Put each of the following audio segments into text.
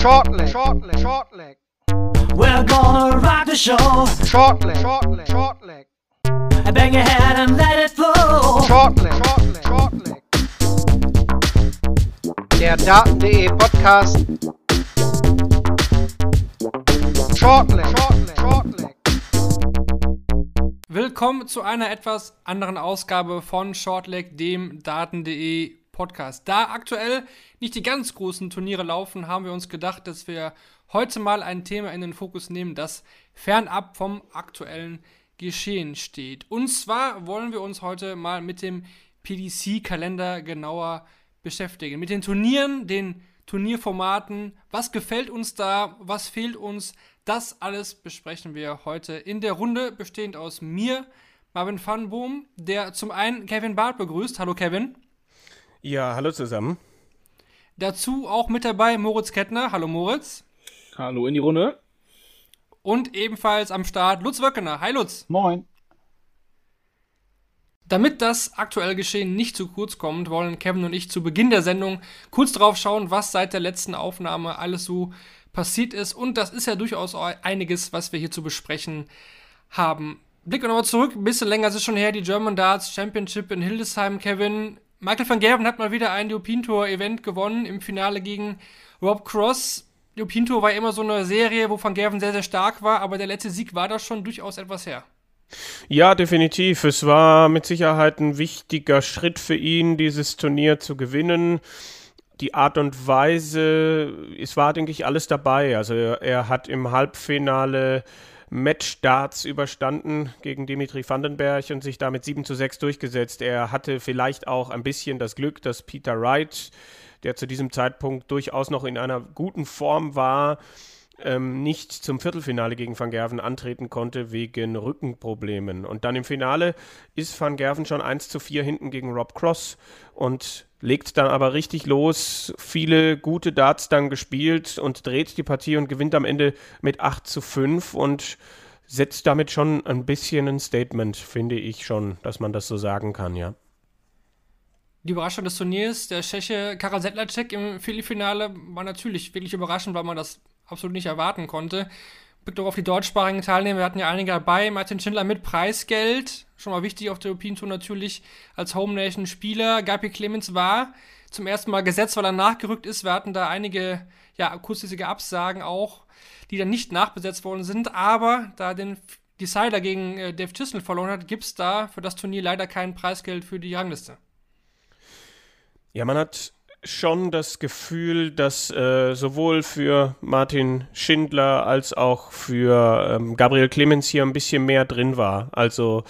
Short leg, short leg, short leg. We're gonna rock the show. Short leg, short leg, short leg. Bang your head and let it flow. Short leg, short leg, short leg. Der Daten.de Podcast. Short leg, short leg, short leg. Willkommen zu einer etwas anderen Ausgabe von Shortleg, dem Daten.de Podcast. Da aktuell nicht die ganz großen Turniere laufen, haben wir uns gedacht, dass wir heute mal ein Thema in den Fokus nehmen, das fernab vom aktuellen Geschehen steht. Und zwar wollen wir uns heute mal mit dem PDC-Kalender genauer beschäftigen. Mit den Turnieren, den Turnierformaten, was gefällt uns da, was fehlt uns, das alles besprechen wir heute in der Runde, bestehend aus mir, Marvin Vanboom, der zum einen Kevin Barth begrüßt. Hallo Kevin. Ja, hallo zusammen. Dazu auch mit dabei Moritz Kettner. Hallo Moritz. Hallo in die Runde. Und ebenfalls am Start Lutz Wöckener. Hi Lutz. Moin. Damit das aktuelle Geschehen nicht zu kurz kommt, wollen Kevin und ich zu Beginn der Sendung kurz drauf schauen, was seit der letzten Aufnahme alles so passiert ist. Und das ist ja durchaus einiges, was wir hier zu besprechen haben. Blicken wir nochmal zurück, ein bisschen länger ist es schon her, die German Darts Championship in Hildesheim, Kevin. Michael van Gerven hat mal wieder ein European Tour Event gewonnen im Finale gegen Rob Cross. Tour war immer so eine Serie, wo van Gerven sehr, sehr stark war, aber der letzte Sieg war da schon durchaus etwas her. Ja, definitiv. Es war mit Sicherheit ein wichtiger Schritt für ihn, dieses Turnier zu gewinnen. Die Art und Weise, es war, denke ich, alles dabei. Also er hat im Halbfinale Matchstarts überstanden gegen Dimitri Vandenberg und sich damit 7 zu 6 durchgesetzt. Er hatte vielleicht auch ein bisschen das Glück, dass Peter Wright, der zu diesem Zeitpunkt durchaus noch in einer guten Form war, ähm, nicht zum Viertelfinale gegen Van Gerven antreten konnte wegen Rückenproblemen. Und dann im Finale ist Van Gerven schon 1 zu 4 hinten gegen Rob Cross und legt dann aber richtig los, viele gute Darts dann gespielt und dreht die Partie und gewinnt am Ende mit 8 zu 5 und setzt damit schon ein bisschen ein Statement, finde ich schon, dass man das so sagen kann, ja. Die Überraschung des Turniers, der Tscheche Karel Sedlacek im Viertelfinale, war natürlich wirklich überraschend, weil man das absolut nicht erwarten konnte. Blickt auch auf die deutschsprachigen Teilnehmer, wir hatten ja einige dabei. Martin Schindler mit Preisgeld, schon mal wichtig auf der European Tour natürlich als Home Nation Spieler. Gabi Clemens war zum ersten Mal gesetzt, weil er nachgerückt ist. Wir hatten da einige ja, kurzfristige Absagen auch, die dann nicht nachbesetzt worden sind. Aber da den Decider gegen äh, Dave Chisnell verloren hat, gibt es da für das Turnier leider kein Preisgeld für die Rangliste. Ja, man hat schon das Gefühl, dass äh, sowohl für Martin Schindler als auch für ähm, Gabriel Clemens hier ein bisschen mehr drin war. Also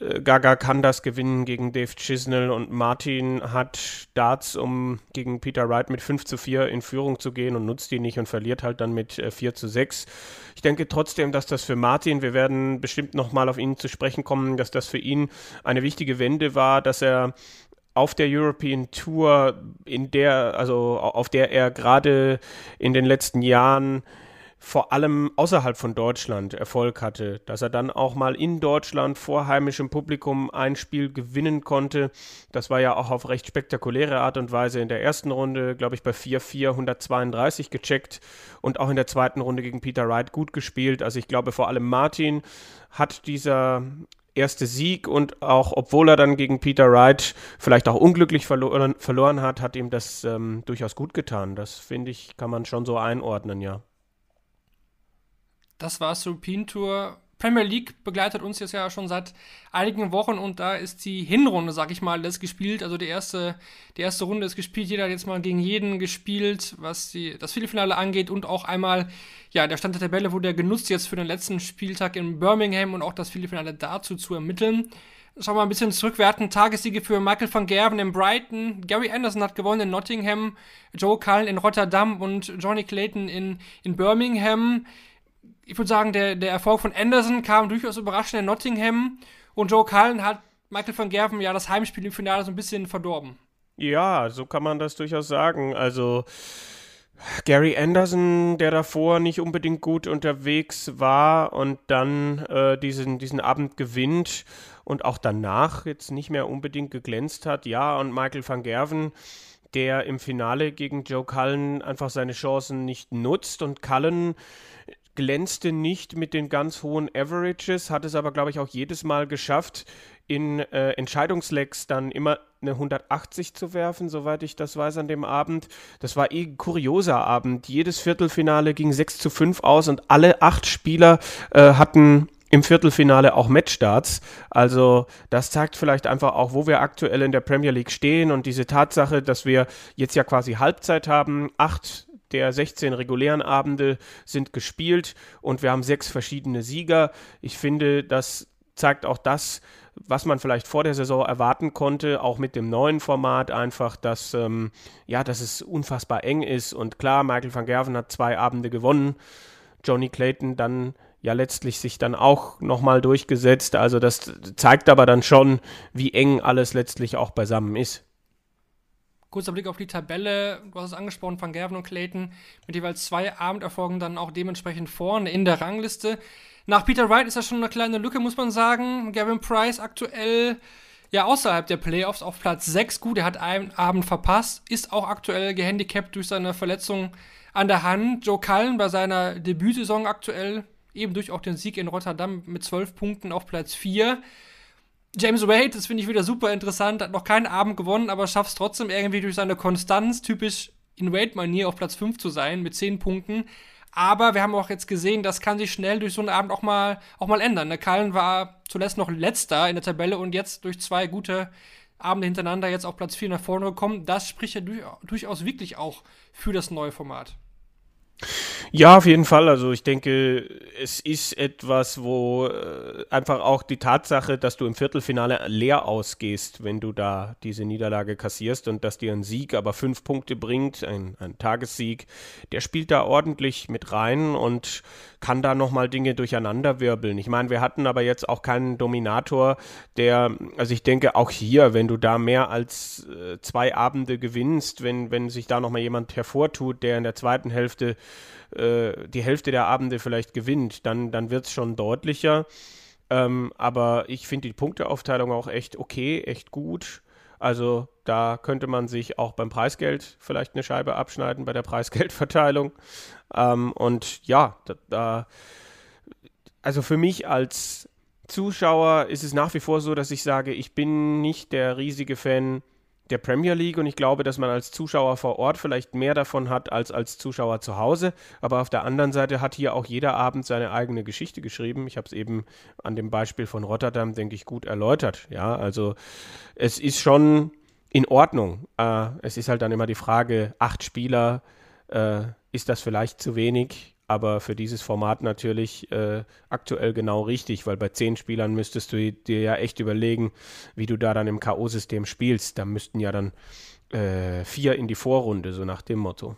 äh, Gaga kann das gewinnen gegen Dave Chisnell und Martin hat Darts, um gegen Peter Wright mit 5 zu 4 in Führung zu gehen und nutzt die nicht und verliert halt dann mit äh, 4 zu 6. Ich denke trotzdem, dass das für Martin, wir werden bestimmt nochmal auf ihn zu sprechen kommen, dass das für ihn eine wichtige Wende war, dass er auf der European Tour, in der, also auf der er gerade in den letzten Jahren vor allem außerhalb von Deutschland Erfolg hatte, dass er dann auch mal in Deutschland vor heimischem Publikum ein Spiel gewinnen konnte. Das war ja auch auf recht spektakuläre Art und Weise in der ersten Runde, glaube ich, bei 4-4 132 gecheckt und auch in der zweiten Runde gegen Peter Wright gut gespielt. Also ich glaube vor allem Martin hat dieser erste Sieg und auch obwohl er dann gegen Peter Wright vielleicht auch unglücklich verloren, verloren hat, hat ihm das ähm, durchaus gut getan. Das finde ich, kann man schon so einordnen, ja. Das war Supine Tour. Premier League begleitet uns jetzt ja schon seit einigen Wochen und da ist die Hinrunde, sag ich mal, das gespielt. Also die erste, die erste Runde ist gespielt. Jeder hat jetzt mal gegen jeden gespielt, was die, das Viertelfinale angeht und auch einmal, ja, der Stand der Tabelle wurde genutzt jetzt für den letzten Spieltag in Birmingham und auch das Viertelfinale dazu zu ermitteln. Schauen wir mal ein bisschen zurück. Wir hatten Tagessiege für Michael van Gerven in Brighton. Gary Anderson hat gewonnen in Nottingham. Joe Cullen in Rotterdam und Johnny Clayton in, in Birmingham ich würde sagen, der, der Erfolg von Anderson kam durchaus überraschend in Nottingham und Joe Cullen hat Michael van Gerven ja das Heimspiel im Finale so ein bisschen verdorben. Ja, so kann man das durchaus sagen. Also Gary Anderson, der davor nicht unbedingt gut unterwegs war und dann äh, diesen, diesen Abend gewinnt und auch danach jetzt nicht mehr unbedingt geglänzt hat. Ja, und Michael van Gerven, der im Finale gegen Joe Cullen einfach seine Chancen nicht nutzt und Cullen glänzte nicht mit den ganz hohen Averages, hat es aber, glaube ich, auch jedes Mal geschafft, in äh, Entscheidungslecks dann immer eine 180 zu werfen, soweit ich das weiß an dem Abend. Das war eh ein kurioser Abend. Jedes Viertelfinale ging 6 zu 5 aus und alle acht Spieler äh, hatten im Viertelfinale auch Matchstarts. Also das zeigt vielleicht einfach auch, wo wir aktuell in der Premier League stehen und diese Tatsache, dass wir jetzt ja quasi Halbzeit haben, acht der 16 regulären Abende sind gespielt und wir haben sechs verschiedene Sieger. Ich finde, das zeigt auch das, was man vielleicht vor der Saison erwarten konnte, auch mit dem neuen Format einfach, dass, ähm, ja, dass es unfassbar eng ist. Und klar, Michael van Gerven hat zwei Abende gewonnen, Johnny Clayton dann ja letztlich sich dann auch nochmal durchgesetzt. Also das zeigt aber dann schon, wie eng alles letztlich auch beisammen ist. Kurzer Blick auf die Tabelle, du hast es angesprochen, Van Gerven und Clayton mit jeweils zwei Abenderfolgen dann auch dementsprechend vorne in der Rangliste. Nach Peter Wright ist das schon eine kleine Lücke, muss man sagen. Gavin Price aktuell ja außerhalb der Playoffs auf Platz 6. Gut, er hat einen Abend verpasst, ist auch aktuell gehandicapt durch seine Verletzung an der Hand. Joe Cullen bei seiner Debütsaison aktuell eben durch auch den Sieg in Rotterdam mit 12 Punkten auf Platz 4. James Wade, das finde ich wieder super interessant, hat noch keinen Abend gewonnen, aber schafft es trotzdem irgendwie durch seine Konstanz, typisch in Wade-Manier, auf Platz 5 zu sein, mit 10 Punkten. Aber wir haben auch jetzt gesehen, das kann sich schnell durch so einen Abend auch mal, auch mal ändern. Der Kallen war zuletzt noch letzter in der Tabelle und jetzt durch zwei gute Abende hintereinander jetzt auf Platz 4 nach vorne gekommen. Das spricht ja durchaus wirklich auch für das neue Format. Ja, auf jeden Fall. Also ich denke, es ist etwas, wo äh, einfach auch die Tatsache, dass du im Viertelfinale leer ausgehst, wenn du da diese Niederlage kassierst und dass dir ein Sieg aber fünf Punkte bringt, ein, ein Tagessieg, der spielt da ordentlich mit rein und kann da nochmal Dinge durcheinanderwirbeln. Ich meine, wir hatten aber jetzt auch keinen Dominator, der, also ich denke auch hier, wenn du da mehr als äh, zwei Abende gewinnst, wenn, wenn sich da nochmal jemand hervortut, der in der zweiten Hälfte äh, die Hälfte der Abende vielleicht gewinnt, dann, dann wird es schon deutlicher. Ähm, aber ich finde die Punkteaufteilung auch echt okay, echt gut. Also da könnte man sich auch beim Preisgeld vielleicht eine Scheibe abschneiden bei der Preisgeldverteilung. Ähm, und ja, da, da, also für mich als Zuschauer ist es nach wie vor so, dass ich sage, ich bin nicht der riesige Fan der Premier League und ich glaube, dass man als Zuschauer vor Ort vielleicht mehr davon hat als als Zuschauer zu Hause. Aber auf der anderen Seite hat hier auch jeder Abend seine eigene Geschichte geschrieben. Ich habe es eben an dem Beispiel von Rotterdam, denke ich, gut erläutert. Ja, also es ist schon in Ordnung. Äh, es ist halt dann immer die Frage, acht Spieler, äh, ist das vielleicht zu wenig? Aber für dieses Format natürlich äh, aktuell genau richtig, weil bei zehn Spielern müsstest du dir ja echt überlegen, wie du da dann im K.O.-System spielst. Da müssten ja dann äh, vier in die Vorrunde, so nach dem Motto.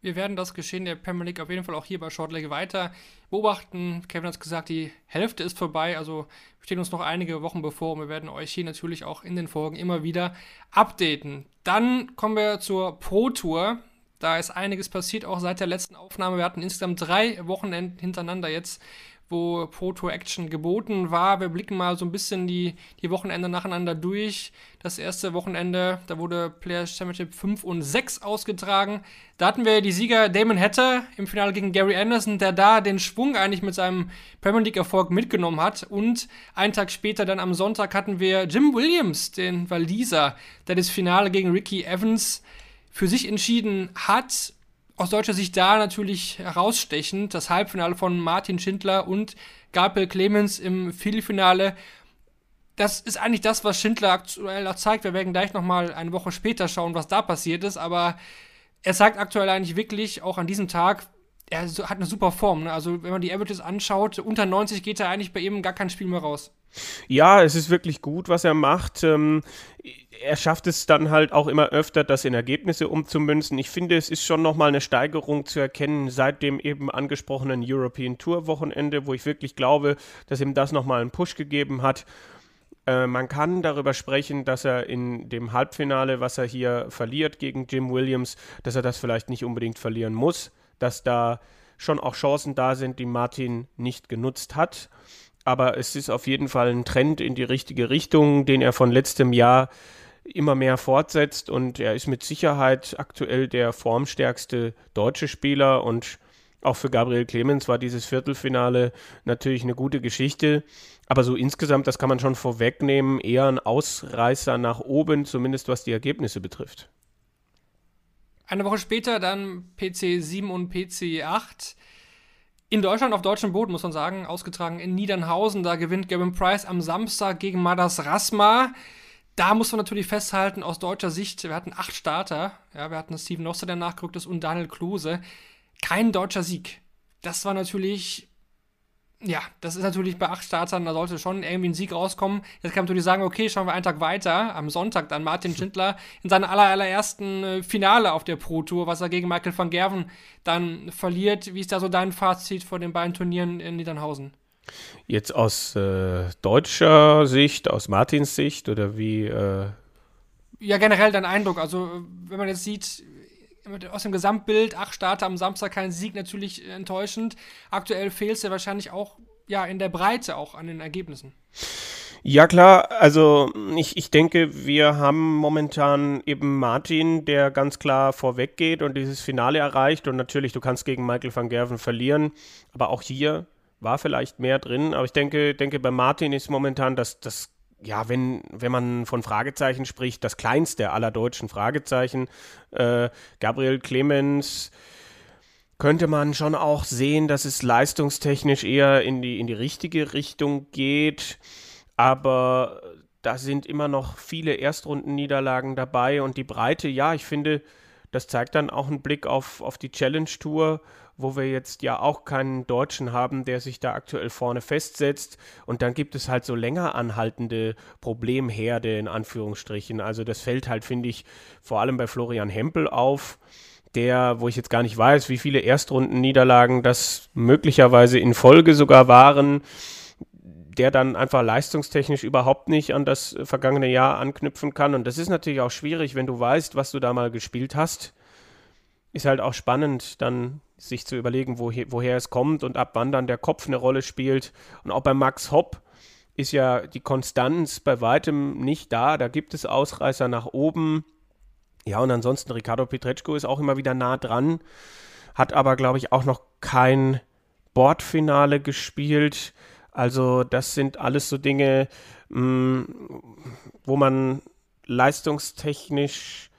Wir werden das Geschehen der Premier League auf jeden Fall auch hier bei Shortleg weiter beobachten. Kevin hat es gesagt, die Hälfte ist vorbei, also stehen uns noch einige Wochen bevor und wir werden euch hier natürlich auch in den Folgen immer wieder updaten. Dann kommen wir zur Pro Tour. Da ist einiges passiert, auch seit der letzten Aufnahme. Wir hatten insgesamt drei Wochenenden hintereinander jetzt, wo Pro Tour Action geboten war. Wir blicken mal so ein bisschen die, die Wochenende nacheinander durch. Das erste Wochenende, da wurde Players Championship 5 und 6 ausgetragen. Da hatten wir die Sieger Damon Hatter im Finale gegen Gary Anderson, der da den Schwung eigentlich mit seinem Premier League-Erfolg mitgenommen hat. Und einen Tag später, dann am Sonntag, hatten wir Jim Williams, den Waliser, der das Finale gegen Ricky Evans für sich entschieden hat. Aus deutscher Sicht da natürlich herausstechend das Halbfinale von Martin Schindler und Gabriel Clemens im Viertelfinale. Das ist eigentlich das, was Schindler aktuell auch zeigt. Wir werden gleich nochmal eine Woche später schauen, was da passiert ist. Aber er zeigt aktuell eigentlich wirklich, auch an diesem Tag, er hat eine super Form. Ne? Also, wenn man die Averages anschaut, unter 90 geht er eigentlich bei ihm gar kein Spiel mehr raus. Ja, es ist wirklich gut, was er macht. Ähm, er schafft es dann halt auch immer öfter, das in Ergebnisse umzumünzen. Ich finde, es ist schon nochmal eine Steigerung zu erkennen seit dem eben angesprochenen European Tour Wochenende, wo ich wirklich glaube, dass ihm das nochmal einen Push gegeben hat. Äh, man kann darüber sprechen, dass er in dem Halbfinale, was er hier verliert gegen Jim Williams, dass er das vielleicht nicht unbedingt verlieren muss, dass da schon auch Chancen da sind, die Martin nicht genutzt hat aber es ist auf jeden Fall ein Trend in die richtige Richtung, den er von letztem Jahr immer mehr fortsetzt und er ist mit Sicherheit aktuell der formstärkste deutsche Spieler und auch für Gabriel Clemens war dieses Viertelfinale natürlich eine gute Geschichte. Aber so insgesamt, das kann man schon vorwegnehmen, eher ein Ausreißer nach oben, zumindest was die Ergebnisse betrifft. Eine Woche später dann PC 7 und PC 8. In Deutschland auf deutschem Boden, muss man sagen, ausgetragen in Niedernhausen. Da gewinnt Gavin Price am Samstag gegen Madas Rasma. Da muss man natürlich festhalten, aus deutscher Sicht, wir hatten acht Starter. Ja, wir hatten Steven Noster, der nachgerückt ist, und Daniel Klose kein deutscher Sieg. Das war natürlich, ja, das ist natürlich bei acht Startern, da sollte schon irgendwie ein Sieg rauskommen. Jetzt kann man natürlich sagen, okay, schauen wir einen Tag weiter, am Sonntag dann Martin Schindler in seinem allerersten äh, Finale auf der Pro Tour, was er gegen Michael van Gerven dann verliert. Wie ist da so dein Fazit vor den beiden Turnieren in Niedernhausen? Jetzt aus äh, deutscher Sicht, aus Martins Sicht oder wie? Äh ja, generell dein Eindruck. Also, wenn man jetzt sieht, aus dem Gesamtbild, acht Starter am Samstag kein Sieg, natürlich enttäuschend. Aktuell fehlt es ja wahrscheinlich auch ja, in der Breite auch an den Ergebnissen. Ja klar, also ich, ich denke, wir haben momentan eben Martin, der ganz klar vorweg geht und dieses Finale erreicht und natürlich, du kannst gegen Michael van Gerven verlieren, aber auch hier war vielleicht mehr drin, aber ich denke, denke bei Martin ist momentan das, das ja, wenn, wenn man von Fragezeichen spricht, das kleinste aller deutschen Fragezeichen. Äh, Gabriel Clemens könnte man schon auch sehen, dass es leistungstechnisch eher in die, in die richtige Richtung geht. Aber da sind immer noch viele Erstrundenniederlagen dabei und die Breite, ja, ich finde, das zeigt dann auch einen Blick auf, auf die Challenge Tour wo wir jetzt ja auch keinen Deutschen haben, der sich da aktuell vorne festsetzt. Und dann gibt es halt so länger anhaltende Problemherde in Anführungsstrichen. Also das fällt halt, finde ich, vor allem bei Florian Hempel auf der, wo ich jetzt gar nicht weiß, wie viele Erstrundenniederlagen das möglicherweise in Folge sogar waren, der dann einfach leistungstechnisch überhaupt nicht an das vergangene Jahr anknüpfen kann. Und das ist natürlich auch schwierig, wenn du weißt, was du da mal gespielt hast. Ist halt auch spannend, dann sich zu überlegen, woher, woher es kommt und ab wann dann der Kopf eine Rolle spielt. Und auch bei Max Hopp ist ja die Konstanz bei weitem nicht da. Da gibt es Ausreißer nach oben. Ja, und ansonsten Ricardo Petretschko ist auch immer wieder nah dran, hat aber, glaube ich, auch noch kein Bordfinale gespielt. Also das sind alles so Dinge, mh, mm, wo man leistungstechnisch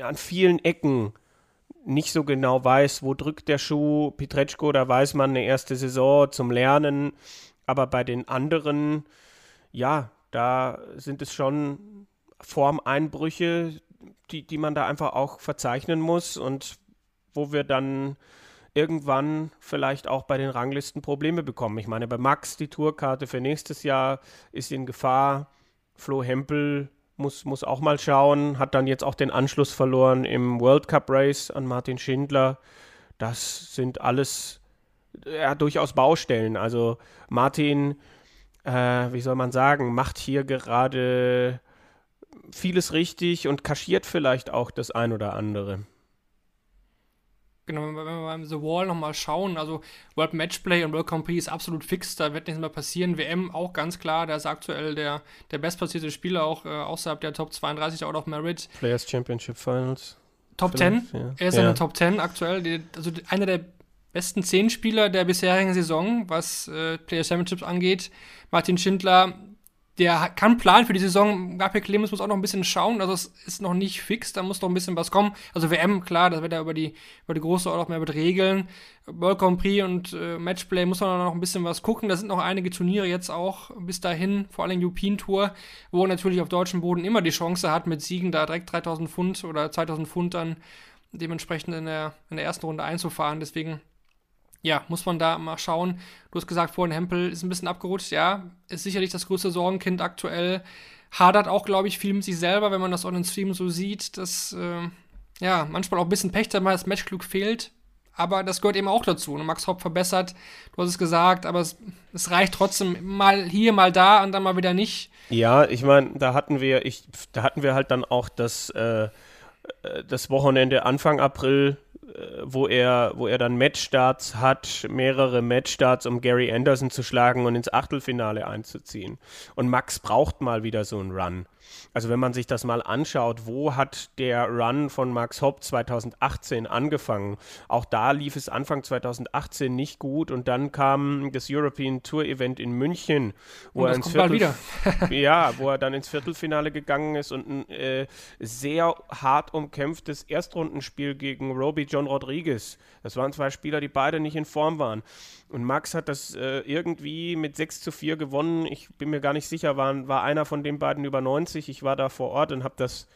an vielen Ecken nicht so genau weiß, wo drückt der Schuh. Pietreczko, da weiß man eine erste Saison zum Lernen. Aber bei den anderen, ja, da sind es schon Formeinbrüche, die, die man da einfach auch verzeichnen muss und wo wir dann irgendwann vielleicht auch bei den Ranglisten Probleme bekommen. Ich meine, bei Max die Tourkarte für nächstes Jahr ist in Gefahr. Flo Hempel muss, muss auch mal schauen, hat dann jetzt auch den Anschluss verloren im World Cup Race an Martin Schindler. Das sind alles ja, durchaus Baustellen. Also Martin, äh, wie soll man sagen, macht hier gerade vieles richtig und kaschiert vielleicht auch das ein oder andere. Genau, wenn wir beim The Wall nochmal schauen, also World Matchplay und World Grand Prix ist absolut fix, da wird nichts mehr passieren. WM auch ganz klar, da ist aktuell der, der bestplatzierte Spieler auch äh, außerhalb der Top 32 out of Merit. Players Championship Finals. Top 10, ja. er ist ja. in den Top 10 aktuell, die, also einer der besten 10 Spieler der bisherigen Saison, was äh, Players Championships angeht. Martin Schindler der kann planen für die Saison. Gabriel Clemens muss auch noch ein bisschen schauen. Also es ist noch nicht fix, da muss noch ein bisschen was kommen. Also WM, klar, das wird ja über die, über die große noch mehr mit Regeln. World Grand Prix und äh, Matchplay muss man noch ein bisschen was gucken. Da sind noch einige Turniere jetzt auch bis dahin, vor allem European Tour, wo natürlich auf deutschem Boden immer die Chance hat, mit Siegen da direkt 3000 Pfund oder 2000 Pfund dann dementsprechend in der, in der ersten Runde einzufahren. Deswegen ja, muss man da mal schauen. Du hast gesagt, vorhin Hempel ist ein bisschen abgerutscht. Ja, ist sicherlich das größte Sorgenkind aktuell. Hadert auch, glaube ich, viel mit sich selber, wenn man das in den Stream so sieht, dass äh, ja manchmal auch ein bisschen Pech, mal das Matchglück fehlt. Aber das gehört eben auch dazu. Und Max Hopp verbessert, du hast es gesagt, aber es, es reicht trotzdem mal hier, mal da und dann mal wieder nicht. Ja, ich meine, da hatten wir, ich, da hatten wir halt dann auch das, äh, äh das Wochenende Anfang April wo er, wo er dann Matchstarts hat, mehrere Matchstarts, um Gary Anderson zu schlagen und ins Achtelfinale einzuziehen. Und Max braucht mal wieder so einen Run. Also wenn man sich das mal anschaut, wo hat der Run von Max Hopp 2018 angefangen? Auch da lief es Anfang 2018 nicht gut und dann kam das European Tour Event in München, wo er ins Viertel ja, wo er dann ins Viertelfinale gegangen ist und ein äh, sehr hart umkämpftes Erstrundenspiel gegen Roby John Rodriguez. Das waren zwei Spieler, die beide nicht in Form waren. Und Max hat das äh, irgendwie mit 6 zu 4 gewonnen. Ich bin mir gar nicht sicher, war, war einer von den beiden über 90. Ich war da vor Ort und habe das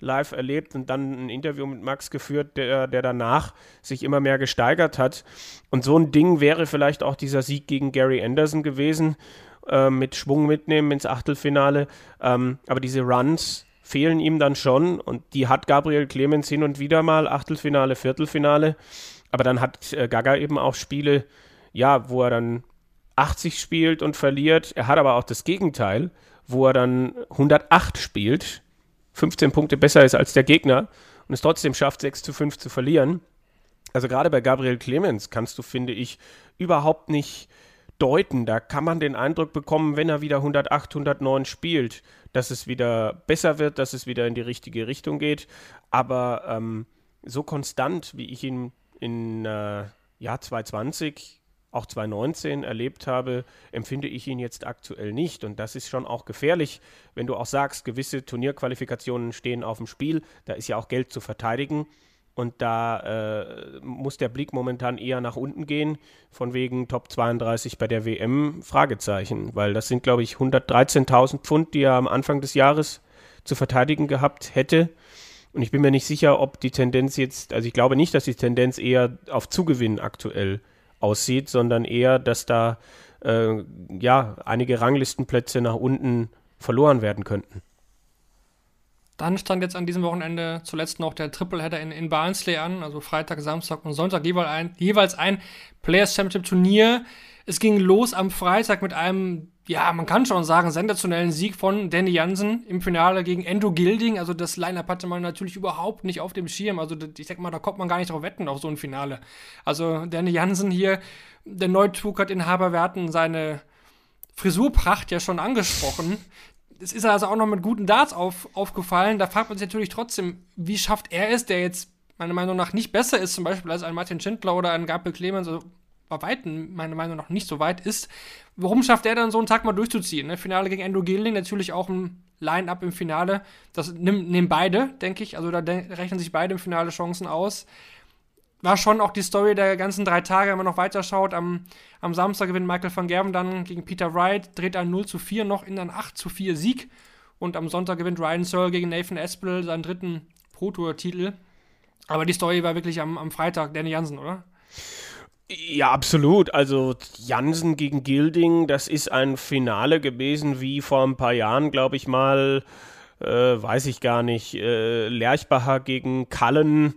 live erlebt und dann ein Interview mit Max geführt, der, der danach sich immer mehr gesteigert hat. Und so ein Ding wäre vielleicht auch dieser Sieg gegen Gary Anderson gewesen, äh, mit Schwung mitnehmen ins Achtelfinale. Ähm, aber diese Runs fehlen ihm dann schon und die hat Gabriel Clemens hin und wieder mal, Achtelfinale, Viertelfinale. Aber dann hat äh, Gaga eben auch Spiele, ja, wo er dann 80 spielt und verliert. Er hat aber auch das Gegenteil, wo er dann 108 spielt, 15 Punkte besser ist als der Gegner und es trotzdem schafft, 6 zu 5 zu verlieren. Also gerade bei Gabriel Clemens kannst du, finde ich, überhaupt nicht deuten. Da kann man den Eindruck bekommen, wenn er wieder 108, 109 spielt, dass es wieder besser wird, dass es wieder in die richtige Richtung geht. Aber ähm, so konstant, wie ich ihn in äh, Jahr 2020 auch 2019 erlebt habe, empfinde ich ihn jetzt aktuell nicht. Und das ist schon auch gefährlich, wenn du auch sagst, gewisse Turnierqualifikationen stehen auf dem Spiel. Da ist ja auch Geld zu verteidigen. Und da äh, muss der Blick momentan eher nach unten gehen, von wegen Top 32 bei der WM, Fragezeichen. Weil das sind, glaube ich, 113.000 Pfund, die er am Anfang des Jahres zu verteidigen gehabt hätte. Und ich bin mir nicht sicher, ob die Tendenz jetzt, also ich glaube nicht, dass die Tendenz eher auf Zugewinn aktuell aussieht, sondern eher, dass da äh, ja einige Ranglistenplätze nach unten verloren werden könnten. Dann stand jetzt an diesem Wochenende zuletzt noch der Tripleheader in, in Barnsley an, also Freitag, Samstag und Sonntag jeweils ein, jeweils ein Players Championship Turnier. Es ging los am Freitag mit einem, ja, man kann schon sagen, sensationellen Sieg von Danny Jansen im Finale gegen Endo Gilding. Also das Line-Up hatte man natürlich überhaupt nicht auf dem Schirm. Also ich denke mal, da kommt man gar nicht drauf wetten auf so ein Finale. Also Danny Jansen hier, der Neutugert-Inhaber, wir hatten seine Frisurpracht ja schon angesprochen es ist also auch noch mit guten Darts auf, aufgefallen. Da fragt man sich natürlich trotzdem, wie schafft er es, der jetzt meiner Meinung nach nicht besser ist, zum Beispiel als ein Martin Schindler oder ein Gabriel Clemens, also bei weitem meiner Meinung nach nicht so weit ist. Warum schafft er dann so einen Tag mal durchzuziehen? Ne? Finale gegen Endo Gilling, natürlich auch ein Line-Up im Finale. Das nehmen beide, denke ich. Also da rechnen sich beide im Finale Chancen aus war schon auch die Story der ganzen drei Tage, wenn man noch weiter schaut. Am, am Samstag gewinnt Michael van Gerven dann gegen Peter Wright, dreht ein 0 zu 4 noch in einen 8 zu 4 Sieg. Und am Sonntag gewinnt Ryan Searle gegen Nathan Espel seinen dritten Pro-Tour-Titel. Aber die Story war wirklich am, am Freitag Danny Jansen, oder? Ja, absolut. Also Jansen gegen Gilding, das ist ein Finale gewesen wie vor ein paar Jahren, glaube ich mal, äh, weiß ich gar nicht, äh, Lerchbacher gegen Kallen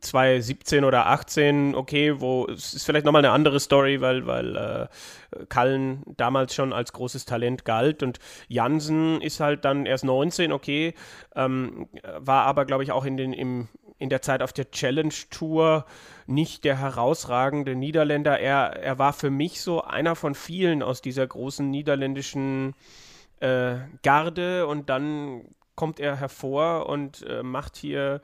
2017 oder 18, okay, wo es ist vielleicht nochmal eine andere Story, weil, weil äh, Kallen damals schon als großes Talent galt und Jansen ist halt dann erst 19, okay, ähm, war aber, glaube ich, auch in, den, im, in der Zeit auf der Challenge Tour nicht der herausragende Niederländer. Er, er war für mich so einer von vielen aus dieser großen niederländischen äh, Garde und dann kommt er hervor und äh, macht hier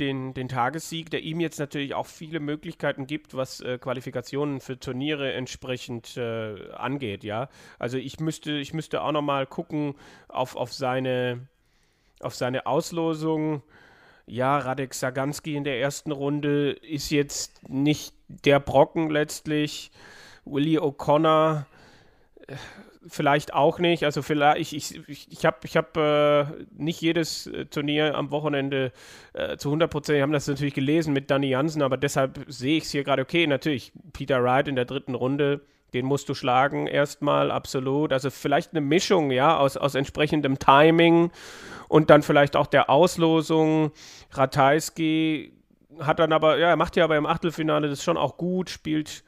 den, den Tagessieg, der ihm jetzt natürlich auch viele Möglichkeiten gibt, was äh, Qualifikationen für Turniere entsprechend äh, angeht, ja. Also ich müsste, ich müsste auch nochmal gucken auf, auf seine auf seine Auslosung. Ja, Radek Saganski in der ersten Runde ist jetzt nicht der Brocken letztlich. Willie O'Connor äh, vielleicht auch nicht. Also vielleicht, ich, ich, ich habe ich hab, äh, nicht jedes äh, Turnier am Wochenende äh, zu 100 Prozent, wir haben das natürlich gelesen mit Danny Jansen, aber deshalb sehe ich es hier gerade, okay, natürlich, Peter Wright in der dritten Runde, den musst du schlagen erstmal, absolut. Also vielleicht eine Mischung, ja, aus, aus entsprechendem Timing und dann vielleicht auch der Auslosung. Ratajski hat dann aber, ja, er macht ja aber im Achtelfinale das schon auch gut, spielt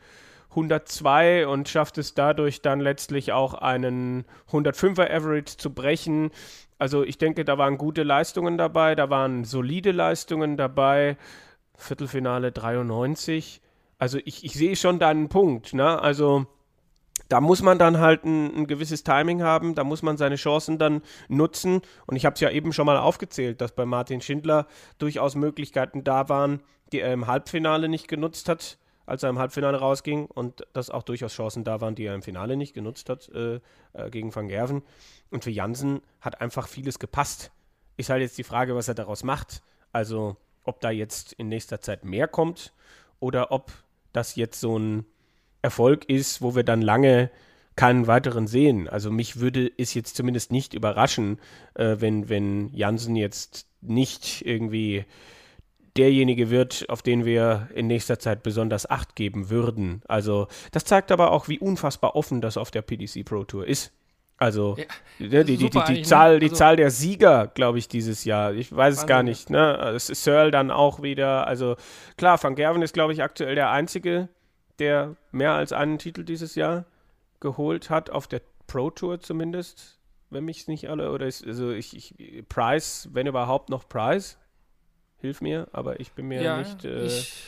102 und schafft es dadurch dann letztlich auch einen 105er Average zu brechen. Also ich denke, da waren gute Leistungen dabei, da waren solide Leistungen dabei. Viertelfinale 93. Also ich, ich sehe schon da einen Punkt, ne? Also da muss man dann halt ein, ein, gewisses Timing haben, da muss man seine Chancen dann nutzen. Und ich habe es ja eben schon mal aufgezählt, dass bei Martin Schindler durchaus Möglichkeiten da waren, die er im Halbfinale nicht genutzt hat, als er im Halbfinale rausging. Und dass auch durchaus Chancen da waren, die er im Finale nicht genutzt hat äh, äh, gegen Van Gerven. Und für Jansen hat einfach vieles gepasst. Ist halt jetzt die Frage, was er daraus macht. Also ob da jetzt in nächster Zeit mehr kommt oder ob das jetzt so ein Erfolg ist, wo wir dann lange keinen weiteren sehen. Also mich würde es jetzt zumindest nicht überraschen, äh, wenn, wenn Jansen jetzt nicht irgendwie derjenige wird, auf den wir in nächster Zeit besonders Acht geben würden. Also das zeigt aber auch, wie unfassbar offen das auf der PDC Pro Tour ist. Also ja, ne, die, die, die, die, Zahl, ne? also, die Zahl der Sieger, glaube ich, dieses Jahr. Ich weiß es gar nicht. Ne? Es ist Searle dann auch wieder. Also klar, Van Gerven ist, glaube ich, aktuell der Einzige, der mehr als einen Titel dieses Jahr geholt hat, auf der Pro Tour zumindest, wenn mich es nicht alle, oder ist, also ich, ich, Price, wenn überhaupt noch Price, hilf mir, aber ich bin mir ja, nicht, äh, ich,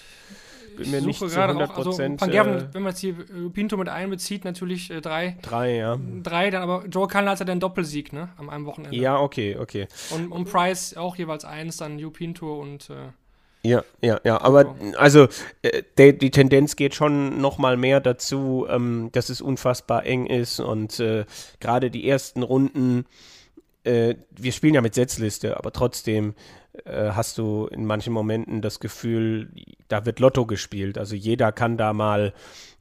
bin mir nicht zu 100 auch, also Van Gerven, äh, wenn man jetzt hier Pinto mit einbezieht, natürlich äh, drei. Drei, ja. Drei, dann aber Joe Cullen hat ja den Doppelsieg, ne, am einem Wochenende. Ja, okay, okay. Und, und Price auch jeweils eins, dann Ju Pinto und äh, ja, ja, ja, aber also äh, die, die Tendenz geht schon noch mal mehr dazu, ähm, dass es unfassbar eng ist und äh, gerade die ersten Runden, äh, wir spielen ja mit Setzliste, aber trotzdem äh, hast du in manchen Momenten das Gefühl, da wird Lotto gespielt. Also jeder kann da mal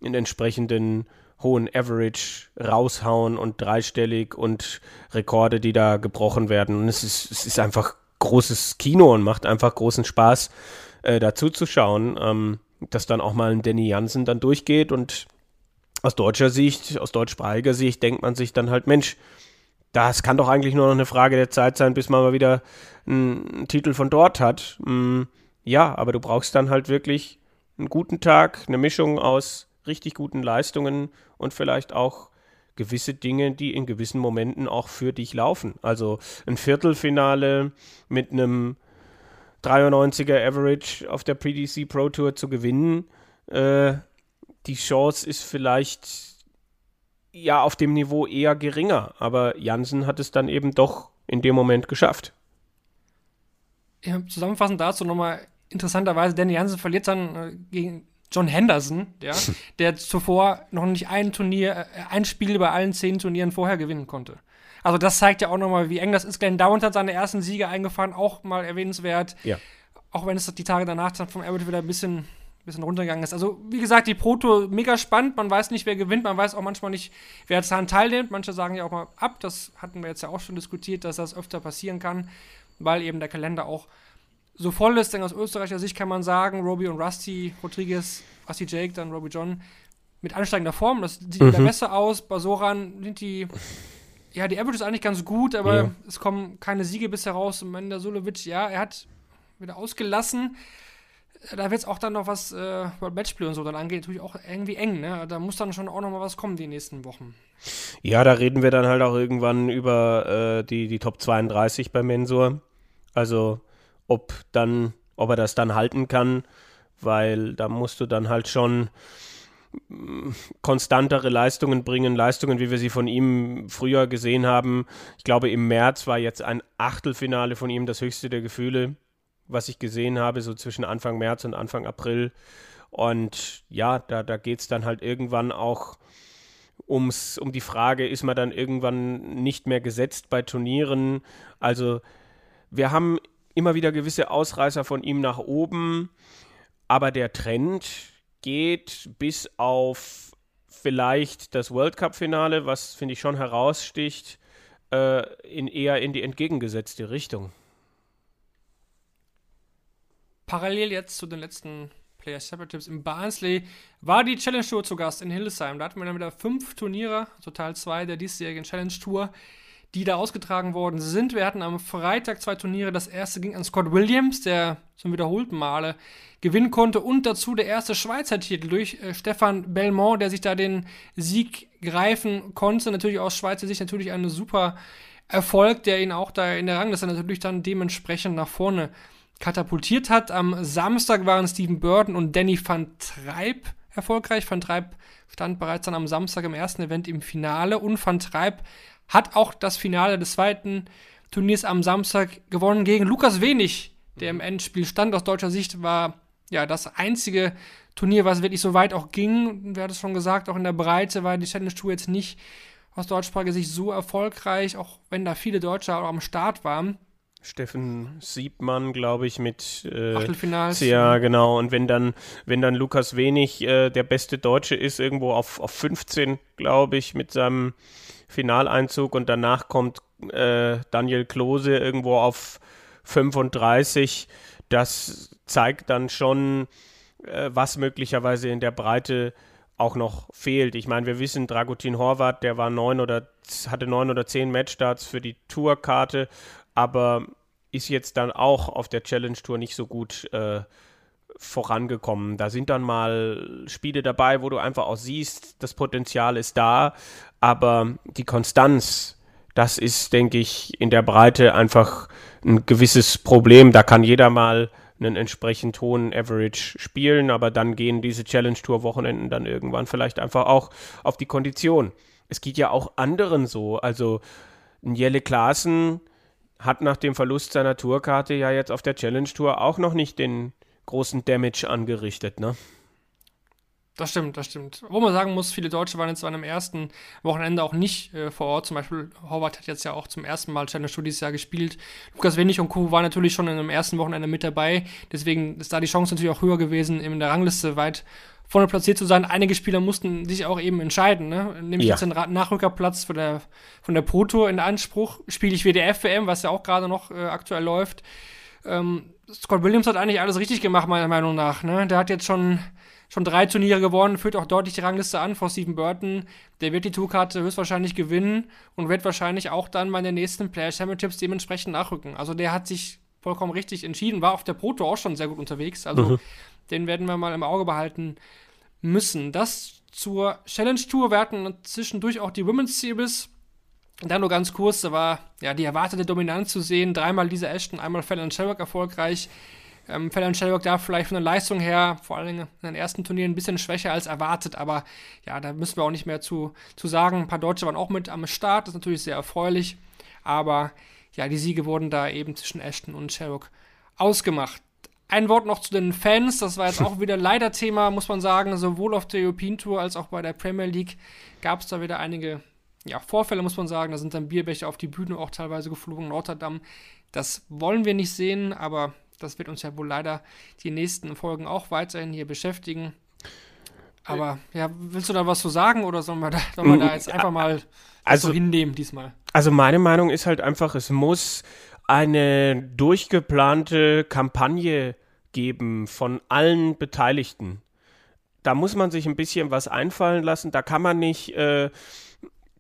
einen entsprechenden hohen Average raushauen und dreistellig und Rekorde, die da gebrochen werden. Und es ist, es ist einfach großes Kino und macht einfach großen Spaß, äh, dazu zu schauen, ähm, dass dann auch mal ein Danny Jansen dann durchgeht und aus deutscher Sicht, aus deutschsprachiger Sicht denkt man sich dann halt, Mensch, das kann doch eigentlich nur noch eine Frage der Zeit sein, bis man mal wieder einen Titel von dort hat. Mm, ja, aber du brauchst dann halt wirklich einen guten Tag, eine Mischung aus richtig guten Leistungen und vielleicht auch gewisse Dinge, die in gewissen Momenten auch für dich laufen. Also ein Viertelfinale mit einem 93er Average auf der PDC Pro Tour zu gewinnen, äh, die Chance ist vielleicht ja auf dem Niveau eher geringer, aber Jansen hat es dann eben doch in dem Moment geschafft. Ja, zusammenfassend dazu nochmal interessanterweise, Danny Jansen verliert dann äh, gegen John Henderson, ja, der zuvor noch nicht ein Turnier, äh, ein Spiel bei allen zehn Turnieren vorher gewinnen konnte. Also das zeigt ja auch nochmal, wie eng das ist. Glenn Downs hat seine ersten Siege eingefahren, auch mal erwähnenswert. Ja. Auch wenn es die Tage danach dann vom Abbott wieder ein bisschen, bisschen runtergegangen ist. Also wie gesagt, die Pro Tour mega spannend. Man weiß nicht, wer gewinnt. Man weiß auch manchmal nicht, wer daran teilnimmt. Manche sagen ja auch mal ab. Das hatten wir jetzt ja auch schon diskutiert, dass das öfter passieren kann, weil eben der Kalender auch so voll ist, denn aus österreichischer Sicht kann man sagen, Robbie und Rusty Rodriguez, Rusty Jake, dann Robbie John mit ansteigender Form. Das sieht mhm. wieder besser aus. Bei Soran sind die, ja, die Average ist eigentlich ganz gut, aber ja. es kommen keine Siege bisher raus. Und der Sulovic, ja, er hat wieder ausgelassen. Da wird es auch dann noch was äh, Matchplay und so dann angeht, natürlich auch irgendwie eng. Ne? Da muss dann schon auch noch mal was kommen die nächsten Wochen. Ja, da reden wir dann halt auch irgendwann über äh, die, die Top 32 bei Mensur. Also ob dann, ob er das dann halten kann, weil da musst du dann halt schon mm, konstantere Leistungen bringen, Leistungen, wie wir sie von ihm früher gesehen haben. Ich glaube, im März war jetzt ein Achtelfinale von ihm das höchste der Gefühle, was ich gesehen habe, so zwischen Anfang März und Anfang April. Und ja, da, da geht es dann halt irgendwann auch ums, um die Frage, ist man dann irgendwann nicht mehr gesetzt bei Turnieren? Also wir haben immer wieder gewisse Ausreißer von ihm nach oben, aber der Trend geht bis auf vielleicht das World Cup-Finale, was finde ich schon heraussticht, äh, in eher in die entgegengesetzte Richtung. Parallel jetzt zu den letzten Player Separatives im Barnsley war die Challenge Tour zu Gast in Hildesheim. Da hatten wir dann wieder fünf Turniere, Teil 2 der diesjährigen Challenge Tour die da ausgetragen worden sind. Wir hatten am Freitag zwei Turniere. Das erste ging an Scott Williams, der zum wiederholten Male gewinnen konnte. Und dazu der erste Schweizer Titel durch äh, Stefan Belmont, der sich da den Sieg greifen konnte. Natürlich aus Schweizer Sicht natürlich ein super Erfolg, der ihn auch da in der Rangliste natürlich dann dementsprechend nach vorne katapultiert hat. Am Samstag waren Steven Burton und Danny van Treib erfolgreich. Van Treib stand bereits dann am Samstag im ersten Event im Finale und Van Treib hat auch das Finale des zweiten Turniers am Samstag gewonnen gegen Lukas Wenig, der im Endspiel stand. Aus deutscher Sicht war ja das einzige Turnier, was wirklich so weit auch ging. Wir hatten es schon gesagt, auch in der Breite war die Challenge Tour jetzt nicht aus deutschsprachiger Sicht so erfolgreich, auch wenn da viele Deutsche am Start waren. Steffen Siebmann, glaube ich, mit äh, Achtelfinals. Ja, genau. Und wenn dann, wenn dann Lukas Wenig äh, der beste Deutsche ist, irgendwo auf, auf 15, glaube ich, mit seinem Finaleinzug und danach kommt äh, Daniel Klose irgendwo auf 35, das zeigt dann schon, äh, was möglicherweise in der Breite auch noch fehlt. Ich meine, wir wissen, Dragutin Horvath, der war neun oder hatte neun oder zehn Matchstarts für die Tourkarte aber ist jetzt dann auch auf der Challenge Tour nicht so gut äh, vorangekommen. Da sind dann mal Spiele dabei, wo du einfach auch siehst, das Potenzial ist da, aber die Konstanz, das ist, denke ich, in der Breite einfach ein gewisses Problem. Da kann jeder mal einen entsprechend hohen Average spielen, aber dann gehen diese Challenge Tour Wochenenden dann irgendwann vielleicht einfach auch auf die Kondition. Es geht ja auch anderen so. Also Jelle Klaassen hat nach dem Verlust seiner Tourkarte ja jetzt auf der Challenge Tour auch noch nicht den großen Damage angerichtet, ne? Das stimmt, das stimmt. Wo man sagen muss, viele Deutsche waren jetzt an einem ersten Wochenende auch nicht äh, vor Ort. Zum Beispiel Horvath hat jetzt ja auch zum ersten Mal Challenge Tour dieses Jahr gespielt. Lukas Wenig und Co. waren natürlich schon in einem ersten Wochenende mit dabei. Deswegen ist da die Chance natürlich auch höher gewesen, in der Rangliste weit vorne platziert zu sein. Einige Spieler mussten sich auch eben entscheiden. Ne? Nehme ich ja. jetzt den Nachrückerplatz von der, von der Pro Tour in Anspruch? Spiele ich WDF-WM, was ja auch gerade noch äh, aktuell läuft? Ähm, Scott Williams hat eigentlich alles richtig gemacht, meiner Meinung nach. Ne? Der hat jetzt schon, schon drei Turniere gewonnen, führt auch deutlich die Rangliste an vor Stephen Burton. Der wird die Tourkarte höchstwahrscheinlich gewinnen und wird wahrscheinlich auch dann bei den nächsten Player Championships dementsprechend nachrücken. Also der hat sich vollkommen richtig entschieden, war auf der Pro Tour auch schon sehr gut unterwegs. Also mhm. Den werden wir mal im Auge behalten müssen. Das zur Challenge Tour. Wir hatten zwischendurch auch die Women's Series. Dann nur ganz kurz, da war ja die erwartete Dominanz zu sehen. Dreimal Lisa Ashton, einmal Fallon Sherrock erfolgreich. Ähm, Fallon Sherrock da vielleicht von der Leistung her, vor allem in den ersten Turnieren, ein bisschen schwächer als erwartet. Aber ja, da müssen wir auch nicht mehr zu, zu sagen. Ein paar Deutsche waren auch mit am Start, das ist natürlich sehr erfreulich. Aber ja, die Siege wurden da eben zwischen Ashton und Sherrock ausgemacht. Ein Wort noch zu den Fans, das war jetzt auch wieder leider Thema, muss man sagen, sowohl auf der European Tour als auch bei der Premier League gab es da wieder einige ja, Vorfälle, muss man sagen. Da sind dann Bierbecher auf die Bühne auch teilweise geflogen in Rotterdam. Das wollen wir nicht sehen, aber das wird uns ja wohl leider die nächsten Folgen auch weiterhin hier beschäftigen. Aber ja, willst du da was zu sagen oder sollen wir da, sollen wir da jetzt einfach mal also, so hinnehmen diesmal? Also meine Meinung ist halt einfach, es muss eine durchgeplante Kampagne geben von allen Beteiligten. Da muss man sich ein bisschen was einfallen lassen. Da kann man nicht äh,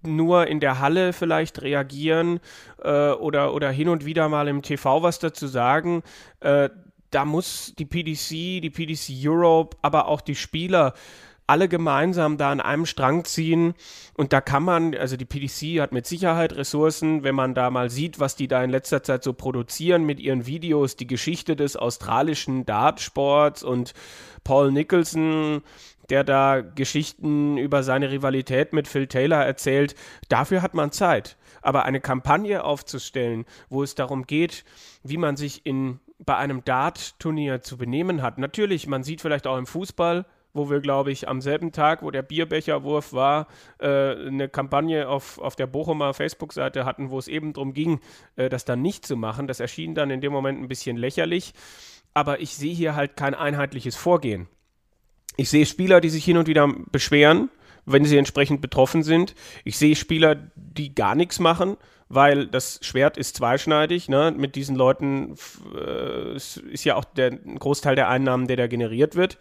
nur in der Halle vielleicht reagieren äh, oder, oder hin und wieder mal im TV was dazu sagen. Äh, da muss die PDC, die PDC Europe, aber auch die Spieler alle gemeinsam da an einem Strang ziehen. Und da kann man, also die PDC hat mit Sicherheit Ressourcen, wenn man da mal sieht, was die da in letzter Zeit so produzieren mit ihren Videos, die Geschichte des australischen Dartsports und Paul Nicholson, der da Geschichten über seine Rivalität mit Phil Taylor erzählt. Dafür hat man Zeit. Aber eine Kampagne aufzustellen, wo es darum geht, wie man sich in, bei einem Dart-Turnier zu benehmen hat. Natürlich, man sieht vielleicht auch im Fußball, wo wir, glaube ich, am selben Tag, wo der Bierbecherwurf war, äh, eine Kampagne auf, auf der Bochumer Facebook-Seite hatten, wo es eben darum ging, äh, das dann nicht zu machen. Das erschien dann in dem Moment ein bisschen lächerlich. Aber ich sehe hier halt kein einheitliches Vorgehen. Ich sehe Spieler, die sich hin und wieder beschweren, wenn sie entsprechend betroffen sind. Ich sehe Spieler, die gar nichts machen, weil das Schwert ist zweischneidig. Ne? Mit diesen Leuten äh, ist ja auch der ein Großteil der Einnahmen, der da generiert wird.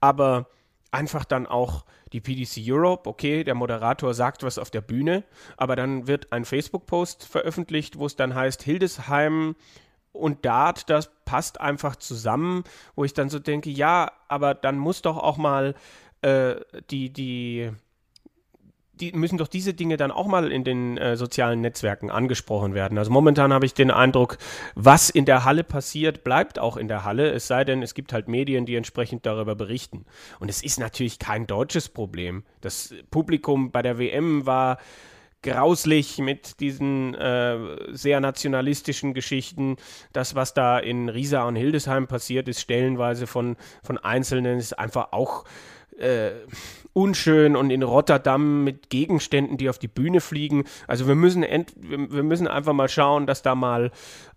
Aber einfach dann auch die PDC Europe, okay, der Moderator sagt was auf der Bühne, aber dann wird ein Facebook-Post veröffentlicht, wo es dann heißt, Hildesheim und Dart, das passt einfach zusammen, wo ich dann so denke, ja, aber dann muss doch auch mal äh, die, die, die müssen doch diese Dinge dann auch mal in den äh, sozialen Netzwerken angesprochen werden. Also momentan habe ich den Eindruck, was in der Halle passiert, bleibt auch in der Halle, es sei denn, es gibt halt Medien, die entsprechend darüber berichten. Und es ist natürlich kein deutsches Problem. Das Publikum bei der WM war grauslich mit diesen äh, sehr nationalistischen Geschichten. Das, was da in Riesa und Hildesheim passiert ist, stellenweise von, von Einzelnen, ist einfach auch äh, unschön und in Rotterdam mit Gegenständen, die auf die Bühne fliegen. Also wir müssen, wir, wir müssen einfach mal schauen, dass da mal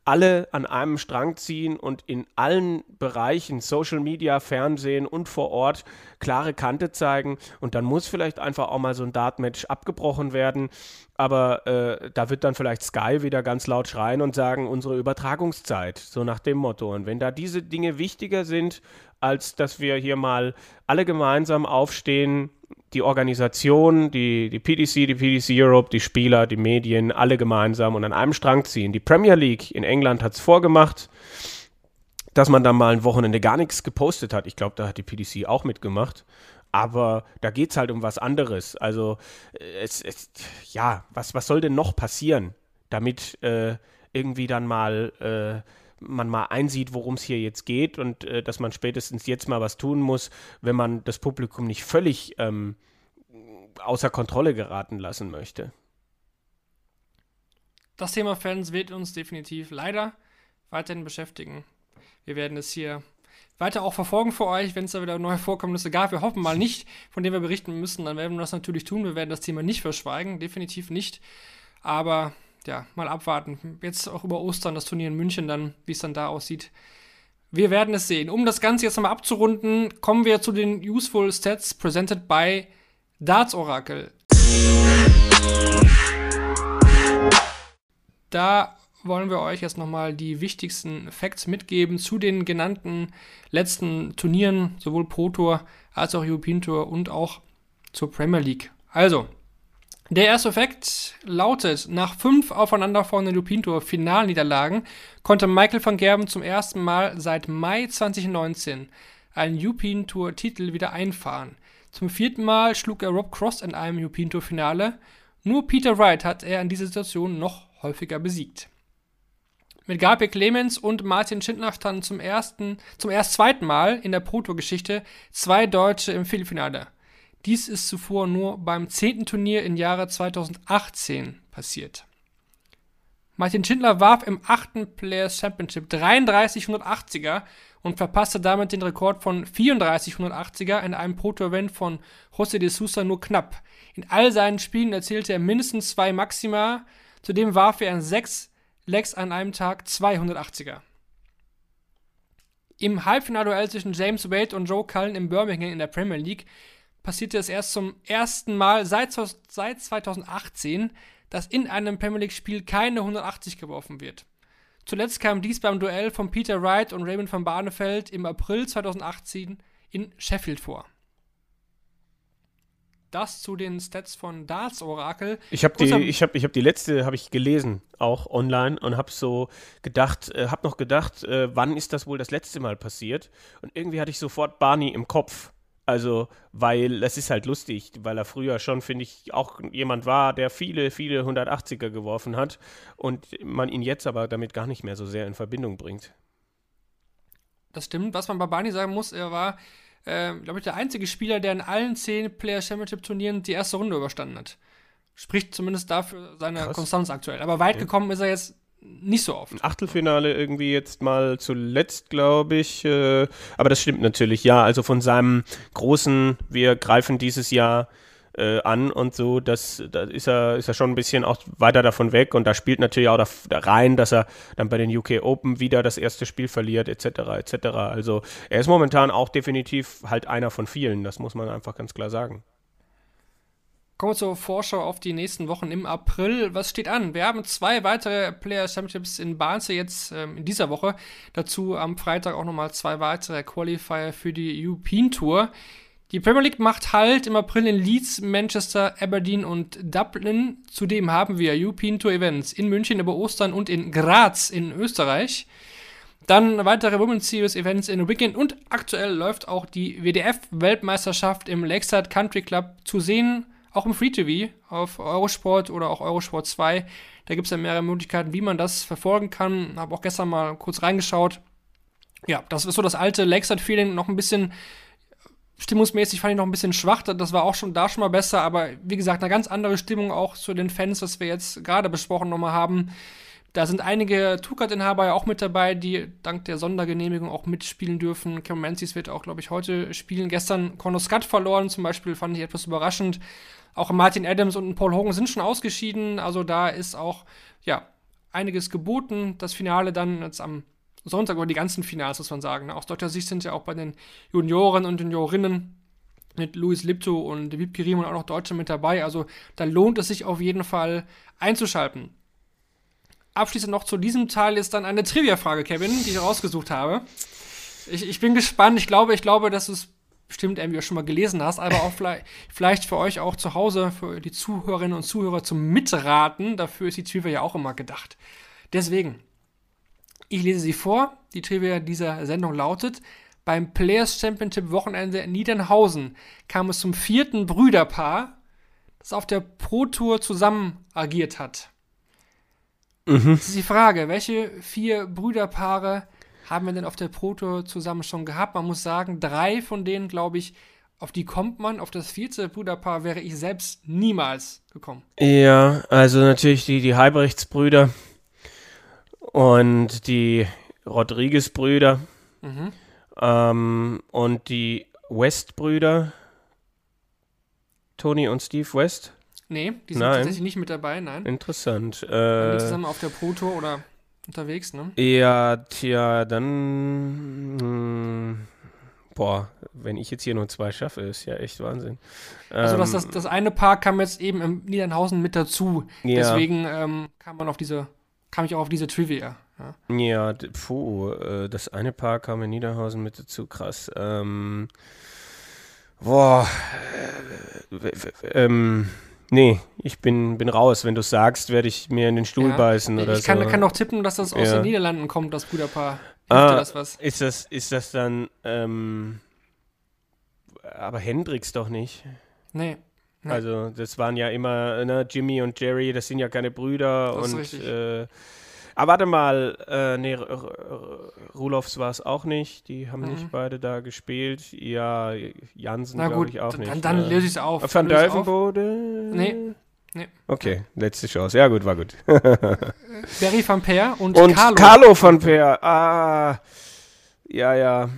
alle an einem Strang ziehen und in allen Bereichen, Social Media, Fernsehen und vor Ort, klare Kante zeigen. Und dann muss vielleicht einfach auch mal so ein Dart-Match abgebrochen werden. Aber äh, da wird dann vielleicht Sky wieder ganz laut schreien und sagen, unsere Übertragungszeit, so nach dem Motto. Und wenn da diese Dinge wichtiger sind, als dass wir hier mal alle gemeinsam aufstehen, die Organisation, die, die PDC, die PDC Europe, die Spieler, die Medien, alle gemeinsam und an einem Strang ziehen. Die Premier League in England hat es vorgemacht, dass man da mal ein Wochenende gar nichts gepostet hat. Ich glaube, da hat die PDC auch mitgemacht. Aber da geht es halt um was anderes. Also, äh, es, es, ja, was, was soll denn noch passieren, damit äh, irgendwie dann mal äh, man mal einsieht, worum es hier jetzt geht und äh, dass man spätestens jetzt mal was tun muss, wenn man das Publikum nicht völlig ähm, außer Kontrolle geraten lassen möchte. Das Thema Fans wird uns definitiv leider weiterhin beschäftigen. Wir werden es hier weiter auch verfolgen für euch, wenn es da wieder neue Vorkommnisse gab. Wir hoffen mal nicht, von denen wir berichten müssen, dann werden wir das natürlich tun. Wir werden das Thema nicht verschweigen, definitiv nicht. Aber ja, mal abwarten. Jetzt auch über Ostern das Turnier in München dann, wie es dann da aussieht. Wir werden es sehen. Um das Ganze jetzt nochmal abzurunden, kommen wir zu den Useful Stats presented by Darts Oracle. Da wollen wir euch jetzt nochmal die wichtigsten Facts mitgeben zu den genannten letzten Turnieren, sowohl Pro Tour als auch European Tour und auch zur Premier League. Also, der erste Fakt lautet, nach fünf aufeinanderfolgenden Lupin Tour Finalniederlagen konnte Michael van Gerben zum ersten Mal seit Mai 2019 einen European Tour Titel wieder einfahren. Zum vierten Mal schlug er Rob Cross in einem European Tour Finale. Nur Peter Wright hat er in dieser Situation noch häufiger besiegt. Mit Gabriel Clemens und Martin Schindler standen zum ersten, zum erst zweiten Mal in der Pro Tour Geschichte zwei Deutsche im Viertelfinale. Dies ist zuvor nur beim zehnten Turnier im Jahre 2018 passiert. Martin Schindler warf im achten Players Championship 33 180er und verpasste damit den Rekord von 34 180er in einem Proto-Event von José de Sousa nur knapp. In all seinen Spielen erzielte er mindestens zwei Maxima, zudem warf er in sechs Legs an einem Tag 280er. Im Halbfinalduell zwischen James Wade und Joe Cullen im Birmingham in der Premier League passierte es erst zum ersten Mal seit, seit 2018, dass in einem Premier League-Spiel keine 180 geworfen wird. Zuletzt kam dies beim Duell von Peter Wright und Raymond van Barneveld im April 2018 in Sheffield vor. Das zu den Stats von Darts Oracle. Ich habe die, ich hab, ich hab die letzte habe ich gelesen, auch online und habe so gedacht, äh, habe noch gedacht, äh, wann ist das wohl das letzte Mal passiert? Und irgendwie hatte ich sofort Barney im Kopf. Also, weil es ist halt lustig, weil er früher schon, finde ich, auch jemand war, der viele, viele 180er geworfen hat und man ihn jetzt aber damit gar nicht mehr so sehr in Verbindung bringt. Das stimmt. Was man bei Barney sagen muss, er war, äh, glaube ich, der einzige Spieler, der in allen zehn Player Championship Turnieren die erste Runde überstanden hat. Spricht zumindest dafür seine Krass. Konstanz aktuell. Aber weit ja. gekommen ist er jetzt nicht so oft. Achtelfinale irgendwie jetzt mal zuletzt, glaube ich. Äh, aber das stimmt natürlich, ja. Also von seinem großen, wir greifen dieses Jahr äh, an und so, das, da ist er, ist er schon ein bisschen auch weiter davon weg und da spielt natürlich auch da, da rein, dass er dann bei den UK Open wieder das erste Spiel verliert, etc. etc. Also er ist momentan auch definitiv halt einer von vielen, das muss man einfach ganz klar sagen. Kommen wir zur Vorschau auf die nächsten Wochen im April. Was steht an? Wir haben zwei weitere Player Championships in Barnsley jetzt ähm, in dieser Woche. Dazu am Freitag auch nochmal zwei weitere Qualifier für die European Tour. Die Premier League macht Halt im April in Leeds, Manchester, Aberdeen und Dublin. Zudem haben wir European Tour Events in München über Ostern und in Graz in Österreich. Dann weitere Women's Series Events in Wigan und aktuell läuft auch die WDF Weltmeisterschaft im Lakeside Country Club zu sehen auch im Free TV auf Eurosport oder auch Eurosport 2. Da gibt es ja mehrere Möglichkeiten, wie man das verfolgen kann. Habe auch gestern mal kurz reingeschaut. Ja, das ist so das alte Lakeside-Feeling, noch ein bisschen stimmungsmäßig fand ich noch ein bisschen schwach. Das war auch schon da schon mal besser, aber wie gesagt, eine ganz andere Stimmung auch zu den Fans, was wir jetzt gerade besprochen nochmal haben. Da sind einige Tukat-Inhaber ja auch mit dabei, die dank der Sondergenehmigung auch mitspielen dürfen. Cameron Menzies wird auch, glaube ich, heute spielen. Gestern Conor Scott verloren, zum Beispiel, fand ich etwas überraschend. Auch Martin Adams und Paul Hogan sind schon ausgeschieden. Also da ist auch, ja, einiges geboten. Das Finale dann jetzt am Sonntag oder die ganzen Finals, muss man sagen. Aus deutscher Sicht sind ja auch bei den Junioren und Juniorinnen mit Luis Lipto und Wiebke Riemann auch noch Deutsche mit dabei. Also da lohnt es sich auf jeden Fall einzuschalten. Abschließend noch zu diesem Teil ist dann eine Trivia-Frage, Kevin, die ich rausgesucht habe. Ich, ich bin gespannt. Ich glaube, ich glaube, dass es bestimmt irgendwie auch schon mal gelesen hast, aber auch vielleicht, für euch auch zu Hause, für die Zuhörerinnen und Zuhörer zum Mitraten. Dafür ist die Trivia ja auch immer gedacht. Deswegen, ich lese sie vor. Die Trivia dieser Sendung lautet: Beim Players Championship Wochenende in Niedernhausen kam es zum vierten Brüderpaar, das auf der Pro Tour zusammen agiert hat. Mhm. Das ist die Frage, welche vier Brüderpaare haben wir denn auf der Pro Tour zusammen schon gehabt? Man muss sagen, drei von denen, glaube ich, auf die kommt man. Auf das vierte Brüderpaar wäre ich selbst niemals gekommen. Ja, also natürlich die, die Heibrechtsbrüder und die Rodriguez-Brüder mhm. ähm, und die West-Brüder, Tony und Steve West. Nee, die sind nein. tatsächlich nicht mit dabei, nein. Interessant. Äh, zusammen auf der Pro-Tour oder unterwegs, ne? Ja, tja, dann. Mh, hm, boah, wenn ich jetzt hier nur zwei schaffe, ist ja echt Wahnsinn. Also das, das, ähm, das eine Paar kam jetzt eben im Niedernhausen mit dazu. Ja. Deswegen ähm, kam man auf diese kam ich auch auf diese Trivia. Ja, ja puh, äh, das eine Paar kam in Niederhausen mit dazu, krass. Ähm, boah, äh, ähm, nee, ich bin, bin raus. Wenn du sagst, werde ich mir in den Stuhl ja, beißen oder ich kann, so. kann auch tippen, dass das aus ja. den Niederlanden kommt, das Brüderpaar. Ah, das was? Ist das, ist das dann, ähm, aber Hendrix doch nicht. Nee. Also das waren ja immer ne, Jimmy und Jerry, das sind ja keine Brüder das und äh, aber warte mal, äh, nee, Rulofs war es auch nicht. Die haben mhm. nicht beide da gespielt. Ja, Jansen glaube ich auch dann, nicht. Dann, dann löse ich es auf. Van Duivenbode? Nee. Nee. Okay, letzte Chance. Ja, gut, war gut. Barry van Peer und, und Carlo. Carlo van Peer. Ah, ja, ja.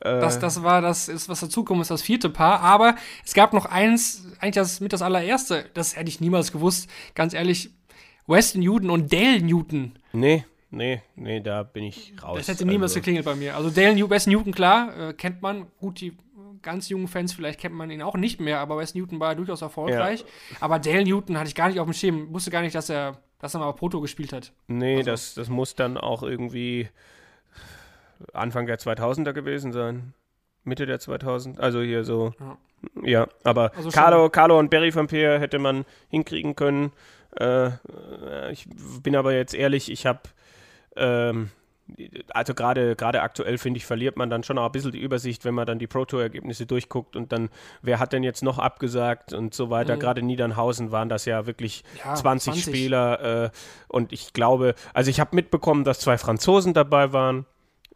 Äh, das, das war das, ist, was dazukommt, ist das vierte Paar. Aber es gab noch eins, eigentlich das mit das allererste. Das hätte ich niemals gewusst. Ganz ehrlich, Weston Newton und Dale Newton. Nee, nee, nee, da bin ich raus. Das hätte niemals also. geklingelt bei mir. Also Dale New Weston Newton, klar, äh, kennt man. Gut, die ganz jungen Fans, vielleicht kennt man ihn auch nicht mehr, aber Wes Newton war durchaus erfolgreich. Ja. Aber Dale Newton hatte ich gar nicht auf dem Schirm. Wusste gar nicht, dass er, dass er mal Proto gespielt hat. Nee, also. das, das muss dann auch irgendwie Anfang der 2000er gewesen sein. Mitte der 2000, also hier so. Ja, ja aber also Carlo, Carlo und Barry von Peer hätte man hinkriegen können. Äh, ich bin aber jetzt ehrlich, ich habe ähm, also gerade gerade aktuell finde ich verliert man dann schon auch ein bisschen die Übersicht, wenn man dann die Pro Tour Ergebnisse durchguckt und dann wer hat denn jetzt noch abgesagt und so weiter. Mhm. Gerade Niedernhausen waren das ja wirklich ja, 20, 20, Spieler äh, und ich glaube, also ich habe mitbekommen, dass zwei Franzosen dabei waren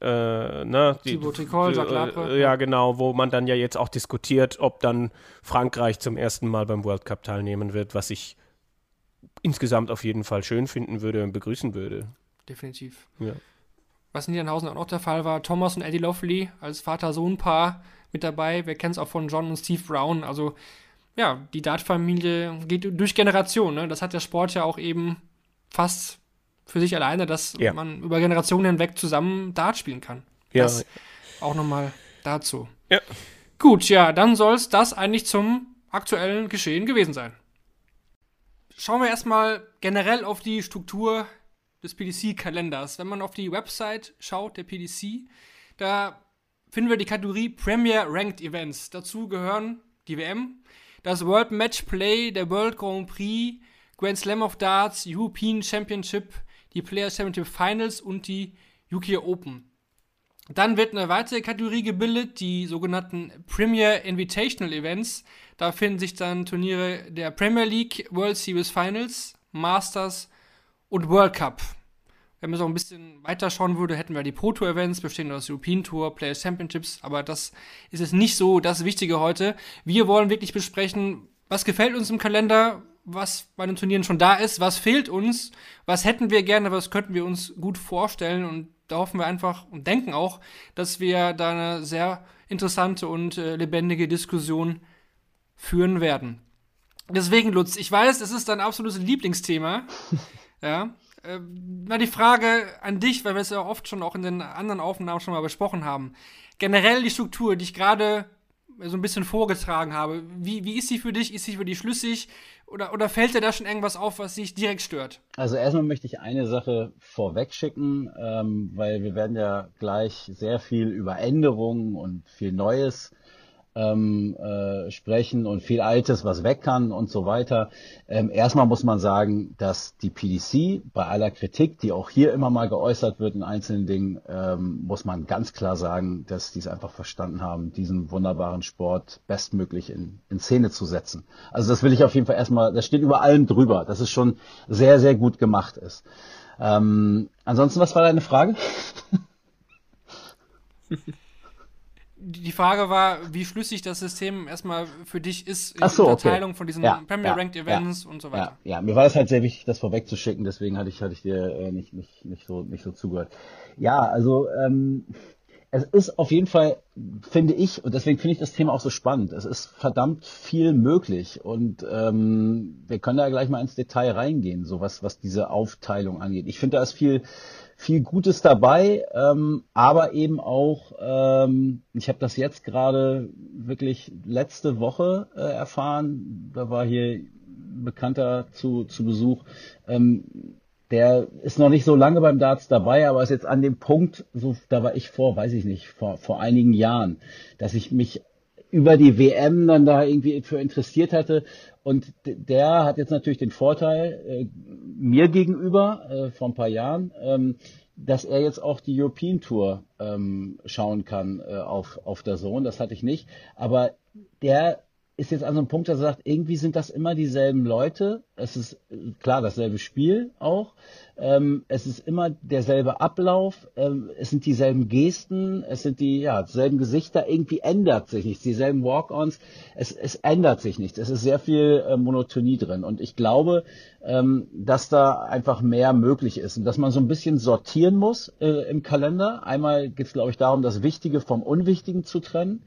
äh, ne, die, Tricol, äh, ja genau, wo man dann ja jetzt auch diskutiert, ob dann Frankreich zum ersten Mal beim World Cup teilnehmen wird, was ich insgesamt auf jeden Fall schön finden würde und begrüßen würde. Definitiv. Ja. Was in Niedernhausen auch noch der Fall war, Thomas und Eddie Loffley als Vater-Sohn-Paar mit dabei. Wir kennen es auch von John und Steve Brown. Also ja, die Dart-Familie geht durch Generationen. Ne? Das hat der Sport ja auch eben fast für sich alleine, dass ja. man über Generationen hinweg zusammen Dart spielen kann. Ja. Das auch nochmal dazu. Ja. Gut, ja, dann soll es das eigentlich zum aktuellen Geschehen gewesen sein. Schauen wir erstmal generell auf die Struktur des PDC-Kalenders. Wenn man auf die Website schaut, der PDC, da finden wir die Kategorie Premier Ranked Events. Dazu gehören die WM, das World Match Play, der World Grand Prix, Grand Slam of Darts, European Championship, die Players Championship Finals und die UK Open. Dann wird eine weitere Kategorie gebildet, die sogenannten Premier Invitational Events. Da finden sich dann Turniere der Premier League, World Series Finals, Masters und World Cup. Wenn man so ein bisschen weiter schauen würde, hätten wir die Pro Tour Events, bestehend aus European Tour, Players Championships, aber das ist jetzt nicht so das Wichtige heute. Wir wollen wirklich besprechen, was gefällt uns im Kalender, was bei den Turnieren schon da ist, was fehlt uns, was hätten wir gerne, was könnten wir uns gut vorstellen und da hoffen wir einfach und denken auch, dass wir da eine sehr interessante und äh, lebendige Diskussion führen werden. Deswegen, Lutz, ich weiß, es ist dein absolutes Lieblingsthema. ja. Äh, mal die Frage an dich, weil wir es ja oft schon auch in den anderen Aufnahmen schon mal besprochen haben. Generell die Struktur, die ich gerade so ein bisschen vorgetragen habe, wie, wie ist sie für dich? Ist sie für dich schlüssig? Oder, oder fällt dir da schon irgendwas auf, was dich direkt stört? Also erstmal möchte ich eine Sache vorweg schicken, ähm, weil wir werden ja gleich sehr viel über Änderungen und viel Neues ähm, äh, sprechen und viel Altes, was weg kann und so weiter. Ähm, erstmal muss man sagen, dass die PDC bei aller Kritik, die auch hier immer mal geäußert wird in einzelnen Dingen, ähm, muss man ganz klar sagen, dass die es einfach verstanden haben, diesen wunderbaren Sport bestmöglich in, in Szene zu setzen. Also das will ich auf jeden Fall erstmal, das steht über allem drüber, dass es schon sehr, sehr gut gemacht ist. Ähm, ansonsten, was war deine Frage? die Frage war, wie schlüssig das System erstmal für dich ist, Ach so, die okay. Unterteilung von diesen Ja, Premier ja, Ranked Events ja, und so weiter. Ja, ja, mir war es halt sehr wichtig, das vorwegzuschicken, deswegen hatte ich, hatte ich dir äh, nicht, nicht, nicht, so, nicht so zugehört. Ja, also ähm, es ist auf jeden Fall, finde ich, und deswegen finde ich das Thema auch so spannend, es ist verdammt viel möglich und ähm, wir können da gleich mal ins Detail reingehen, so was, was diese Aufteilung angeht. Ich finde, da ist viel, viel Gutes dabei, ähm, aber eben auch, ähm, ich habe das jetzt gerade wirklich letzte Woche äh, erfahren, da war hier ein Bekannter zu, zu Besuch, ähm, der ist noch nicht so lange beim Darts dabei, aber ist jetzt an dem Punkt, so, da war ich vor, weiß ich nicht, vor, vor einigen Jahren, dass ich mich über die WM dann da irgendwie für interessiert hatte. Und der hat jetzt natürlich den Vorteil äh, mir gegenüber äh, vor ein paar Jahren, ähm, dass er jetzt auch die European Tour ähm, schauen kann äh, auf, auf der Zone. Das hatte ich nicht. Aber der ist jetzt an so einem Punkt, dass er sagt, irgendwie sind das immer dieselben Leute. Es ist äh, klar dasselbe Spiel auch. Ähm, es ist immer derselbe Ablauf. Ähm, es sind dieselben Gesten. Es sind die ja, selben Gesichter. Irgendwie ändert sich nichts. Dieselben Walk-ons. Es, es ändert sich nichts. Es ist sehr viel äh, Monotonie drin. Und ich glaube, ähm, dass da einfach mehr möglich ist und dass man so ein bisschen sortieren muss äh, im Kalender. Einmal geht es, glaube ich, darum, das Wichtige vom Unwichtigen zu trennen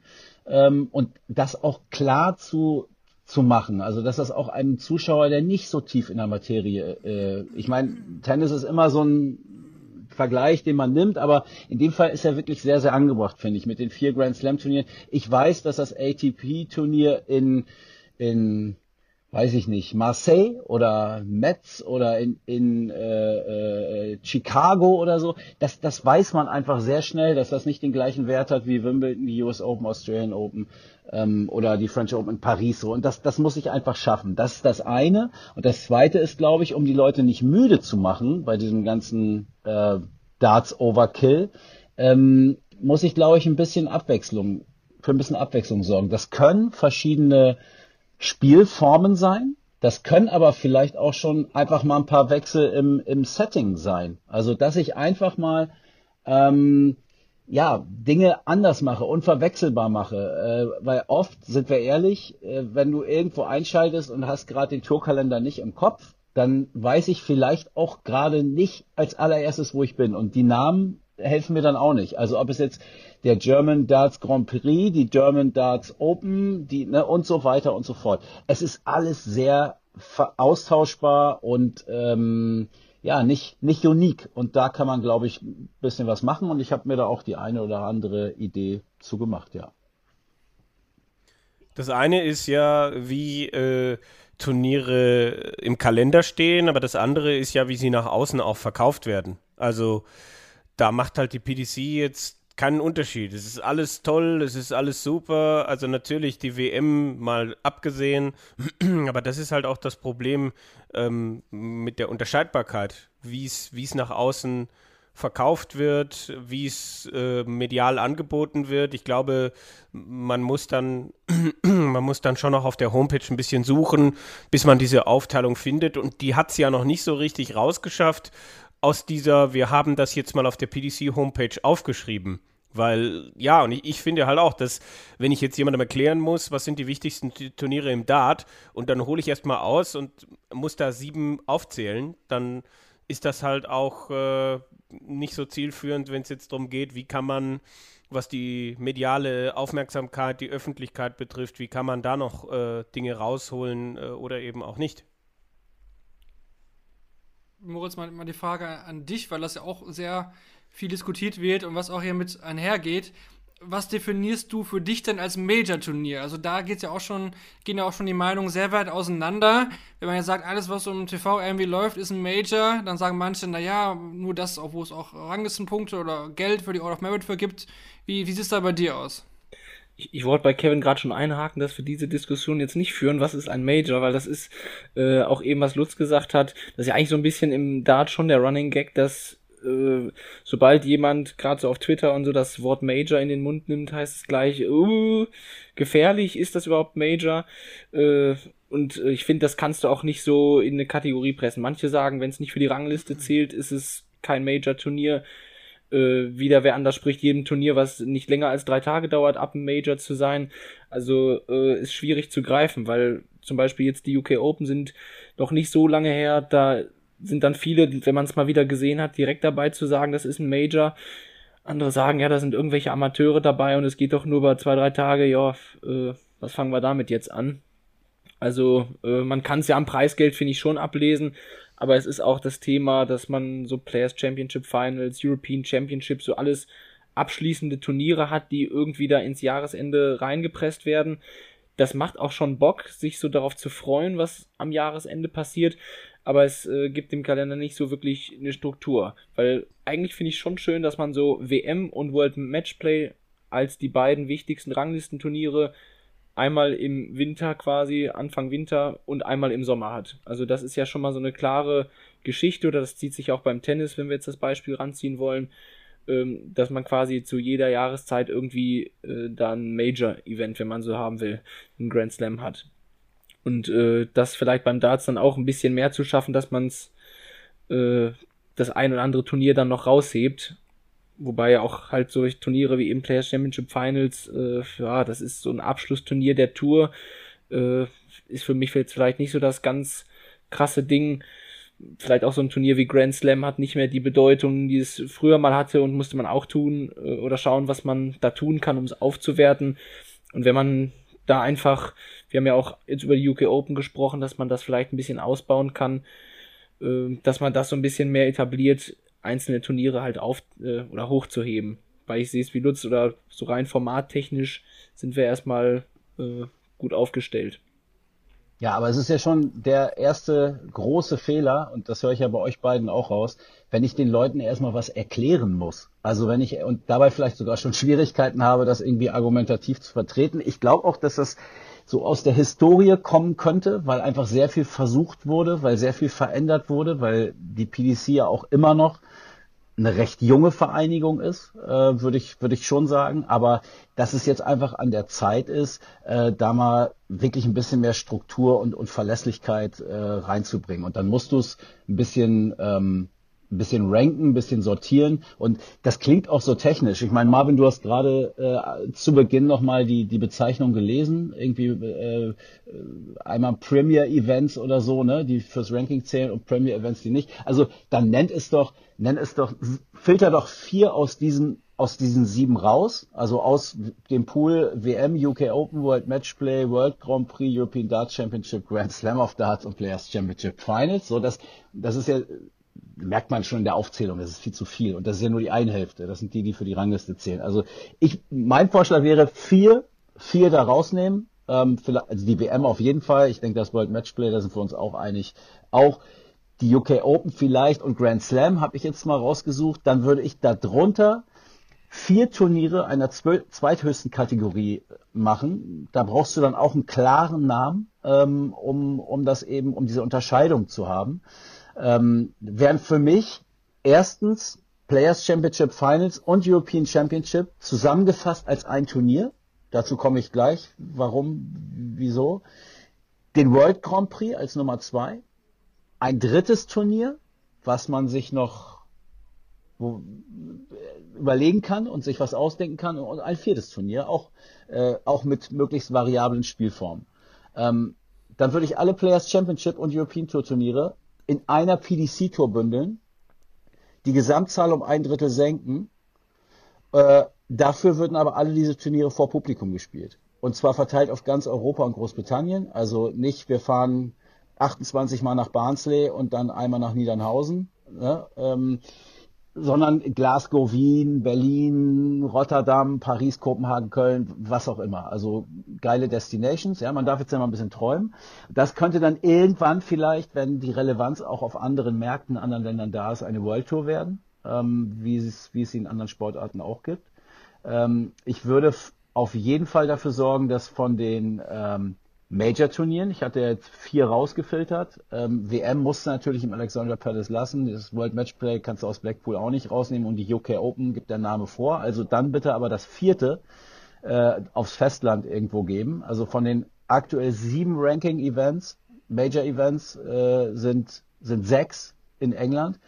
ähm, und das auch klar zu zu machen. Also dass das auch einem Zuschauer, der nicht so tief in der Materie, äh, ich meine, Tennis ist immer so ein Vergleich, den man nimmt, aber in dem Fall ist er wirklich sehr, sehr angebracht, finde ich, mit den vier Grand Slam Turnieren. Ich weiß, dass das ATP-Turnier in, in weiß ich nicht, Marseille oder Metz oder in, in äh, äh, Chicago oder so, das, das weiß man einfach sehr schnell, dass das nicht den gleichen Wert hat wie Wimbledon, die US Open, Australian Open ähm, oder die French Open in Paris so. Und das, das muss ich einfach schaffen. Das ist das eine. Und das zweite ist, glaube ich, um die Leute nicht müde zu machen bei diesem ganzen äh, Darts Overkill, ähm, muss ich, glaube ich, ein bisschen Abwechslung, für ein bisschen Abwechslung sorgen. Das können verschiedene Spielformen sein. Das können aber vielleicht auch schon einfach mal ein paar Wechsel im, im Setting sein. Also, dass ich einfach mal ähm, ja, Dinge anders mache, unverwechselbar mache. Äh, weil oft, sind wir ehrlich, äh, wenn du irgendwo einschaltest und hast gerade den Tourkalender nicht im Kopf, dann weiß ich vielleicht auch gerade nicht als allererstes, wo ich bin. Und die Namen helfen mir dann auch nicht. Also ob es jetzt der German Darts Grand Prix, die German Darts Open, die ne, und so weiter und so fort. Es ist alles sehr austauschbar und ähm, ja nicht nicht unique. Und da kann man, glaube ich, ein bisschen was machen. Und ich habe mir da auch die eine oder andere Idee zu gemacht. Ja. Das eine ist ja, wie äh, Turniere im Kalender stehen, aber das andere ist ja, wie sie nach außen auch verkauft werden. Also da macht halt die PDC jetzt keinen Unterschied. Es ist alles toll, es ist alles super. Also natürlich die WM mal abgesehen, aber das ist halt auch das Problem ähm, mit der Unterscheidbarkeit, wie es nach außen verkauft wird, wie es äh, medial angeboten wird. Ich glaube, man muss dann, man muss dann schon noch auf der Homepage ein bisschen suchen, bis man diese Aufteilung findet. Und die hat es ja noch nicht so richtig rausgeschafft aus dieser, wir haben das jetzt mal auf der PDC-Homepage aufgeschrieben. Weil, ja, und ich, ich, finde halt auch, dass, wenn ich jetzt jemandem erklären muss, was sind die wichtigsten Turniere im Dart, und dann hole ich erstmal aus und muss da sieben aufzählen, dann ist das halt auch äh, nicht so zielführend, wenn es jetzt darum geht, wie kann man, was die mediale Aufmerksamkeit, die Öffentlichkeit betrifft, wie kann man da noch äh, Dinge rausholen äh, oder eben auch nicht. Moritz, mal, mal die Frage an dich, weil das ja auch sehr viel diskutiert wird und was auch hier mit einhergeht was definierst du für dich denn als Major-Turnier? Also da geht's ja auch schon, gehen ja auch schon die Meinungen sehr weit auseinander. Wenn man jetzt sagt, alles, was um TV irgendwie läuft, ist ein Major, dann sagen manche, naja, nur das, wo es auch Ranglistenpunkte oder Geld für die Out of Merit für gibt. Wie, wie sieht es da bei dir aus? Ich, ich wollte bei Kevin gerade schon einhaken, dass wir diese Diskussion jetzt nicht führen, was ist ein Major, weil das ist äh, auch eben, was Lutz gesagt hat, das ist ja eigentlich so ein bisschen im Dart schon der Running Gag, dass äh, sobald jemand gerade so auf Twitter und so das Wort Major in den Mund nimmt, heißt es gleich, uh, gefährlich, ist das überhaupt Major? Äh, und äh, ich finde, das kannst du auch nicht so in eine Kategorie pressen. Manche sagen, wenn es nicht für die Rangliste zählt, ist es kein Major-Turnier. Äh, wieder wer anders spricht, jedem Turnier, was nicht länger als drei Tage dauert, ab einem Major zu sein. Also äh, ist schwierig zu greifen, weil zum Beispiel jetzt die UK Open sind noch nicht so lange her, da sind dann viele, wenn man es mal wieder gesehen hat, direkt dabei zu sagen, das ist ein Major. Andere sagen, ja, da sind irgendwelche Amateure dabei und es geht doch nur über zwei, drei Tage, ja, äh, was fangen wir damit jetzt an? Also äh, man kann es ja am Preisgeld, finde ich, schon ablesen, aber es ist auch das Thema, dass man so Players Championship Finals, European Championship, so alles abschließende Turniere hat, die irgendwie da ins Jahresende reingepresst werden. Das macht auch schon Bock, sich so darauf zu freuen, was am Jahresende passiert aber es äh, gibt dem Kalender nicht so wirklich eine Struktur. Weil eigentlich finde ich schon schön, dass man so WM und World Matchplay als die beiden wichtigsten Ranglistenturniere einmal im Winter quasi, Anfang Winter und einmal im Sommer hat. Also das ist ja schon mal so eine klare Geschichte oder das zieht sich auch beim Tennis, wenn wir jetzt das Beispiel ranziehen wollen, ähm, dass man quasi zu jeder Jahreszeit irgendwie äh, da ein Major-Event, wenn man so haben will, einen Grand Slam hat. Und äh, das vielleicht beim Darts dann auch ein bisschen mehr zu schaffen, dass man es äh, das ein oder andere Turnier dann noch raushebt. Wobei ja auch halt solche Turniere wie im Players Championship Finals, äh, ja, das ist so ein Abschlussturnier der Tour. Äh, ist für mich jetzt vielleicht nicht so das ganz krasse Ding. Vielleicht auch so ein Turnier wie Grand Slam hat nicht mehr die Bedeutung, die es früher mal hatte und musste man auch tun äh, oder schauen, was man da tun kann, um es aufzuwerten. Und wenn man da einfach, wir haben ja auch jetzt über die UK Open gesprochen, dass man das vielleicht ein bisschen ausbauen kann, äh, dass man das so ein bisschen mehr etabliert, einzelne Turniere halt auf äh, oder hochzuheben. Weil ich sehe es wie Lutz oder so rein formattechnisch sind wir erstmal äh, gut aufgestellt. Ja, aber es ist ja schon der erste große Fehler, und das höre ich ja bei euch beiden auch raus, wenn ich den Leuten erstmal was erklären muss. Also wenn ich und dabei vielleicht sogar schon Schwierigkeiten habe, das irgendwie argumentativ zu vertreten. Ich glaube auch, dass das so aus der Historie kommen könnte, weil einfach sehr viel versucht wurde, weil sehr viel verändert wurde, weil die PDC ja auch immer noch eine recht junge Vereinigung ist, äh, würde ich, würde ich schon sagen. Aber dass es jetzt einfach an der Zeit ist, äh, da mal wirklich ein bisschen mehr Struktur und, und Verlässlichkeit äh, reinzubringen. Und dann musst du es ein bisschen ähm, ein bisschen ranken, ein bisschen sortieren und das klingt auch so technisch. Ich meine, Marvin, du hast gerade äh, zu Beginn nochmal die, die Bezeichnung gelesen, irgendwie äh, einmal Premier Events oder so, ne, die fürs Ranking zählen und Premier Events, die nicht. Also dann nennt es doch, nennt es doch, filter doch vier aus diesen aus diesen sieben raus, also aus dem Pool WM, UK Open, World Matchplay, World Grand Prix, European Darts Championship, Grand Slam of Darts und Players Championship Finals. So, das, das ist ja merkt man schon in der Aufzählung, das ist viel zu viel. Und das ist ja nur die eine Hälfte. Das sind die, die für die Rangliste zählen. Also ich, mein Vorschlag wäre vier, vier da rausnehmen. Ähm, also die WM auf jeden Fall. Ich denke, das World Matchplay, da sind wir uns auch einig. Auch die UK Open vielleicht und Grand Slam habe ich jetzt mal rausgesucht. Dann würde ich da drunter vier Turniere einer zweithöchsten Kategorie machen. Da brauchst du dann auch einen klaren Namen, ähm, um, um das eben, um diese Unterscheidung zu haben ähm, wären für mich erstens Players Championship Finals und European Championship zusammengefasst als ein Turnier. Dazu komme ich gleich. Warum, wieso? Den World Grand Prix als Nummer zwei. Ein drittes Turnier, was man sich noch wo, überlegen kann und sich was ausdenken kann und ein viertes Turnier, auch, äh, auch mit möglichst variablen Spielformen. Ähm, dann würde ich alle Players Championship und European Tour Turniere in einer PDC Tour bündeln, die Gesamtzahl um ein Drittel senken. Äh, dafür würden aber alle diese Turniere vor Publikum gespielt. Und zwar verteilt auf ganz Europa und Großbritannien. Also nicht, wir fahren 28 Mal nach Barnsley und dann einmal nach Niedernhausen. Ne? Ähm, sondern Glasgow, Wien, Berlin, Rotterdam, Paris, Kopenhagen, Köln, was auch immer. Also geile Destinations. Ja, man darf jetzt ja mal ein bisschen träumen. Das könnte dann irgendwann vielleicht, wenn die Relevanz auch auf anderen Märkten, anderen Ländern da ist, eine World Tour werden, ähm, wie, es, wie es sie in anderen Sportarten auch gibt. Ähm, ich würde auf jeden Fall dafür sorgen, dass von den ähm, Major-Turnieren. Ich hatte jetzt vier rausgefiltert. Ähm, WM musste natürlich im Alexander Palace lassen. Das World Matchplay kannst du aus Blackpool auch nicht rausnehmen und die UK Open gibt der Name vor. Also dann bitte aber das vierte äh, aufs Festland irgendwo geben. Also von den aktuell sieben Ranking-Events, Major-Events äh, sind, sind sechs in England.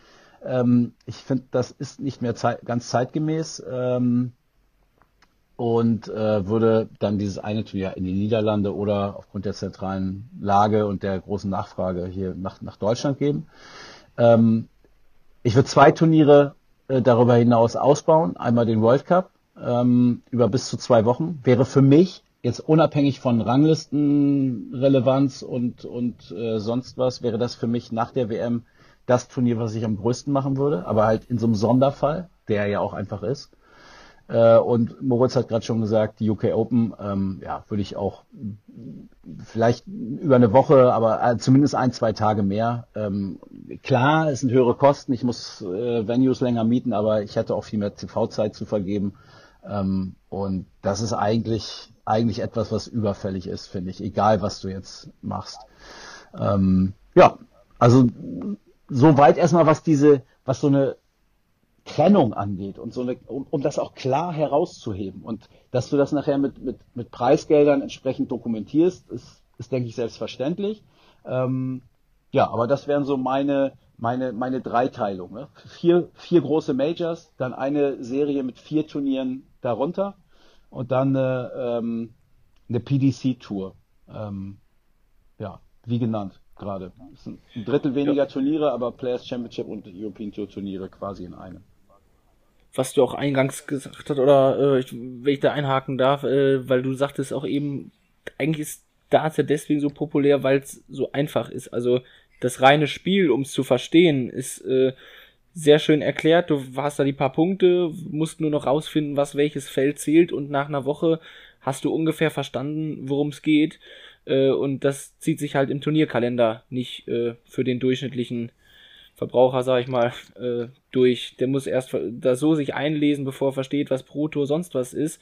Ähm, ich finde, das ist nicht mehr zeit ganz zeitgemäß. Ähm, und äh, würde dann dieses eine Turnier in die Niederlande oder aufgrund der zentralen Lage und der großen Nachfrage hier nach, nach Deutschland geben. Ähm, ich würde zwei Turniere äh, darüber hinaus ausbauen. Einmal den World Cup ähm, über bis zu zwei Wochen. Wäre für mich jetzt unabhängig von Ranglistenrelevanz und, und äh, sonst was, wäre das für mich nach der WM das Turnier, was ich am größten machen würde, aber halt in so einem Sonderfall, der ja auch einfach ist. Äh, und Moritz hat gerade schon gesagt, die UK Open, ähm, ja, würde ich auch vielleicht über eine Woche, aber äh, zumindest ein, zwei Tage mehr. Ähm, klar, es sind höhere Kosten, ich muss äh, Venues länger mieten, aber ich hätte auch viel mehr TV-Zeit zu vergeben. Ähm, und das ist eigentlich, eigentlich etwas, was überfällig ist, finde ich, egal was du jetzt machst. Ähm, ja, also soweit erstmal, was diese, was so eine Trennung angeht und so eine, um, um das auch klar herauszuheben und dass du das nachher mit, mit, mit Preisgeldern entsprechend dokumentierst, ist, ist denke ich, selbstverständlich. Ähm, ja, aber das wären so meine, meine, meine Dreiteilung. Ne? Vier, vier große Majors, dann eine Serie mit vier Turnieren darunter und dann eine, ähm, eine PDC-Tour. Ähm, ja, wie genannt gerade. Ein Drittel weniger. Turniere, aber Players Championship und European Tour Turniere quasi in einem was du auch eingangs gesagt hast, oder äh, ich, wenn ich da einhaken darf, äh, weil du sagtest auch eben, eigentlich ist Darts ja deswegen so populär, weil es so einfach ist. Also das reine Spiel, um es zu verstehen, ist äh, sehr schön erklärt. Du hast da die paar Punkte, musst nur noch rausfinden, was welches Feld zählt und nach einer Woche hast du ungefähr verstanden, worum es geht. Äh, und das zieht sich halt im Turnierkalender nicht äh, für den durchschnittlichen Verbraucher, sag ich mal, äh, durch. Der muss erst da so sich einlesen, bevor er versteht, was Proto sonst was ist.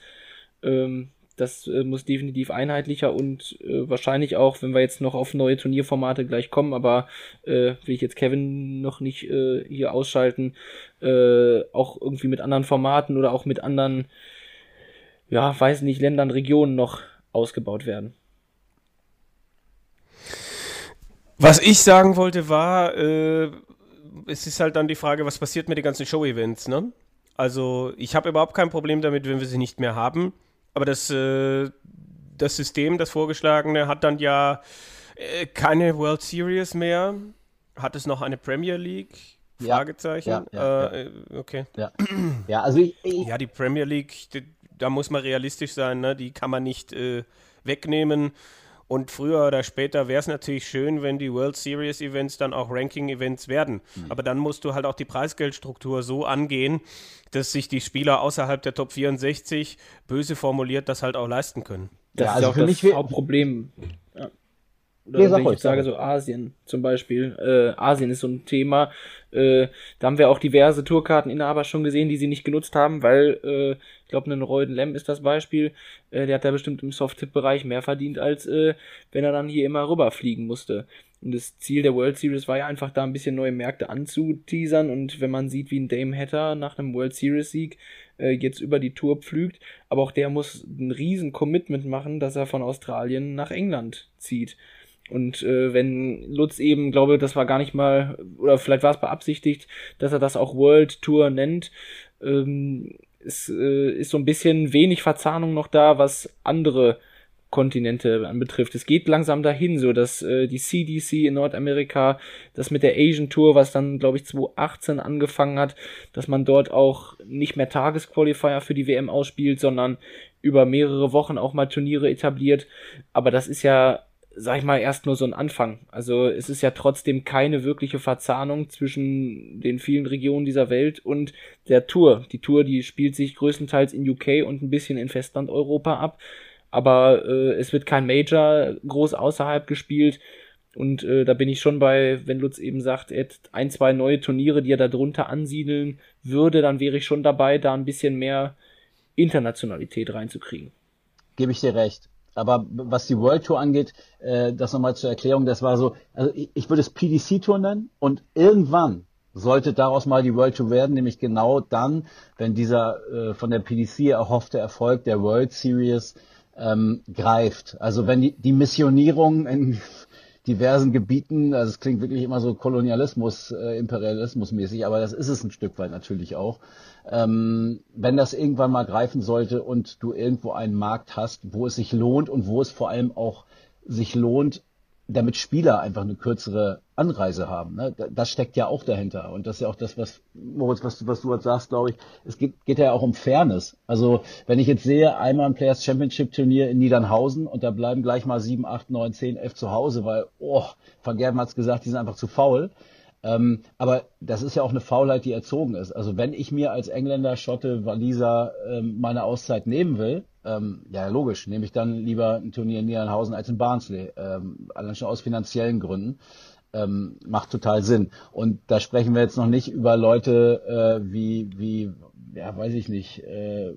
Ähm, das äh, muss definitiv einheitlicher und äh, wahrscheinlich auch, wenn wir jetzt noch auf neue Turnierformate gleich kommen, aber äh, will ich jetzt Kevin noch nicht äh, hier ausschalten, äh, auch irgendwie mit anderen Formaten oder auch mit anderen, ja, weiß nicht, Ländern, Regionen noch ausgebaut werden. Was ich sagen wollte war, äh, es ist halt dann die Frage, was passiert mit den ganzen Show-Events, ne? Also, ich habe überhaupt kein Problem damit, wenn wir sie nicht mehr haben. Aber das, äh, das System, das vorgeschlagene, hat dann ja äh, keine World Series mehr. Hat es noch eine Premier League? Fragezeichen. Ja, ja, äh, ja. okay. Ja. also ich, ich, Ja, die Premier League, die, da muss man realistisch sein, ne? Die kann man nicht äh, wegnehmen. Und früher oder später wäre es natürlich schön, wenn die World Series Events dann auch Ranking Events werden. Mhm. Aber dann musst du halt auch die Preisgeldstruktur so angehen, dass sich die Spieler außerhalb der Top 64 böse formuliert das halt auch leisten können. Das ja, also ist auch für das mich Hauptproblem. Oder ja, wenn ich jetzt sage, so Asien zum Beispiel. Äh, Asien ist so ein Thema. Äh, da haben wir auch diverse Tourkarteninhaber schon gesehen, die sie nicht genutzt haben, weil äh, ich glaube, ein Reuden Lem ist das Beispiel. Äh, der hat da bestimmt im Soft-Tip-Bereich mehr verdient, als äh, wenn er dann hier immer rüberfliegen musste. Und das Ziel der World Series war ja einfach da ein bisschen neue Märkte anzuteasern. Und wenn man sieht, wie ein Dame Hatter nach einem World Series Sieg äh, jetzt über die Tour pflügt, aber auch der muss ein riesen Commitment machen, dass er von Australien nach England zieht. Und äh, wenn Lutz eben, glaube, das war gar nicht mal, oder vielleicht war es beabsichtigt, dass er das auch World Tour nennt, ähm, es äh, ist so ein bisschen wenig Verzahnung noch da, was andere Kontinente anbetrifft. Es geht langsam dahin, so dass äh, die CDC in Nordamerika, das mit der Asian Tour, was dann glaube ich 2018 angefangen hat, dass man dort auch nicht mehr Tagesqualifier für die WM ausspielt, sondern über mehrere Wochen auch mal Turniere etabliert. Aber das ist ja sag ich mal, erst nur so ein Anfang. Also es ist ja trotzdem keine wirkliche Verzahnung zwischen den vielen Regionen dieser Welt und der Tour. Die Tour, die spielt sich größtenteils in UK und ein bisschen in Festland-Europa ab, aber äh, es wird kein Major groß außerhalb gespielt. Und äh, da bin ich schon bei, wenn Lutz eben sagt, er ein, zwei neue Turniere, die er da drunter ansiedeln würde, dann wäre ich schon dabei, da ein bisschen mehr Internationalität reinzukriegen. Gebe ich dir recht. Aber was die World Tour angeht, äh, das nochmal zur Erklärung, das war so, also ich, ich würde es PDC Tour nennen und irgendwann sollte daraus mal die World Tour werden, nämlich genau dann, wenn dieser äh, von der PDC erhoffte Erfolg der World Series ähm, greift. Also wenn die, die Missionierung in diversen Gebieten, also es klingt wirklich immer so Kolonialismus, äh, Imperialismus mäßig, aber das ist es ein Stück weit natürlich auch. Ähm, wenn das irgendwann mal greifen sollte und du irgendwo einen Markt hast, wo es sich lohnt und wo es vor allem auch sich lohnt, damit Spieler einfach eine kürzere Anreise haben. Ne? Das steckt ja auch dahinter. Und das ist ja auch das, was, Moritz, was, was du jetzt sagst, glaube ich. Es geht, geht ja auch um Fairness. Also, wenn ich jetzt sehe, einmal ein Players Championship Turnier in Niedernhausen und da bleiben gleich mal sieben, acht, neun, zehn, elf zu Hause, weil, oh, Van Gerben hat's gesagt, die sind einfach zu faul. Ähm, aber das ist ja auch eine Faulheit, die erzogen ist. Also wenn ich mir als Engländer, Schotte, Waliser ähm, meine Auszeit nehmen will, ähm, ja logisch, nehme ich dann lieber ein Turnier in Niedernhausen als in Barnsley. Ähm, allein schon aus finanziellen Gründen. Ähm, macht total Sinn. Und da sprechen wir jetzt noch nicht über Leute äh, wie, wie, ja, weiß ich nicht, äh,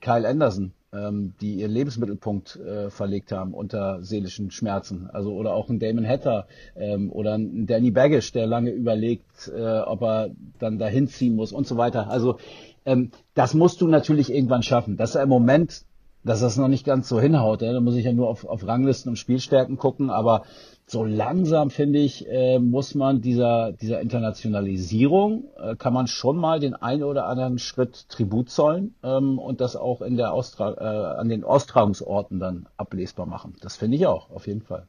Kyle Anderson, ähm, die ihren Lebensmittelpunkt äh, verlegt haben unter seelischen Schmerzen. Also oder auch ein Damon Hatter ähm, oder ein Danny Baggish, der lange überlegt, äh, ob er dann dahin ziehen muss und so weiter. Also ähm, das musst du natürlich irgendwann schaffen. Das ist im Moment, dass das noch nicht ganz so hinhaut. Ja? Da muss ich ja nur auf, auf Ranglisten und Spielstärken gucken, aber so langsam, finde ich, äh, muss man dieser, dieser Internationalisierung, äh, kann man schon mal den einen oder anderen Schritt Tribut zollen ähm, und das auch in der Austra äh, an den Austragungsorten dann ablesbar machen. Das finde ich auch, auf jeden Fall.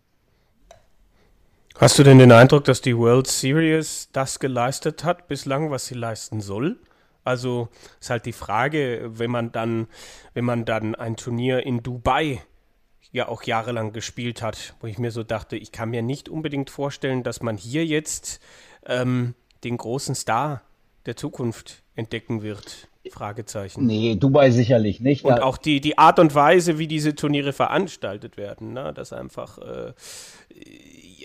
Hast du denn den Eindruck, dass die World Series das geleistet hat bislang, was sie leisten soll? Also ist halt die Frage, wenn man dann, wenn man dann ein Turnier in Dubai ja auch jahrelang gespielt hat, wo ich mir so dachte, ich kann mir nicht unbedingt vorstellen, dass man hier jetzt ähm, den großen Star der Zukunft entdecken wird. Fragezeichen. Nee, Dubai sicherlich nicht. Und auch die, die Art und Weise, wie diese Turniere veranstaltet werden, ne? das einfach, äh,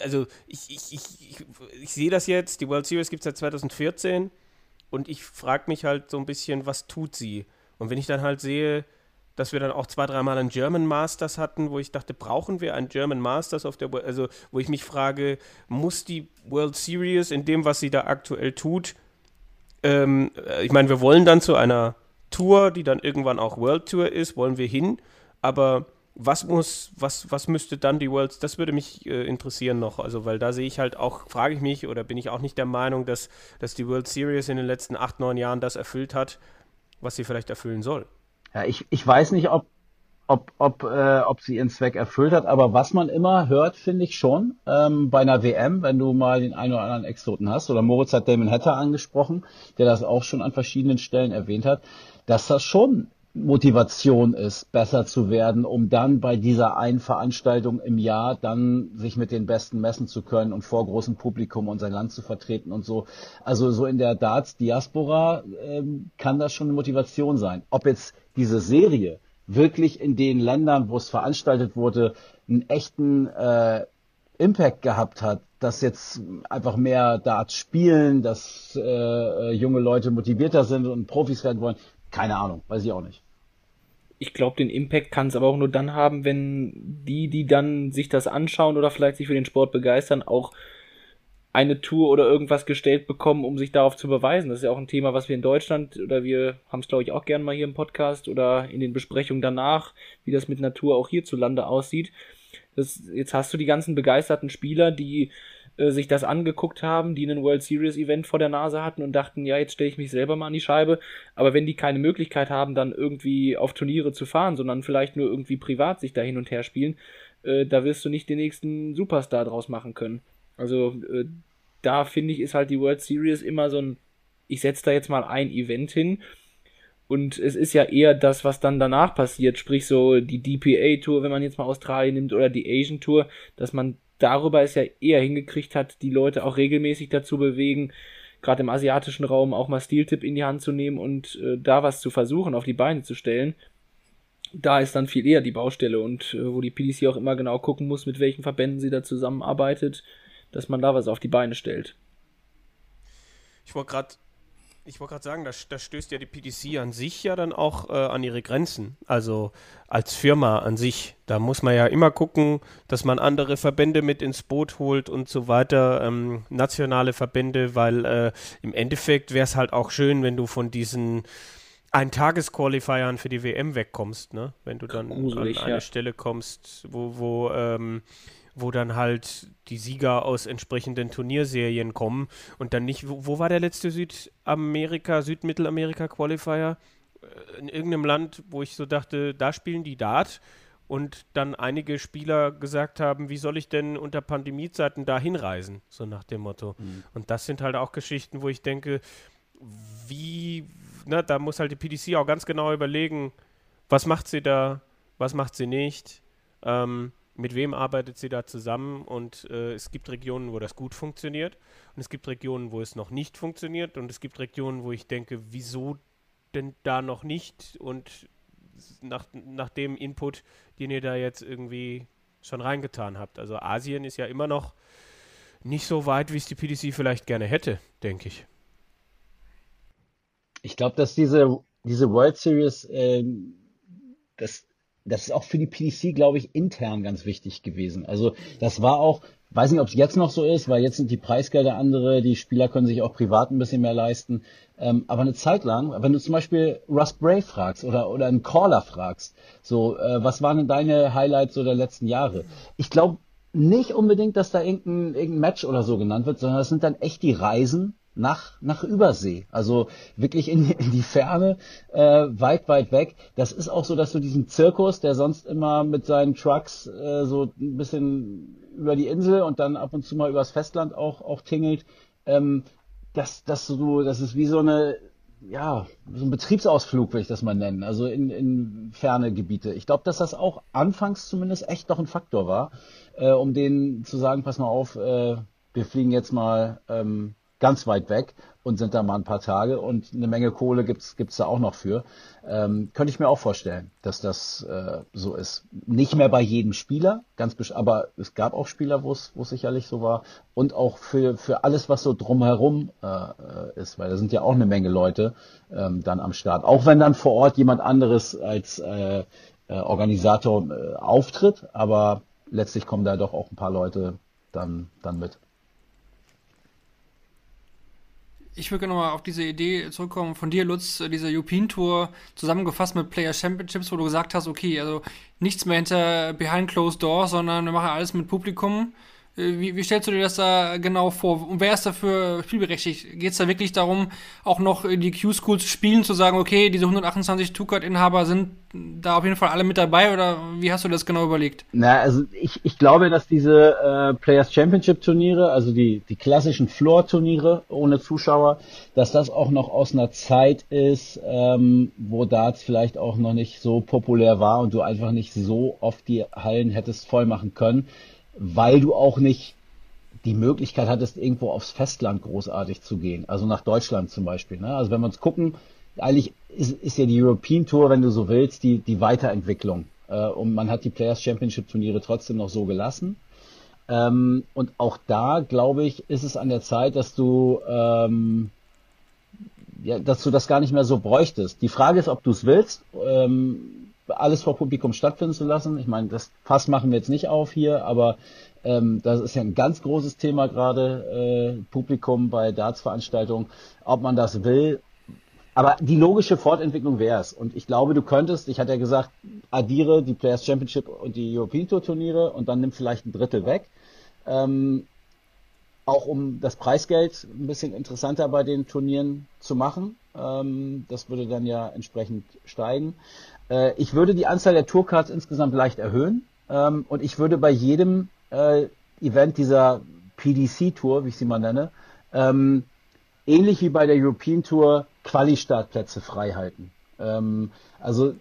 also ich, ich, ich, ich, ich sehe das jetzt, die World Series gibt es seit 2014 und ich frage mich halt so ein bisschen, was tut sie? Und wenn ich dann halt sehe, dass wir dann auch zwei, dreimal einen German Masters hatten, wo ich dachte, brauchen wir einen German Masters auf der, also wo ich mich frage, muss die World Series in dem, was sie da aktuell tut, ähm, ich meine, wir wollen dann zu einer Tour, die dann irgendwann auch World Tour ist, wollen wir hin, aber was muss, was, was müsste dann die World, das würde mich äh, interessieren noch, also weil da sehe ich halt auch, frage ich mich oder bin ich auch nicht der Meinung, dass, dass die World Series in den letzten acht, neun Jahren das erfüllt hat, was sie vielleicht erfüllen soll. Ja, ich, ich weiß nicht, ob, ob, ob, äh, ob sie ihren Zweck erfüllt hat, aber was man immer hört, finde ich schon, ähm, bei einer WM, wenn du mal den einen oder anderen Exoten hast, oder Moritz hat Damon Hatter angesprochen, der das auch schon an verschiedenen Stellen erwähnt hat, dass das schon Motivation ist, besser zu werden, um dann bei dieser einen Veranstaltung im Jahr dann sich mit den Besten messen zu können und vor großem Publikum und sein Land zu vertreten und so. Also so in der Darts-Diaspora ähm, kann das schon eine Motivation sein. Ob jetzt diese Serie wirklich in den Ländern, wo es veranstaltet wurde, einen echten äh, Impact gehabt hat, dass jetzt einfach mehr Darts spielen, dass äh, junge Leute motivierter sind und Profis werden wollen, keine Ahnung, weiß ich auch nicht. Ich glaube, den Impact kann es aber auch nur dann haben, wenn die, die dann sich das anschauen oder vielleicht sich für den Sport begeistern, auch eine Tour oder irgendwas gestellt bekommen, um sich darauf zu beweisen. Das ist ja auch ein Thema, was wir in Deutschland oder wir haben es, glaube ich, auch gerne mal hier im Podcast oder in den Besprechungen danach, wie das mit Natur auch hierzulande aussieht. Das, jetzt hast du die ganzen begeisterten Spieler, die äh, sich das angeguckt haben, die einen World Series Event vor der Nase hatten und dachten, ja, jetzt stelle ich mich selber mal an die Scheibe. Aber wenn die keine Möglichkeit haben, dann irgendwie auf Turniere zu fahren, sondern vielleicht nur irgendwie privat sich da hin und her spielen, äh, da wirst du nicht den nächsten Superstar draus machen können. Also äh, da finde ich, ist halt die World Series immer so ein, ich setze da jetzt mal ein Event hin. Und es ist ja eher das, was dann danach passiert, sprich so die DPA-Tour, wenn man jetzt mal Australien nimmt, oder die Asian Tour, dass man darüber es ja eher hingekriegt hat, die Leute auch regelmäßig dazu bewegen, gerade im asiatischen Raum auch mal Stiltipp in die Hand zu nehmen und äh, da was zu versuchen, auf die Beine zu stellen. Da ist dann viel eher die Baustelle und äh, wo die PDC auch immer genau gucken muss, mit welchen Verbänden sie da zusammenarbeitet, dass man da was auf die Beine stellt. Ich wollte gerade ich wollte gerade sagen, da, da, stößt ja die PDC an sich ja dann auch äh, an ihre Grenzen. Also als Firma an sich. Da muss man ja immer gucken, dass man andere Verbände mit ins Boot holt und so weiter, ähm, nationale Verbände, weil äh, im Endeffekt wäre es halt auch schön, wenn du von diesen Ein-Tages-Qualifiern für die WM wegkommst, ne? Wenn du dann Gruselig, an eine ja. Stelle kommst, wo, wo ähm, wo dann halt die Sieger aus entsprechenden Turnierserien kommen und dann nicht, wo, wo war der letzte Südamerika, Südmittelamerika Qualifier? Äh, in irgendeinem Land, wo ich so dachte, da spielen die Dart und dann einige Spieler gesagt haben, wie soll ich denn unter Pandemiezeiten da hinreisen, so nach dem Motto. Mhm. Und das sind halt auch Geschichten, wo ich denke, wie, na, da muss halt die PDC auch ganz genau überlegen, was macht sie da, was macht sie nicht. Ähm, mit wem arbeitet sie da zusammen und äh, es gibt Regionen, wo das gut funktioniert und es gibt Regionen, wo es noch nicht funktioniert und es gibt Regionen, wo ich denke, wieso denn da noch nicht und nach, nach dem Input, den ihr da jetzt irgendwie schon reingetan habt. Also Asien ist ja immer noch nicht so weit, wie es die PDC vielleicht gerne hätte, denke ich. Ich glaube, dass diese, diese World Series, äh, das das ist auch für die PDC, glaube ich, intern ganz wichtig gewesen. Also das war auch, weiß nicht, ob es jetzt noch so ist, weil jetzt sind die Preisgelder andere, die Spieler können sich auch privat ein bisschen mehr leisten. Ähm, aber eine Zeit lang, wenn du zum Beispiel Russ Bray fragst oder, oder einen Caller fragst, so, äh, was waren denn deine Highlights so der letzten Jahre? Ich glaube nicht unbedingt, dass da irgendein, irgendein Match oder so genannt wird, sondern das sind dann echt die Reisen, nach, nach Übersee, also wirklich in, in die Ferne, äh, weit, weit weg. Das ist auch so, dass du diesen Zirkus, der sonst immer mit seinen Trucks äh, so ein bisschen über die Insel und dann ab und zu mal übers Festland auch, auch tingelt, ähm, dass, dass du, das ist wie so eine, ja, so ein Betriebsausflug, will ich das mal nennen, also in, in ferne Gebiete. Ich glaube, dass das auch anfangs zumindest echt noch ein Faktor war, äh, um denen zu sagen, pass mal auf, äh, wir fliegen jetzt mal ähm, ganz weit weg und sind da mal ein paar Tage und eine Menge Kohle gibt's gibt's da auch noch für. Ähm, könnte ich mir auch vorstellen, dass das äh, so ist. Nicht mehr bei jedem Spieler, ganz aber es gab auch Spieler, wo es sicherlich so war und auch für für alles, was so drumherum äh, äh, ist, weil da sind ja auch eine Menge Leute ähm, dann am Start. Auch wenn dann vor Ort jemand anderes als äh, äh, Organisator äh, auftritt, aber letztlich kommen da doch auch ein paar Leute dann dann mit. Ich würde nochmal auf diese Idee zurückkommen von dir, Lutz, diese European Tour zusammengefasst mit Player Championships, wo du gesagt hast, okay, also nichts mehr hinter Behind Closed Doors, sondern wir machen alles mit Publikum. Äh, wie, wie, stellst du dir das da genau vor? Und wer ist dafür spielberechtigt? Geht es da wirklich darum, auch noch die Q-School zu spielen, zu sagen, okay, diese 128 Two-Card-Inhaber sind da auf jeden Fall alle mit dabei oder wie hast du das genau überlegt? Na, also ich, ich glaube, dass diese äh, Players Championship Turniere, also die, die klassischen Floor-Turniere ohne Zuschauer, dass das auch noch aus einer Zeit ist, ähm, wo Darts vielleicht auch noch nicht so populär war und du einfach nicht so oft die Hallen hättest voll machen können weil du auch nicht die Möglichkeit hattest, irgendwo aufs Festland großartig zu gehen, also nach Deutschland zum Beispiel. Ne? Also wenn wir uns gucken, eigentlich ist, ist ja die European Tour, wenn du so willst, die, die Weiterentwicklung. Äh, und man hat die Players Championship Turniere trotzdem noch so gelassen. Ähm, und auch da, glaube ich, ist es an der Zeit, dass du, ähm, ja, dass du das gar nicht mehr so bräuchtest. Die Frage ist, ob du es willst. Ähm, alles vor Publikum stattfinden zu lassen. Ich meine, das Fass machen wir jetzt nicht auf hier, aber ähm, das ist ja ein ganz großes Thema gerade, äh, Publikum bei Darts-Veranstaltungen, ob man das will. Aber die logische Fortentwicklung wäre es. Und ich glaube, du könntest, ich hatte ja gesagt, addiere die Players Championship und die European Tour Turniere und dann nimm vielleicht ein Drittel weg. Ähm, auch um das Preisgeld ein bisschen interessanter bei den Turnieren zu machen. Ähm, das würde dann ja entsprechend steigen. Äh, ich würde die Anzahl der Tourcards insgesamt leicht erhöhen ähm, und ich würde bei jedem äh, Event dieser PDC-Tour, wie ich sie mal nenne, ähm, ähnlich wie bei der European Tour Quali-Startplätze frei halten. Ähm, also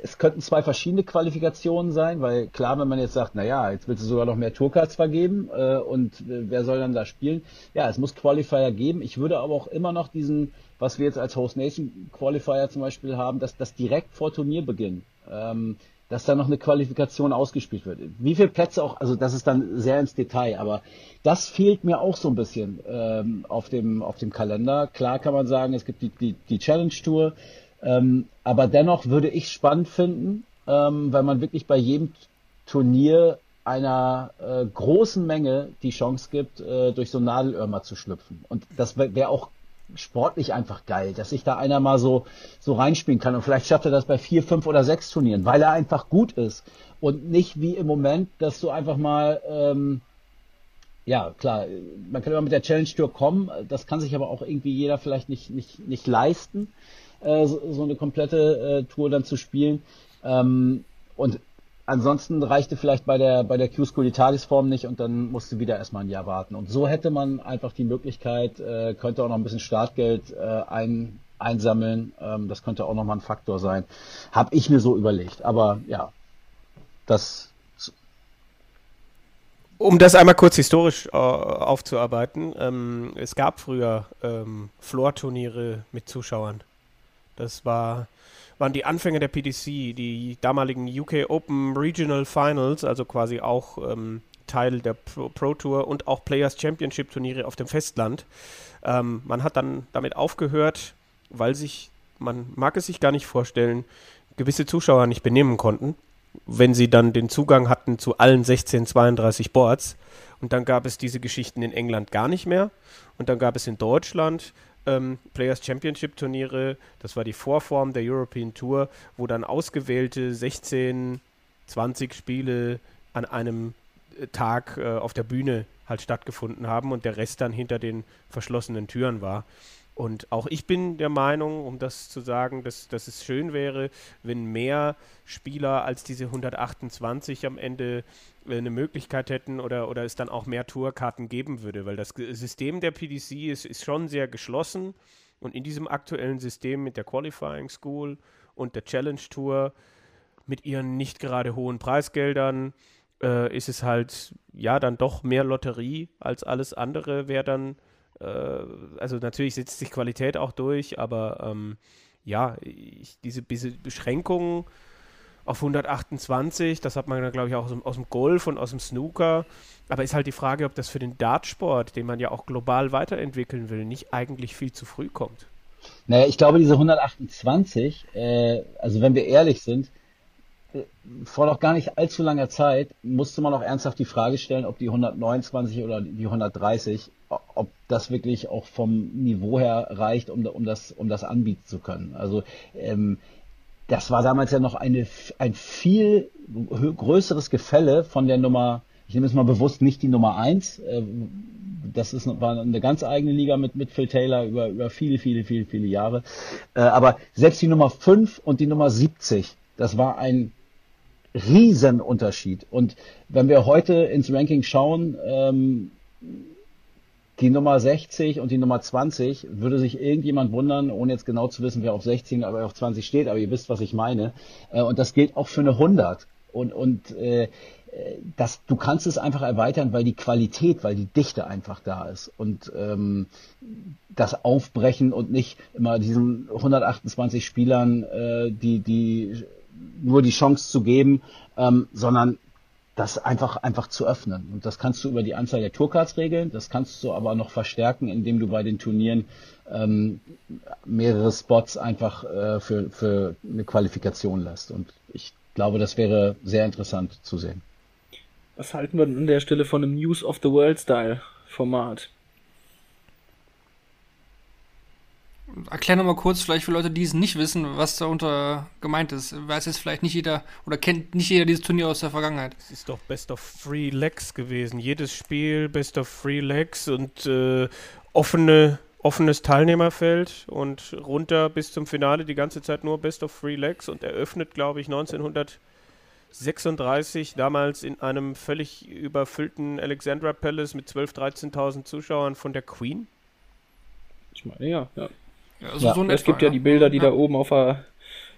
es könnten zwei verschiedene Qualifikationen sein, weil klar, wenn man jetzt sagt, naja, jetzt willst du sogar noch mehr Tourcards vergeben äh, und äh, wer soll dann da spielen? Ja, es muss Qualifier geben. Ich würde aber auch immer noch diesen, was wir jetzt als Host Nation Qualifier zum Beispiel haben, dass das direkt vor Turnierbeginn, ähm, dass da noch eine Qualifikation ausgespielt wird. Wie viele Plätze auch, also das ist dann sehr ins Detail, aber das fehlt mir auch so ein bisschen ähm, auf dem auf dem Kalender. Klar kann man sagen, es gibt die, die, die Challenge Tour. Ähm, aber dennoch würde ich spannend finden, ähm, weil man wirklich bei jedem Turnier einer äh, großen Menge die Chance gibt, äh, durch so Nadelöhr zu schlüpfen. Und das wäre wär auch sportlich einfach geil, dass sich da einer mal so, so reinspielen kann. Und vielleicht schafft er das bei vier, fünf oder sechs Turnieren, weil er einfach gut ist. Und nicht wie im Moment, dass du einfach mal, ähm, ja, klar, man kann immer mit der Challenge Tour kommen, das kann sich aber auch irgendwie jeder vielleicht nicht, nicht, nicht leisten äh, so, so, eine komplette äh, Tour dann zu spielen. Ähm, und ansonsten reichte vielleicht bei der bei der Q-School die Tagesform nicht und dann musste wieder erstmal ein Jahr warten. Und so hätte man einfach die Möglichkeit, äh, könnte auch noch ein bisschen Startgeld äh, ein, einsammeln. Ähm, das könnte auch nochmal ein Faktor sein. Habe ich mir so überlegt. Aber ja, das um das einmal kurz historisch äh, aufzuarbeiten, ähm, es gab früher ähm, Floor-Turniere mit Zuschauern. Das war, waren die Anfänge der PDC, die damaligen UK Open Regional Finals, also quasi auch ähm, Teil der Pro, Pro, Tour und auch Players Championship Turniere auf dem Festland. Ähm, man hat dann damit aufgehört, weil sich, man mag es sich gar nicht vorstellen, gewisse Zuschauer nicht benehmen konnten, wenn sie dann den Zugang hatten zu allen 1632 Boards. Und dann gab es diese Geschichten in England gar nicht mehr. Und dann gab es in Deutschland ähm, Players Championship Turniere. Das war die Vorform der European Tour, wo dann ausgewählte 16, 20 Spiele an einem äh, Tag äh, auf der Bühne halt stattgefunden haben und der Rest dann hinter den verschlossenen Türen war. Und auch ich bin der Meinung, um das zu sagen, dass, dass es schön wäre, wenn mehr Spieler als diese 128 am Ende eine Möglichkeit hätten oder, oder es dann auch mehr Tourkarten geben würde, weil das System der PDC ist, ist schon sehr geschlossen. Und in diesem aktuellen System mit der Qualifying School und der Challenge Tour mit ihren nicht gerade hohen Preisgeldern äh, ist es halt ja dann doch mehr Lotterie als alles andere, wer dann äh, also natürlich setzt sich Qualität auch durch, aber ähm, ja, ich, diese, diese Beschränkungen auf 128, das hat man dann, glaube ich, auch aus dem, aus dem, Golf und aus dem Snooker. Aber ist halt die Frage, ob das für den Dartsport, den man ja auch global weiterentwickeln will, nicht eigentlich viel zu früh kommt. Naja, ich glaube, diese 128, äh, also wenn wir ehrlich sind, vor noch gar nicht allzu langer Zeit musste man auch ernsthaft die Frage stellen, ob die 129 oder die 130, ob das wirklich auch vom Niveau her reicht, um, um, das, um das anbieten zu können. Also ähm, das war damals ja noch eine, ein viel größeres Gefälle von der Nummer, ich nehme es mal bewusst nicht die Nummer 1, äh, das ist, war eine ganz eigene Liga mit, mit Phil Taylor über, über viele, viele, viele, viele Jahre. Äh, aber selbst die Nummer 5 und die Nummer 70, das war ein Riesenunterschied. Und wenn wir heute ins Ranking schauen, ähm, die Nummer 60 und die Nummer 20, würde sich irgendjemand wundern, ohne jetzt genau zu wissen, wer auf 16, aber auf 20 steht, aber ihr wisst, was ich meine. Äh, und das gilt auch für eine 100. Und, und äh, das, du kannst es einfach erweitern, weil die Qualität, weil die Dichte einfach da ist. Und ähm, das Aufbrechen und nicht immer diesen 128 Spielern, äh, die, die nur die Chance zu geben, ähm, sondern das einfach, einfach zu öffnen. Und das kannst du über die Anzahl der Tourcards regeln, das kannst du aber noch verstärken, indem du bei den Turnieren ähm, mehrere Spots einfach äh, für, für eine Qualifikation lässt. Und ich glaube, das wäre sehr interessant zu sehen. Was halten wir denn an der Stelle von einem News of the World Style Format? Erklär nochmal kurz, vielleicht für Leute, die es nicht wissen, was darunter gemeint ist. Weiß jetzt vielleicht nicht jeder oder kennt nicht jeder dieses Turnier aus der Vergangenheit. Es ist doch Best of Three Legs gewesen. Jedes Spiel Best of Three Legs und äh, offene, offenes Teilnehmerfeld und runter bis zum Finale die ganze Zeit nur Best of Three Legs und eröffnet, glaube ich, 1936 damals in einem völlig überfüllten Alexandra Palace mit 12.000, 13.000 Zuschauern von der Queen. Ich meine, ja, ja. Ja, also Ja, so es etwa, gibt ja die Bilder, die ja. da oben auf der,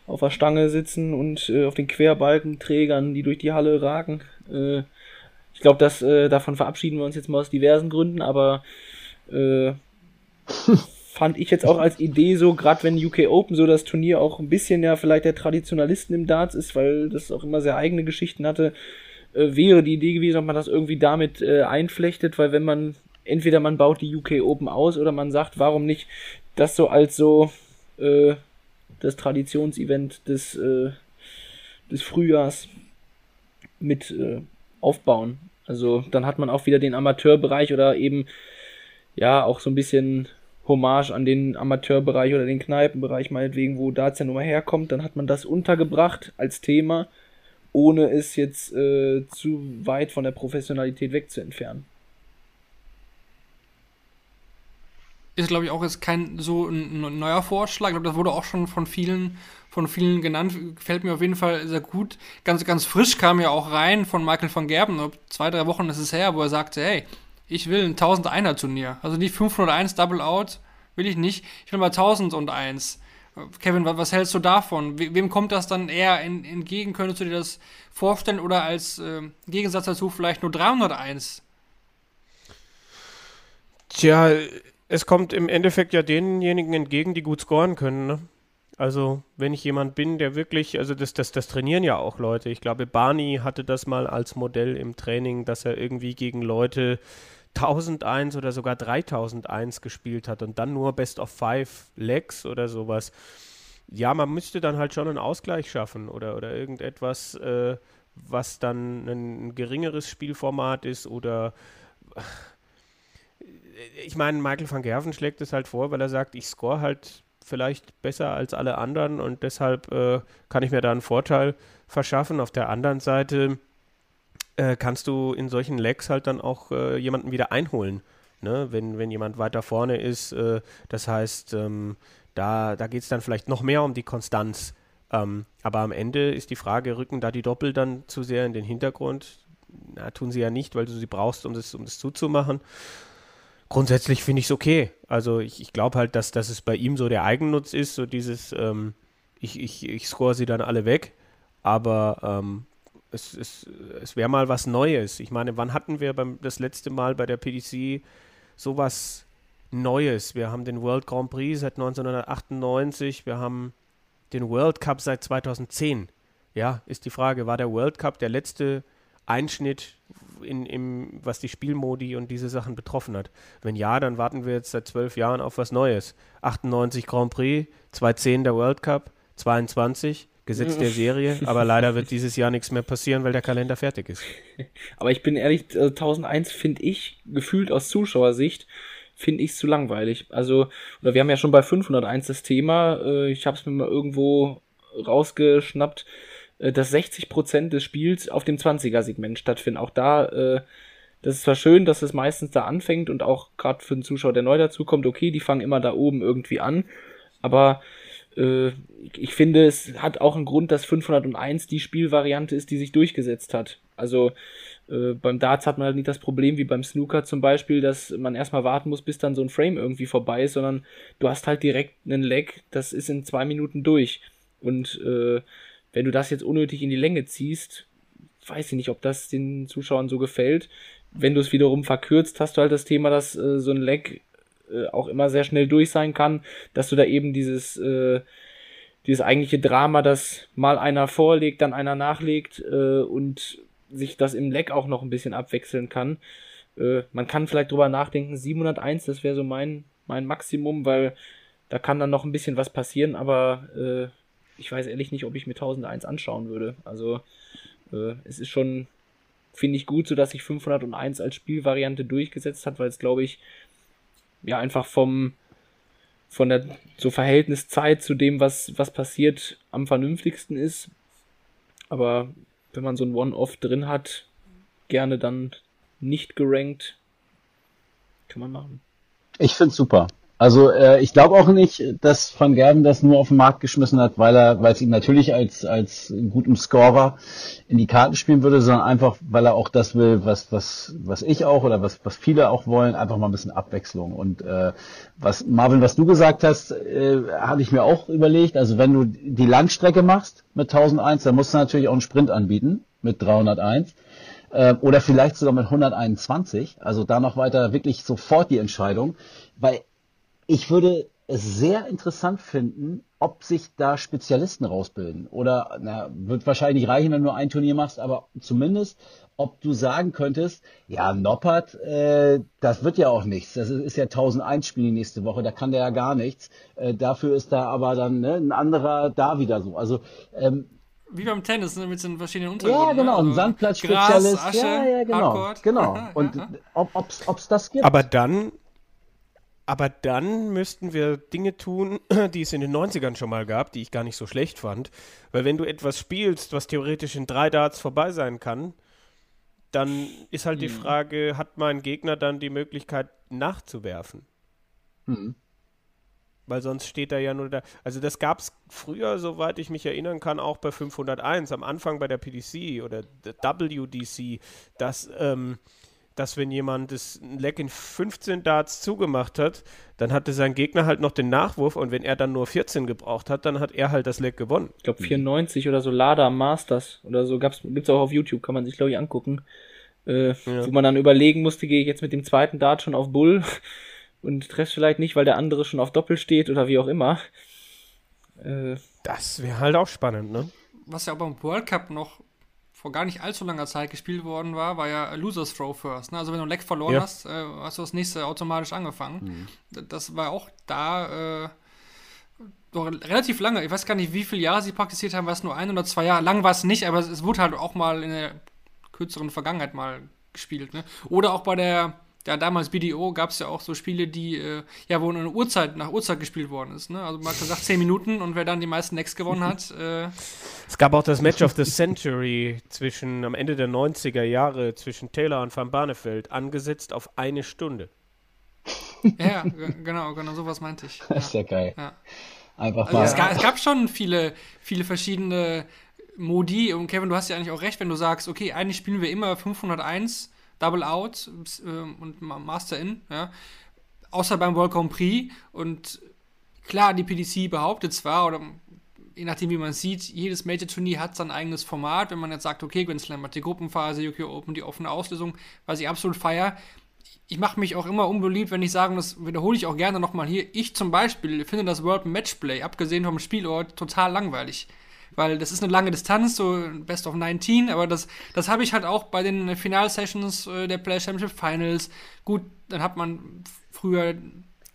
auf der Stange sitzen und äh, auf den Querbalkenträgern, die durch die Halle ragen. Äh, ich glaube, dass äh, davon verabschieden wir uns jetzt mal aus diversen Gründen, aber äh, fand ich jetzt auch als Idee so, gerade wenn UK Open so das Turnier auch ein bisschen ja vielleicht der Traditionalisten im Darts ist, weil das auch immer sehr eigene Geschichten hatte, äh, wäre die Idee gewesen, ob man das irgendwie damit äh, einflechtet, weil wenn man entweder man baut die UK Open aus oder man sagt, warum nicht das so als so äh, das Traditionsevent des, äh, des Frühjahrs mit äh, aufbauen. Also dann hat man auch wieder den Amateurbereich oder eben ja auch so ein bisschen Hommage an den Amateurbereich oder den Kneipenbereich meinetwegen, wo Darts ja nun mal herkommt. Dann hat man das untergebracht als Thema, ohne es jetzt äh, zu weit von der Professionalität wegzuentfernen. Ist, glaube ich, auch jetzt kein so ein, ein neuer Vorschlag. Ich glaube, das wurde auch schon von vielen, von vielen genannt. Gefällt mir auf jeden Fall sehr gut. Ganz, ganz frisch kam ja auch rein von Michael van Gerben, zwei, drei Wochen ist es her, wo er sagte, hey, ich will ein 1001er Turnier. Also nicht 501 Double Out, will ich nicht. Ich will mal 1001. Kevin, wa- was hältst du davon? We wem kommt das dann eher in, entgegen? Könntest du dir das vorstellen? Oder als ähm, Gegensatz dazu vielleicht nur 301? Tja, es kommt im Endeffekt ja denjenigen entgegen, die gut scoren können. Ne? Also, wenn ich jemand bin, der wirklich, also das, das, das trainieren ja auch Leute. Ich glaube, Barney hatte das mal als Modell im Training, dass er irgendwie gegen Leute 1001 oder sogar 3001 gespielt hat und dann nur Best of Five Legs oder sowas. Ja, man müsste dann halt schon einen Ausgleich schaffen oder, oder irgendetwas, äh, was dann ein geringeres Spielformat ist oder ich meine, Michael van Gerven schlägt es halt vor, weil er sagt, ich score halt vielleicht besser als alle anderen und deshalb äh, kann ich mir da einen Vorteil verschaffen. Auf der anderen Seite äh, kannst du in solchen Legs halt dann auch äh, jemanden wieder einholen, ne? wenn, wenn jemand weiter vorne ist. Äh, das heißt, ähm, da, da geht es dann vielleicht noch mehr um die Konstanz. Ähm, aber am Ende ist die Frage, rücken da die Doppel dann zu sehr in den Hintergrund? Na, tun sie ja nicht, weil du sie brauchst, um das, um das zuzumachen grundsätzlich finde ich es okay. Also ich, ich glaube halt, dass, dass es bei ihm so der Eigennutz ist, so dieses, ähm, ich, ich, ich score sie dann alle weg, aber ähm, es, es, es wäre mal was Neues. Ich meine, wann hatten wir beim, das letzte Mal bei der PDC sowas Neues? Wir haben den World Grand Prix seit 1998, wir haben den World Cup seit 2010. Ja, ist die Frage, war der World Cup der letzte Einschnitt in, im, was die Spielmodi und diese Sachen betroffen hat. Wenn ja, dann warten wir jetzt seit zwölf Jahren auf was Neues. 98 Grand Prix, 2010 der World Cup, 22 Gesetz der Serie, aber leider wird dieses Jahr nichts mehr passieren, weil der Kalender fertig ist. Aber ich bin ehrlich, äh, 1001 finde ich, gefühlt aus Zuschauersicht, finde ich zu langweilig. Also, oder wir haben ja schon bei 501 das Thema, äh, ich habe es mir mal irgendwo rausgeschnappt, äh, dass 60% des Spiels auf dem 20er-Segment stattfinden. Auch da, äh, das ist zwar schön, dass es meistens da anfängt und auch gerade für einen Zuschauer, der neu dazukommt, okay, die fangen immer da oben irgendwie an, aber äh, ich finde, es hat auch einen Grund, dass 501 die Spielvariante ist, die sich durchgesetzt hat. Also äh, beim Darts hat man halt nicht das Problem wie beim Snooker zum Beispiel, dass man erstmal warten muss, bis dann so ein Frame irgendwie vorbei ist, sondern du hast halt direkt einen Leg, das ist in zwei Minuten durch. Und äh, wenn du das jetzt unnötig in die Länge ziehst, weiß ich nicht, ob das den Zuschauern so gefällt. Wenn du es wiederum verkürzt, hast du halt das Thema, dass äh, so ein Leg äh, auch immer sehr schnell durch sein kann, dass du da eben dieses, äh, dieses eigentliche Drama, dass mal einer vorlegt, dann einer nachlegt äh, und sich das im Leck auch noch ein bisschen abwechseln kann. Äh, man kann vielleicht drüber nachdenken, 701, das wäre so mein, mein Maximum, weil da kann dann noch ein bisschen was passieren, aber äh, ich weiß ehrlich nicht, ob ich mir 1001 anschauen würde. Also äh, es ist schon, finde ich gut, so dass sich 501 als Spielvariante durchgesetzt hat, weil es glaube ich ja einfach vom von der so Verhältniszeit zu dem, was, was passiert, am vernünftigsten ist. Aber wenn man so ein One-Off drin hat, gerne dann nicht gerankt, kann man machen. Ich find's super. Also äh, ich glaube auch nicht, dass Van Gerven das nur auf den Markt geschmissen hat, weil er, weil es ihm natürlich als als gutem Scorer in die Karten spielen würde, sondern einfach, weil er auch das will, was was was ich auch oder was was viele auch wollen, einfach mal ein bisschen Abwechslung. Und äh, was Marvin, was du gesagt hast, äh, hatte ich mir auch überlegt. Also wenn du die Langstrecke machst mit 1001, dann musst du natürlich auch einen Sprint anbieten mit 301 äh, oder vielleicht sogar mit 121. Also da noch weiter wirklich sofort die Entscheidung, weil ich würde es sehr interessant finden, ob sich da Spezialisten rausbilden. Oder na, wird wahrscheinlich reichen, wenn du nur ein Turnier machst, aber zumindest, ob du sagen könntest, ja, Noppert, äh, das wird ja auch nichts. Das ist, ist ja 1001 Spiele nächste Woche, da kann der ja gar nichts. Äh, dafür ist da aber dann ne, ein anderer da wieder so. Also ähm, wie beim Tennis, ne, mit den verschiedenen Untergründen. Ja, genau, ne? ein also Sandplatzspezialist. Gras, Asche, ja, ja, genau. Genau. Und ob ob's, ob's das gibt. Aber dann, aber dann müssten wir Dinge tun, die es in den 90ern schon mal gab, die ich gar nicht so schlecht fand. Weil wenn du etwas spielst, was theoretisch in drei Darts vorbei sein kann, dann ist halt die Frage, hat mein Gegner dann die Möglichkeit nachzuwerfen? Hm. Weil sonst steht er ja nur da. Also das gab es früher, soweit ich mich erinnern kann, auch bei 501, am Anfang bei der PDC oder der WDC, dass, ähm, dass wenn jemand das Leck in 15 Darts zugemacht hat, dann hatte sein Gegner halt noch den Nachwurf und wenn er dann nur 14 gebraucht hat, dann hat er halt das Leck gewonnen. Ich glaube 94 oder so Lada Masters oder so gab's gibt's auch auf YouTube, kann man sich glaube ich angucken. Äh, Ja. Wo man dann überlegen musste, gehe ich jetzt mit dem zweiten Dart schon auf Bull und treffe vielleicht nicht, weil der andere schon auf Doppel steht oder wie auch immer. Äh, Das wäre halt auch spannend, ne? Was ja auch beim World Cup noch vor gar nicht allzu langer Zeit gespielt worden war, war ja Losers Throw First. Ne? Also wenn du ein Leck verloren Ja. hast, äh, hast du das nächste automatisch angefangen. D- Das war auch da äh, doch relativ lange. Ich weiß gar nicht, wie viele Jahre sie praktiziert haben, war es nur ein oder zwei Jahre. Lang war es nicht, aber es, es wurde halt auch mal in der kürzeren Vergangenheit mal gespielt. Ne? Oder auch bei der, ja damals BDO gab es ja auch so Spiele, die, äh, ja, wo eine Uhrzeit, nach Uhrzeit gespielt worden ist. Ne? Also man hat gesagt 10 Minuten und wer dann die meisten Necks gewonnen hat, äh, Es gab auch das Match of the Century zwischen am Ende der 90er Jahre zwischen Taylor und Van Barneveld, angesetzt auf eine Stunde. Ja, genau, genau, sowas meinte ich. Ja. Das ist ja geil. Ja. Einfach Also mal. es, gab, es gab schon viele, viele verschiedene Modi und Kevin, du hast ja eigentlich auch recht, wenn du sagst, okay, eigentlich spielen wir immer 501, Double Out ähm, und Ma- Master In, ja. Außer beim World Grand Prix und klar, die PDC behauptet zwar, oder je nachdem, wie man sieht, jedes Major-Turnier hat sein eigenes Format. Wenn man jetzt sagt, okay, Grand Slam hat die Gruppenphase, UK Open, die offene Auslösung, was ich absolut feier. Ich mache mich auch immer unbeliebt, wenn ich sage, und das wiederhole ich auch gerne nochmal hier. Ich zum Beispiel finde das World Matchplay, abgesehen vom Spielort, total langweilig. Weil das ist eine lange Distanz, so Best of 19, aber das, das habe ich halt auch bei den Final-Sessions äh, der Player Championship Finals. Gut, dann hat man früher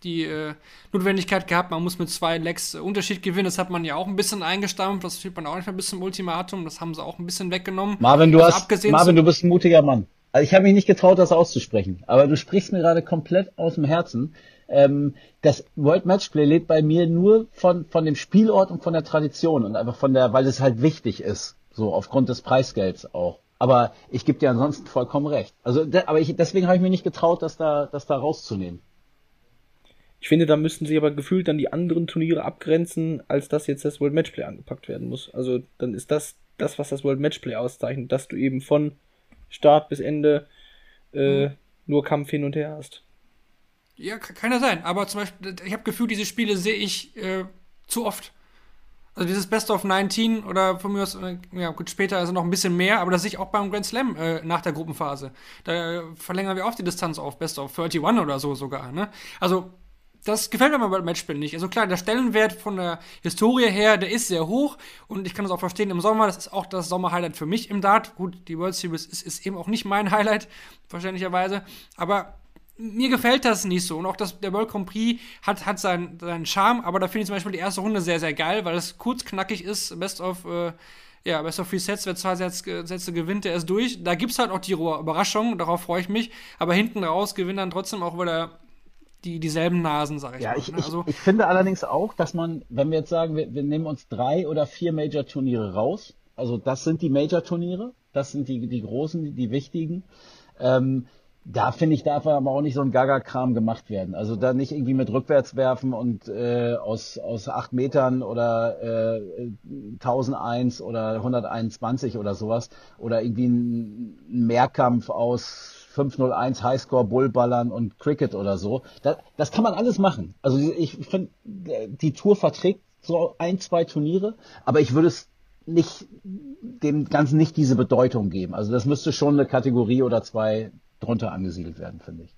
die äh, Notwendigkeit gehabt, man muss mit zwei Legs äh, Unterschied gewinnen. Das hat man ja auch ein bisschen eingestampft. Das steht man auch nicht mehr bis zum Ultimatum. Das haben sie auch ein bisschen weggenommen. Marvin, du Also hast, abgesehen Marvin, du bist ein mutiger Mann. Also ich habe mich nicht getraut, das auszusprechen, aber du sprichst mir gerade komplett aus dem Herzen. Ähm, das World Matchplay lebt bei mir nur von, von dem Spielort und von der Tradition und einfach von der, weil es halt wichtig ist, so aufgrund des Preisgelds auch. Aber ich gebe dir ansonsten vollkommen recht. Also, aber ich, deswegen habe ich mir nicht getraut, das da, das da rauszunehmen. ich finde, da müssten sie aber gefühlt dann die anderen Turniere abgrenzen, als dass jetzt das World Matchplay angepackt werden muss. Also dann ist das das, was das World Matchplay auszeichnet, dass du eben von Start bis Ende äh, nur Kampf hin und her hast. Ja, ka- kann ja sein. Aber zum Beispiel, ich habe Gefühl, diese Spiele sehe ich äh, zu oft. Also dieses Best of 19 oder von mir aus, äh, ja gut, später also noch ein bisschen mehr, aber das sehe ich auch beim Grand Slam äh, nach der Gruppenphase. Da äh, verlängern wir auch die Distanz auf Best of 31 oder so sogar. Ne? Also das gefällt mir beim Matchplay nicht. Also klar, der Stellenwert von der Historie her, der ist sehr hoch und ich kann das auch verstehen im Sommer. Das ist auch das Sommer-Highlight für mich im Dart. Gut, die World Series ist, ist eben auch nicht mein Highlight, verständlicherweise. Aber mir gefällt das nicht so. Und auch das, der World Grand Prix hat, hat seinen, seinen Charme, aber da finde ich zum Beispiel die erste Runde sehr, sehr geil, weil es kurz knackig ist. Best of, äh, ja, Best of Three Sets, wer zwei Sätze gewinnt, der ist durch. Da gibt es halt auch die Überraschung, darauf freue ich mich. Aber hinten raus gewinnt dann trotzdem auch wieder die, dieselben Nasen, sag ich ja, mal. Ich, ne? ich, also, ich finde allerdings auch, dass man, wenn wir jetzt sagen, wir, wir nehmen uns drei oder vier Major-Turniere raus, also das sind die Major-Turniere, das sind die, die großen, die, die wichtigen. Ähm, da finde ich, darf aber auch nicht so ein Gaga-Kram gemacht werden. Also da nicht irgendwie mit rückwärts werfen und äh, aus, aus acht Metern oder äh, 1001 oder 121 oder sowas oder irgendwie ein Mehrkampf aus 501 Highscore Bullballern und Cricket oder so. Das, das kann man alles machen. Also ich finde, die Tour verträgt so ein, zwei Turniere, aber ich würde es nicht dem Ganzen nicht diese Bedeutung geben. Also das müsste schon eine Kategorie oder zwei drunter angesiedelt werden, finde ich.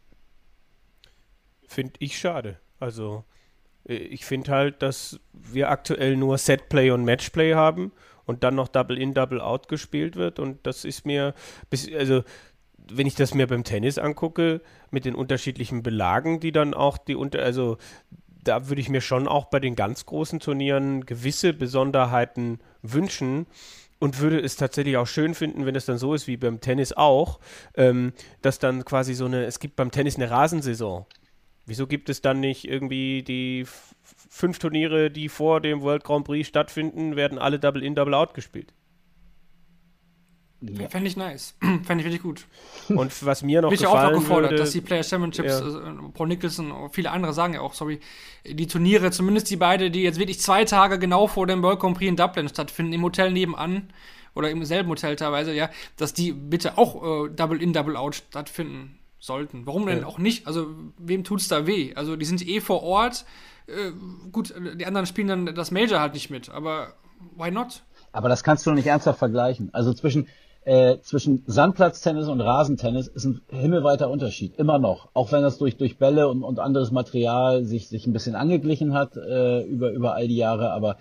Finde ich schade. Also äh, ich finde halt, dass wir aktuell nur Setplay und Matchplay haben und dann noch Double In, Double Out gespielt wird und das ist mir, also wenn ich das mir beim Tennis angucke, mit den unterschiedlichen Belagen, die dann auch die unter, also da würde ich mir schon auch bei den ganz großen Turnieren gewisse Besonderheiten wünschen und würde es tatsächlich auch schön finden, wenn es dann so ist wie beim Tennis auch, ähm, dass dann quasi so eine, es gibt beim Tennis eine Rasensaison. Wieso gibt es dann nicht irgendwie die fünf Turniere, die vor dem World Grand Prix stattfinden, werden alle Double In, Double Out gespielt? Ja. Fände ich nice. Fände ich richtig gut. Und was mir noch Bin ich gefallen auch gefordert, würde, dass die Player Championships, Ja. also, Paul Nicholson und viele andere sagen ja auch, sorry, die Turniere, zumindest die beiden, die jetzt wirklich zwei Tage genau vor dem World Grand Prix in Dublin stattfinden, im Hotel nebenan oder im selben Hotel teilweise, ja, dass die bitte auch äh, Double in, Double out stattfinden sollten. Warum denn Ja. auch nicht? Also, wem tut's da weh? Also, die sind eh vor Ort. Äh, gut, die anderen spielen dann das Major halt nicht mit, aber why not? Aber das kannst du doch nicht ernsthaft vergleichen. Also zwischen, äh, zwischen Sandplatztennis und Rasentennis ist ein himmelweiter Unterschied. Immer noch. Auch wenn das durch, durch Bälle und, und anderes Material sich, sich ein bisschen angeglichen hat äh, über, über all die Jahre. Aber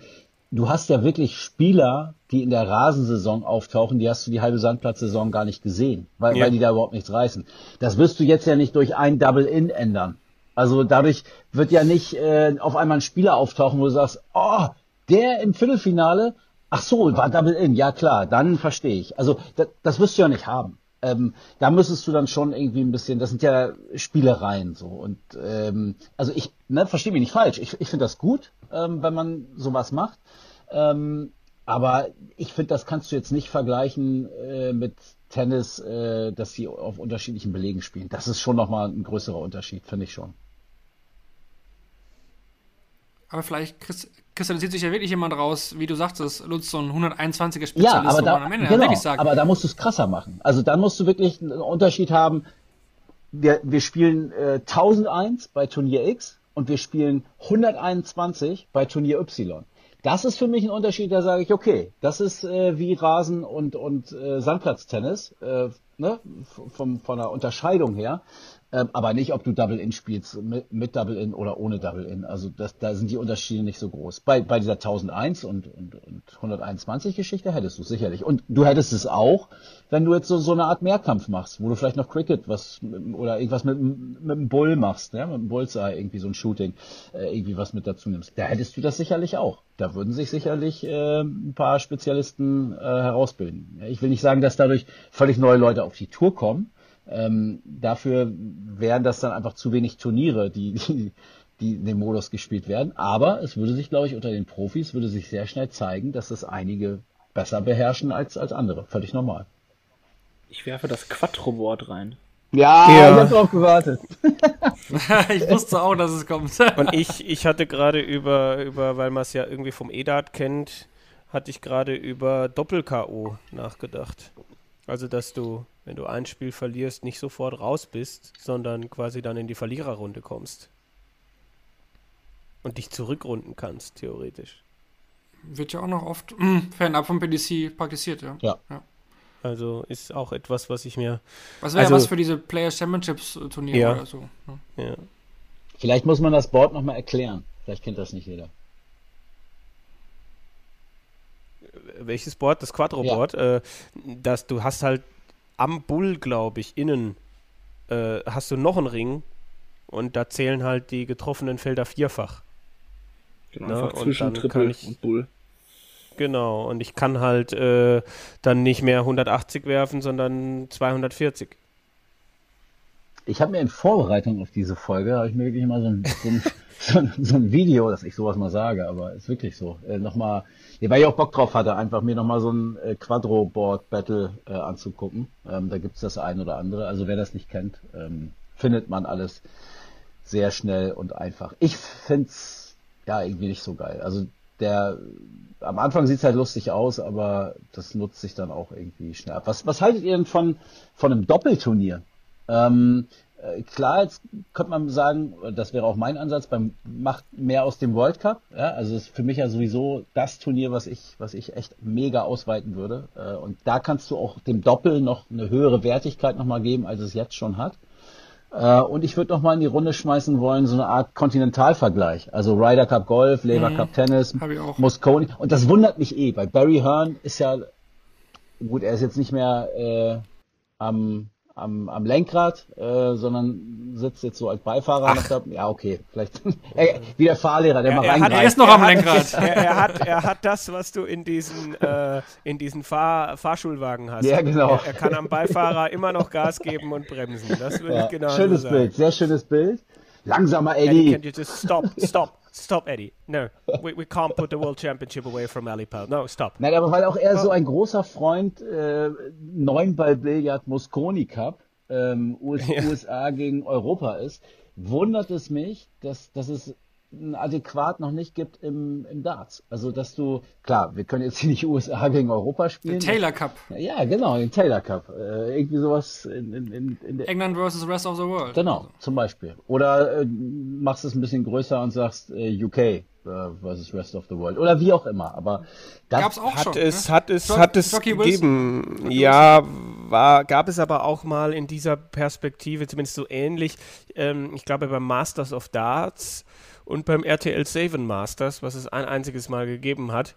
du hast ja wirklich Spieler, die in der Rasensaison auftauchen, die hast du die halbe Sandplatzsaison gar nicht gesehen, weil, Ja. weil die da überhaupt nichts reißen. Das wirst du jetzt ja nicht durch ein Double-In ändern. Also dadurch wird ja nicht äh, auf einmal ein Spieler auftauchen, wo du sagst, oh, der im Viertelfinale, ach so, war Double In, ja klar, dann verstehe ich. Also das, das wirst du ja nicht haben. Ähm, da müsstest du dann schon irgendwie ein bisschen, das sind ja Spielereien so. Und ähm, also ich, ne, verstehe mich nicht falsch, ich, ich finde das gut, ähm, wenn man sowas macht. Ähm, aber ich finde, das kannst du jetzt nicht vergleichen äh, mit Tennis, äh, dass sie auf unterschiedlichen Belegen spielen. Das ist schon nochmal ein größerer Unterschied, finde ich schon. Aber vielleicht krist- kristallisiert sich ja wirklich jemand raus, wie du sagtest, Lutz, so ein 121er Ja, Spezialist, aber wo da, am Ende genau, wirklich sagt, aber da musst du es krasser machen. Also dann musst du wirklich einen Unterschied haben. Wir, wir spielen äh, 1001 bei Turnier X und wir spielen 121 bei Turnier Y. Das ist für mich ein Unterschied, da sage ich, okay, das ist äh, wie Rasen und, und äh, Sandplatztennis, äh, ne, vom, von der Unterscheidung her. Ähm, aber nicht, ob du Double-In spielst, mit, mit Double-In oder ohne Double-In. Also das, da sind die Unterschiede nicht so groß. Bei, bei dieser 1001 und, und, und 121 Geschichte hättest du sicherlich. Und du hättest es auch, wenn du jetzt so, so eine Art Mehrkampf machst, wo du vielleicht noch Cricket was oder irgendwas mit, mit dem Bull machst, ja, mit dem Bullseye, irgendwie so ein Shooting, äh, irgendwie was mit dazu nimmst. Da hättest du das sicherlich auch. Da würden sich sicherlich äh, ein paar Spezialisten äh, herausbilden. Ich will nicht sagen, dass dadurch völlig neue Leute auf die Tour kommen, ähm, dafür wären das dann einfach zu wenig Turniere, die, die, die in dem Modus gespielt werden. Aber es würde sich, glaube ich, unter den Profis würde sich sehr schnell zeigen, dass das einige besser beherrschen als, als andere. Völlig normal. Ich werfe das Quattro-Board rein. Ja, Ja. ich habe drauf gewartet. ich wusste auch, dass es kommt. Und ich, ich hatte gerade über, über, weil man es ja irgendwie vom EDAT kennt, hatte ich gerade über Doppel-K.O. nachgedacht. Also, dass du, wenn du ein Spiel verlierst, nicht sofort raus bist, sondern quasi dann in die Verliererrunde kommst. Und dich zurückrunden kannst, theoretisch. Wird ja auch noch oft mm, fernab vom PDC praktiziert, ja. Ja. Also ist auch etwas, was ich mir. Was wäre Also- was für diese Player Championships äh, Turniere Ja. oder so. Ne? Ja. Vielleicht muss man das Board nochmal erklären. Vielleicht kennt das nicht jeder. Welches Board? Das Quadro-Board. Äh, dass du hast halt am Bull, glaube ich, innen äh, hast du noch einen Ring und da zählen halt die getroffenen Felder vierfach. Genau, Ne, einfach und zwischen Triple ich- und Bull. Genau, und ich kann halt äh, dann nicht mehr 180 werfen, sondern 240. Ich habe mir in Vorbereitung auf diese Folge, habe ich mir wirklich mal so ein, so, ein, so, ein, so ein Video, dass ich sowas mal sage, aber ist wirklich so, äh, nochmal, nee, weil ich auch Bock drauf hatte, einfach mir nochmal so ein äh, Quadro-Board-Battle äh, anzugucken. Ähm, da gibt's das ein oder andere. Also wer das nicht kennt, ähm, findet man alles sehr schnell und einfach. Ich find's ja irgendwie nicht so geil. Also der am Anfang sieht's halt lustig aus, aber das nutzt sich dann auch irgendwie schnell ab. Was, was haltet ihr denn von, von einem Doppelturnier? Ähm, äh, klar, jetzt könnte man sagen, das wäre auch mein Ansatz, beim macht mehr aus dem World Cup. Ja, also ist für mich ja sowieso das Turnier, was ich, was ich echt mega ausweiten würde. Äh, und da kannst du auch dem Doppel noch eine höhere Wertigkeit nochmal geben, als es jetzt schon hat. Äh, und ich würde noch mal in die Runde schmeißen wollen, so eine Art Kontinentalvergleich. Also Ryder Cup Golf, Lever Cup Tennis. Mosconi. Und das wundert mich eh, weil Barry Hearn ist ja, gut, er ist jetzt nicht mehr äh, am, am, am Lenkrad, äh, sondern sitzt jetzt so als Beifahrer. da. Ja, okay, vielleicht wie der Fahrlehrer, der mal er, hat, reingreift. Er ist noch am hat- Lenkrad. Er, er, hat, er hat das, was du in diesen, äh, in diesen Fahr Fahrschulwagen hast. Ja, genau. Er, kann am Beifahrer immer noch Gas geben und bremsen. Das würde Ja, ich genau schönes so. Bild, sehr schönes Bild. Langsamer Eddie, Eddie. can you just stop, stop, stop, Eddie? No, we, we can't put the World Championship away from Ali Pal. No, stop. Nein, aber weil auch er so ein großer Freund äh, Neunball-Billard Mosconi Cup ähm, US, USA gegen Europa ist, wundert es mich, dass, dass es adäquat noch nicht gibt im, im Darts. Also dass du, klar, wir können jetzt hier nicht USA gegen Europa spielen. Taylor Cup. Ja, genau, den Taylor Cup. Äh, irgendwie sowas in, in, in, in der England versus Rest of the World. Genau, zum Beispiel. Oder äh, machst es ein bisschen größer und sagst äh, UK äh, versus Rest of the World. Oder wie auch immer. Aber das Gab's auch Hat schon. es, ne? hat es, Jo- hat es Jockey gegeben. Ja, war, gab es aber auch mal in dieser Perspektive, zumindest so ähnlich. Ähm, ich glaube beim Masters of Darts und beim RTL Seven Masters, was es ein einziges Mal gegeben hat,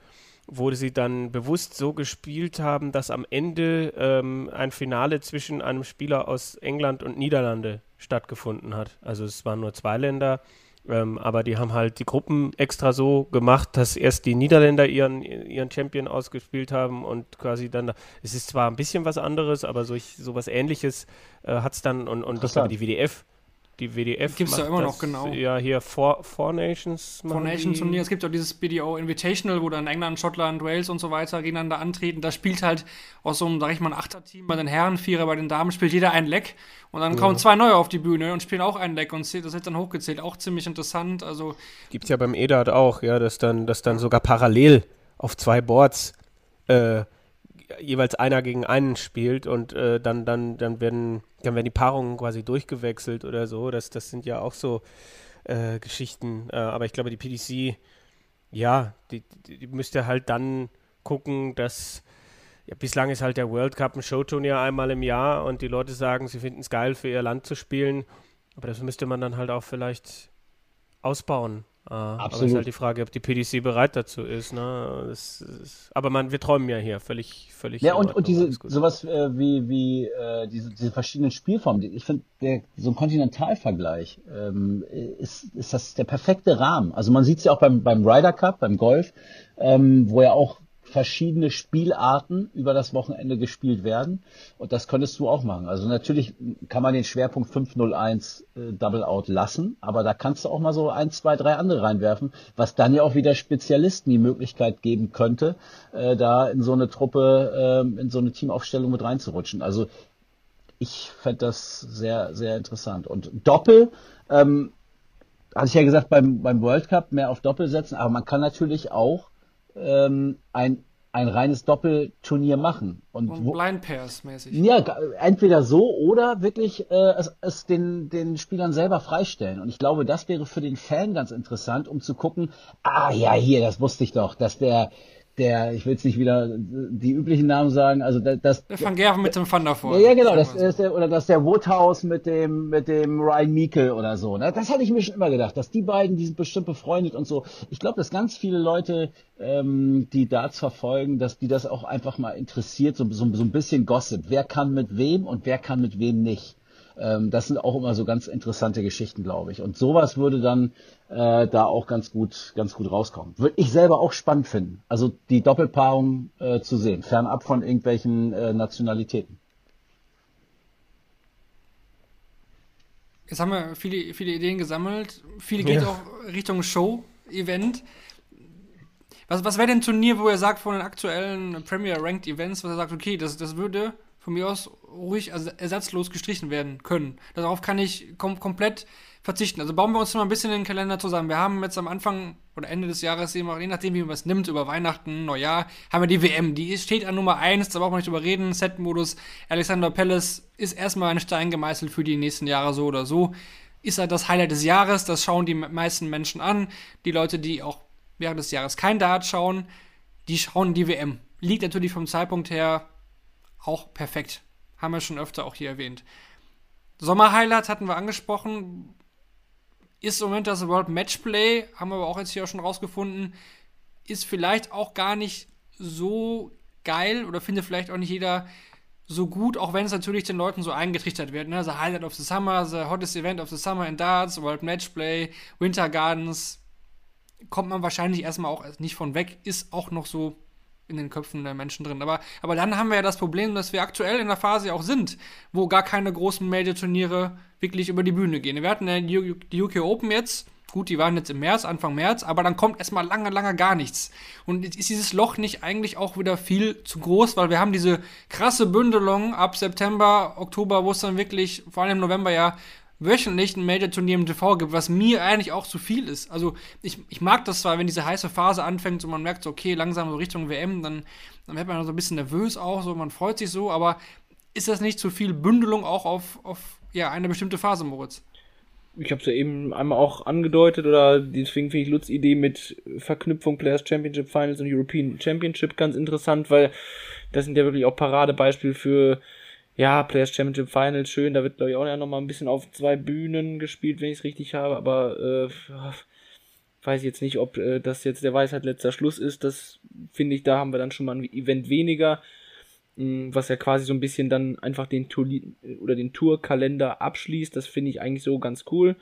wo sie dann bewusst so gespielt haben, dass am Ende ähm, ein Finale zwischen einem Spieler aus England und Niederlande stattgefunden hat. Also es waren nur zwei Länder, ähm, aber die haben halt die Gruppen extra so gemacht, dass erst die Niederländer ihren, ihren Champion ausgespielt haben und quasi dann, es ist zwar ein bisschen was anderes, aber solch, sowas ähnliches äh, hat es dann und, und ich glaube die WDF, die WDF Gibt's ja macht immer noch, das, genau. Ja, hier Four, Four Nations. Four Nations. Turnier. Es gibt auch dieses BDO Invitational, wo dann England, Schottland, Wales und so weiter gegeneinander antreten. Da spielt halt aus so einem, sag ich mal, ein Achterteam bei den Herren, Vierer bei den Damen, spielt jeder ein Leck. Und dann kommen zwei neue auf die Bühne und spielen auch ein Leck und das wird dann hochgezählt. Auch ziemlich interessant. Also, Gibt es ja beim EDAT auch, ja, dass dann, dass dann sogar parallel auf zwei Boards äh, jeweils einer gegen einen spielt und äh, dann, dann, dann werden, dann werden die Paarungen quasi durchgewechselt oder so. Das, das sind ja auch so äh, Geschichten. Äh, aber ich glaube, die PDC, ja, die, die, müsste halt dann gucken, dass ja, bislang ist halt der World Cup ein Showturnier einmal im Jahr und die Leute sagen, sie finden es geil, für ihr Land zu spielen. Aber das müsste man dann halt auch vielleicht ausbauen. Äh, Aber es Absolut. ist halt die Frage, ob die PDC bereit dazu ist. Ne? Das ist, aber man, wir träumen ja hier völlig, völlig. Ja, und, und diese, sowas äh, wie, wie äh, diese, diese verschiedenen Spielformen, ich finde, so ein Kontinentalvergleich ähm, ist, ist das der perfekte Rahmen. Also man sieht es ja auch beim, beim Ryder Cup, beim Golf, ähm, wo ja auch verschiedene Spielarten über das Wochenende gespielt werden. Und das könntest du auch machen. Also natürlich kann man den Schwerpunkt 501 äh, Double Out lassen, aber da kannst du auch mal so ein, zwei, drei andere reinwerfen, was dann ja auch wieder Spezialisten die Möglichkeit geben könnte, äh, da in so eine Truppe, ähm, in so eine Teamaufstellung mit reinzurutschen. Also ich fände das sehr, sehr interessant. Und Doppel, ähm, hatte ich ja gesagt, beim, beim World Cup mehr auf Doppel setzen, aber man kann natürlich auch ähm, ein, ein reines Doppelturnier machen. Und, und wo, Blind Pairs mäßig. ja, entweder so oder wirklich äh, es, es den, den Spielern selber freistellen. Und ich glaube, das wäre für den Fan ganz interessant, um zu gucken, ah ja, hier, das wusste ich doch, dass der der, ich will jetzt nicht wieder die üblichen Namen sagen, also das. Der Van Gerven mit dem Van davor. Ja, ja genau, das ist der, oder das der Woodhouse mit dem, mit dem Ryan Meikle oder so. Ne? Das hatte ich mir schon immer gedacht, dass die beiden, die sind bestimmt befreundet und so. Ich glaube, dass ganz viele Leute, ähm, die Darts verfolgen, dass die das auch einfach mal interessiert, so, so, so ein bisschen Gossip. Wer kann mit wem und wer kann mit wem nicht. Ähm, das sind auch immer so ganz interessante Geschichten, glaube ich. Und sowas würde dann äh, da auch ganz gut, ganz gut rauskommen. Würde ich selber auch spannend finden. Also die Doppelpaarung äh, zu sehen, fernab von irgendwelchen äh, Nationalitäten. Jetzt haben wir viele, viele Ideen gesammelt. Viele geht Ja. auch Richtung Show-Event. Was, was wäre denn ein Turnier, wo er sagt, von den aktuellen Premier Ranked Events, was er sagt, okay, das, das würde von mir aus ruhig also ersatzlos gestrichen werden können. Darauf kann ich kom komplett verzichten. Also bauen wir uns mal ein bisschen den Kalender zusammen. Wir haben jetzt am Anfang oder Ende des Jahres, je nachdem, wie man es nimmt, über Weihnachten, Neujahr, haben wir die WM. Die steht an Nummer 1, da brauchen wir nicht drüber reden. Set-Modus, Alexander Palace ist erstmal ein Stein gemeißelt für die nächsten Jahre so oder so. Ist halt das Highlight des Jahres, das schauen die meisten Menschen an. Die Leute, die auch während des Jahres kein Dart schauen, die schauen die WM. Liegt natürlich vom Zeitpunkt her auch perfekt. Haben wir schon öfter auch hier erwähnt. Sommer-Highlights hatten wir angesprochen. Ist im Moment das World Matchplay, haben wir aber auch jetzt hier auch schon rausgefunden, ist vielleicht auch gar nicht so geil oder findet vielleicht auch nicht jeder so gut, auch wenn es natürlich den Leuten so eingetrichtert wird. Ne? The Highlight of the Summer, the hottest event of the summer in Darts, World Matchplay, Winter Gardens, kommt man wahrscheinlich erstmal auch nicht von weg, ist auch noch so in den Köpfen der Menschen drin. Aber, aber dann haben wir ja das Problem, dass wir aktuell in der Phase auch sind, wo gar keine großen Major-Turniere wirklich über die Bühne gehen. Wir hatten ja die UK Open jetzt, gut, die waren jetzt im März, Anfang März, aber dann kommt erstmal lange, lange gar nichts. Und ist dieses Loch nicht eigentlich auch wieder viel zu groß, weil wir haben diese krasse Bündelung ab September, Oktober, wo es dann wirklich, vor allem im November ja, wöchentlich ein Major-Turnier im TV gibt, was mir eigentlich auch zu viel ist. Also ich, ich mag das zwar, wenn diese heiße Phase anfängt und man merkt, so, okay, langsam so Richtung WM, dann, dann wird man so ein bisschen nervös auch, so man freut sich so, aber ist das nicht zu viel Bündelung auch auf, auf ja, eine bestimmte Phase, Moritz? ich habe es ja eben einmal auch angedeutet oder deswegen finde ich Lutz Idee mit Verknüpfung Players Championship Finals und European Championship ganz interessant, weil das sind ja wirklich auch Paradebeispiele für ja, Players Championship Finals, schön, da wird glaube ich auch noch mal ein bisschen auf zwei Bühnen gespielt, wenn ich es richtig habe, aber äh, weiß ich jetzt nicht, ob äh, das jetzt der Weisheit letzter Schluss ist, das finde ich, da haben wir dann schon mal ein Event weniger mh, was ja quasi so ein bisschen dann einfach den Tour oder den Tourkalender abschließt. Das finde ich eigentlich so ganz cool.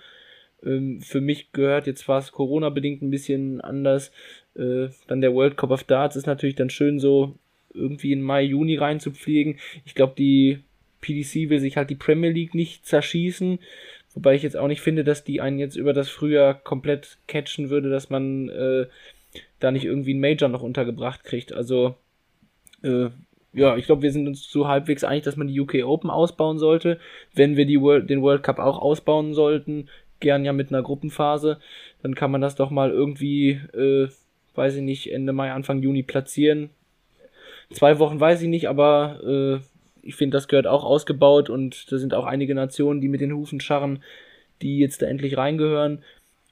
Ähm, für mich gehört jetzt zwar Corona bedingt ein bisschen anders. Äh, dann der World Cup of Darts ist natürlich dann schön so irgendwie in Mai, Juni reinzupflegen. Ich glaube, die PDC will sich halt die Premier League nicht zerschießen. Wobei ich jetzt auch nicht finde, dass die einen jetzt über das Frühjahr komplett catchen würde, dass man äh, da nicht irgendwie einen Major noch untergebracht kriegt. Also äh, ja, ich glaube, wir sind uns so halbwegs einig, dass man die UK Open ausbauen sollte. Wenn wir die World, den World Cup auch ausbauen sollten, gern ja mit einer Gruppenphase, dann kann man das doch mal irgendwie, äh, weiß ich nicht, Ende Mai, Anfang Juni platzieren. Zwei Wochen weiß ich nicht, aber äh, ich finde, das gehört auch ausgebaut und da sind auch einige Nationen, die mit den Hufen scharren, die jetzt da endlich reingehören.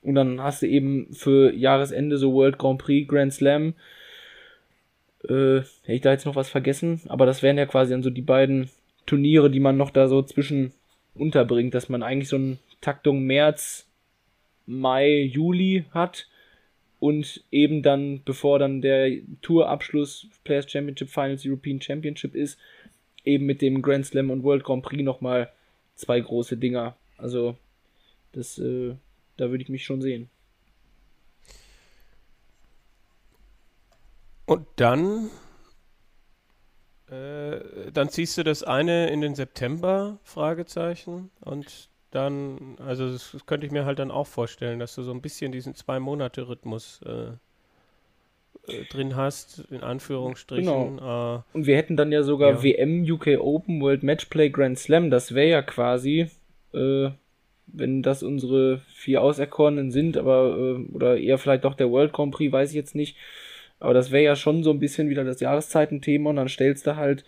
Und dann hast du eben für Jahresende so World Grand Prix, Grand Slam, äh, hätte ich da jetzt noch was vergessen, aber das wären ja quasi dann so die beiden Turniere, die man noch da so zwischen unterbringt, dass man eigentlich so eine Taktung März, Mai, Juli hat und eben dann, bevor dann der Tourabschluss Players Championship Finals European Championship ist, eben mit dem Grand Slam und World Grand Prix nochmal zwei große Dinger. Also, das, äh, da würde ich mich schon sehen. Und dann, äh, dann ziehst du das eine in den September, Fragezeichen, und dann, also das, das könnte ich mir halt dann auch vorstellen, dass du so ein bisschen diesen Zwei-Monate-Rhythmus äh, äh, drin hast, in Anführungsstrichen. Äh, Und wir hätten dann ja sogar Ja. WM, UK Open, World Matchplay, Grand Slam. Das wäre ja quasi, äh, wenn das unsere vier Auserkorenen sind, aber, äh, oder eher vielleicht doch der World Grand Prix, weiß ich jetzt nicht. Aber das wäre ja schon so ein bisschen wieder das Jahreszeitenthema und dann stellst du halt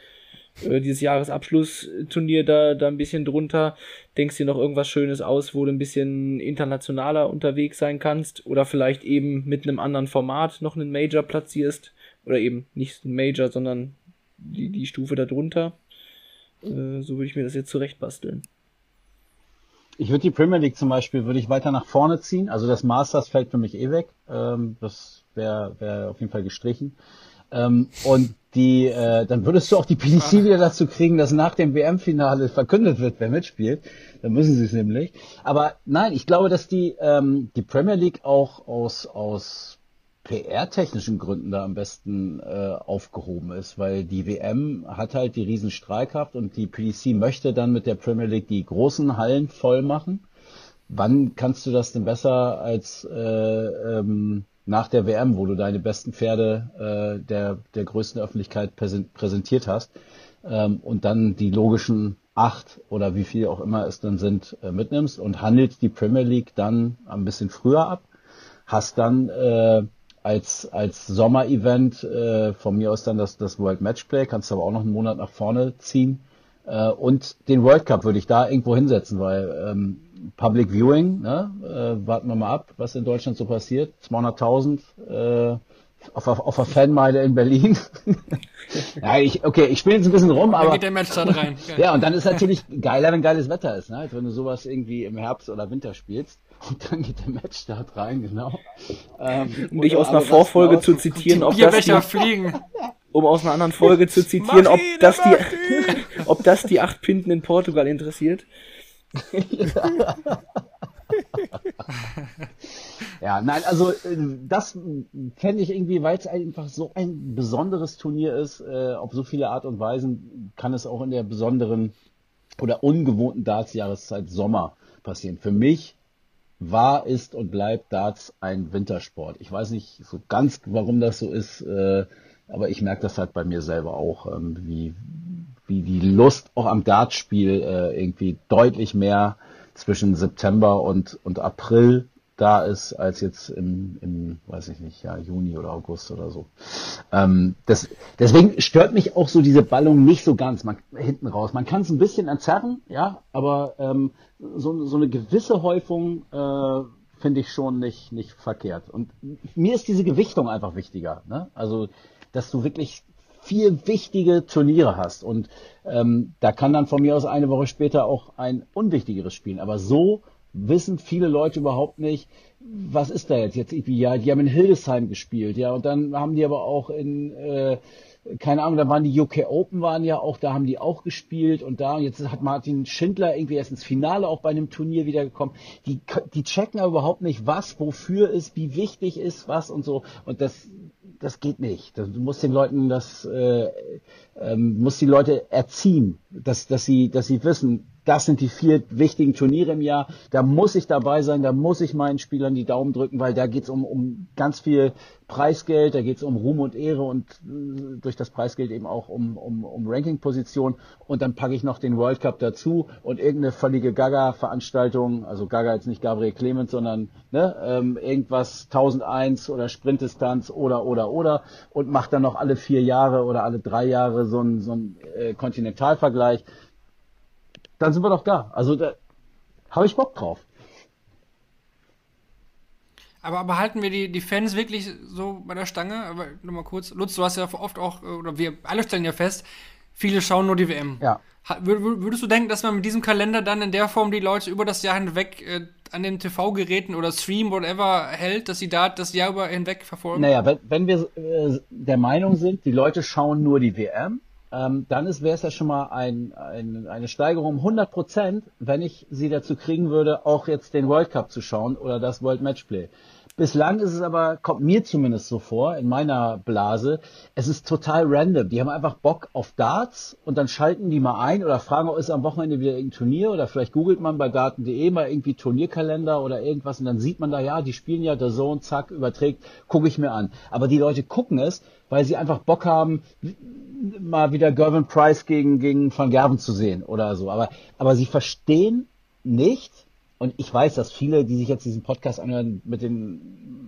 äh, dieses Jahresabschlussturnier da, da ein bisschen drunter, denkst dir noch irgendwas Schönes aus, wo du ein bisschen internationaler unterwegs sein kannst oder vielleicht eben mit einem anderen Format noch einen Major platzierst Oder eben nicht ein Major, sondern die, die Stufe darunter. Äh, so würde ich mir das jetzt zurecht basteln. Ich würde die Premier League zum Beispiel, würde ich weiter nach vorne ziehen. Also das Masters fällt für mich eh weg. Ähm, das wäre wär auf jeden Fall gestrichen. Ähm, und die, äh, dann würdest du auch die PDC wieder dazu kriegen, dass nach dem WM-Finale verkündet wird, wer mitspielt. Dann müssen sie es nämlich. Aber nein, ich glaube, dass die, ähm, die Premier League auch aus, aus PR-technischen Gründen da am besten äh, aufgehoben ist, weil die WM hat halt die riesen Strahlkraft und die PDC möchte dann mit der Premier League die großen Hallen voll machen. Wann kannst du das denn besser als äh, ähm, nach der WM, wo du deine besten Pferde äh, der, der größten Öffentlichkeit präsentiert hast ähm, und dann die logischen acht oder wie viel auch immer es dann sind, äh, mitnimmst und handelt die Premier League dann ein bisschen früher ab, hast dann äh, als, als Sommerevent äh, von mir aus dann das, das World Matchplay, kannst aber auch noch einen Monat nach vorne ziehen. Äh, und den World Cup würde ich da irgendwo hinsetzen, weil ähm, Public Viewing, ne? äh, warten wir mal ab, was in Deutschland so passiert. 200.000 äh, auf, auf, auf der Fanmeile in Berlin. ja, ich, okay, ich spiele jetzt ein bisschen rum, aber. Dann geht der Match dann rein. ja, und dann ist natürlich geiler, wenn geiles Wetter ist, ne? Als wenn du sowas irgendwie im Herbst oder Winter spielst. Und dann geht der Matchstart rein, genau. Ähm, um dich aus einer Vorfolge zu zitieren, ob das die, fliegen. Um aus einer anderen Folge zu zitieren, ob das die, ob das die acht Pinten in Portugal interessiert. ja, nein, also äh, das fände ich irgendwie, weil es einfach so ein besonderes Turnier ist, äh, auf so viele Art und Weisen kann es auch in der besonderen oder ungewohnten Darts-Jahreszeit Sommer passieren. Für mich war, ist und bleibt Darts ein Wintersport. Ich weiß nicht so ganz, warum das so ist, äh, aber ich merke das halt bei mir selber auch, ähm, wie, wie die Lust auch am Dartspiel äh, irgendwie deutlich mehr zwischen September und, und April da ist, als jetzt im, im, weiß ich nicht, ja, Juni oder August oder so. Ähm, das, deswegen stört mich auch so diese Ballung nicht so ganz man, hinten raus. Man kann es ein bisschen entzerren, ja, aber ähm, so, so eine gewisse Häufung äh, finde ich schon nicht, nicht verkehrt. Und mir ist diese Gewichtung einfach wichtiger. Ne? Also, dass du wirklich vier wichtige Turniere hast. Und ähm, da kann dann von mir aus eine Woche später auch ein unwichtigeres spielen. Aber so wissen viele Leute überhaupt nicht, was ist da jetzt jetzt Ja, die haben in Hildesheim gespielt, ja, und dann haben die aber auch in äh, keine Ahnung, da waren die UK Open waren ja auch, da haben die auch gespielt und da, und jetzt hat Martin Schindler irgendwie erst ins Finale auch bei einem Turnier wiedergekommen. Die, die checken aber überhaupt nicht, was wofür ist, wie wichtig ist was und so. Und das, das geht nicht. Du musst den Leuten das, äh, ähm, musst die Leute erziehen, dass, dass sie, dass sie wissen, das sind die vier wichtigen Turniere im Jahr. Da muss ich dabei sein, da muss ich meinen Spielern die Daumen drücken, weil da geht es um, um ganz viel Preisgeld, da geht es um Ruhm und Ehre und äh, durch das Preisgeld eben auch um, um, um Ranking-Position. Und dann packe ich noch den World Cup dazu und irgendeine völlige Gaga-Veranstaltung, also Gaga jetzt nicht Gabriel Clemens, sondern ne, ähm, irgendwas 1001 oder Sprintdistanz oder oder oder und macht dann noch alle vier Jahre oder alle drei Jahre so einen so einen, äh, Kontinentalvergleich dann sind wir doch da. Also da habe ich Bock drauf. Aber, aber halten wir die, die Fans wirklich so bei der Stange? Aber nochmal kurz, Lutz, du hast ja oft auch, oder wir alle stellen ja fest, viele schauen nur die WM. Ja. Würdest du denken, dass man mit diesem Kalender dann in der Form die Leute über das Jahr hinweg äh, an den TV-Geräten oder Stream, whatever, hält, dass sie da das Jahr über hinweg verfolgen? Naja, wenn, wenn wir äh, der Meinung sind, die Leute schauen nur die WM, ähm, dann wäre es ja schon mal ein, ein, eine Steigerung um 100 Prozent, wenn ich sie dazu kriegen würde, auch jetzt den World Cup zu schauen oder das World Matchplay. Bislang ist es aber, kommt mir zumindest so vor, in meiner Blase, es ist total random. Die haben einfach Bock auf Darts und dann schalten die mal ein oder fragen, ist am Wochenende wieder irgendein Turnier oder vielleicht googelt man bei daten.de mal irgendwie Turnierkalender oder irgendwas und dann sieht man da, ja, die spielen ja der Zone, zack, überträgt, gucke ich mir an. Aber die Leute gucken es, weil sie einfach Bock haben, mal wieder Gervin Price gegen, gegen Van Gerven zu sehen oder so. Aber, aber sie verstehen nicht, und ich weiß, dass viele, die sich jetzt diesen Podcast anhören, mit den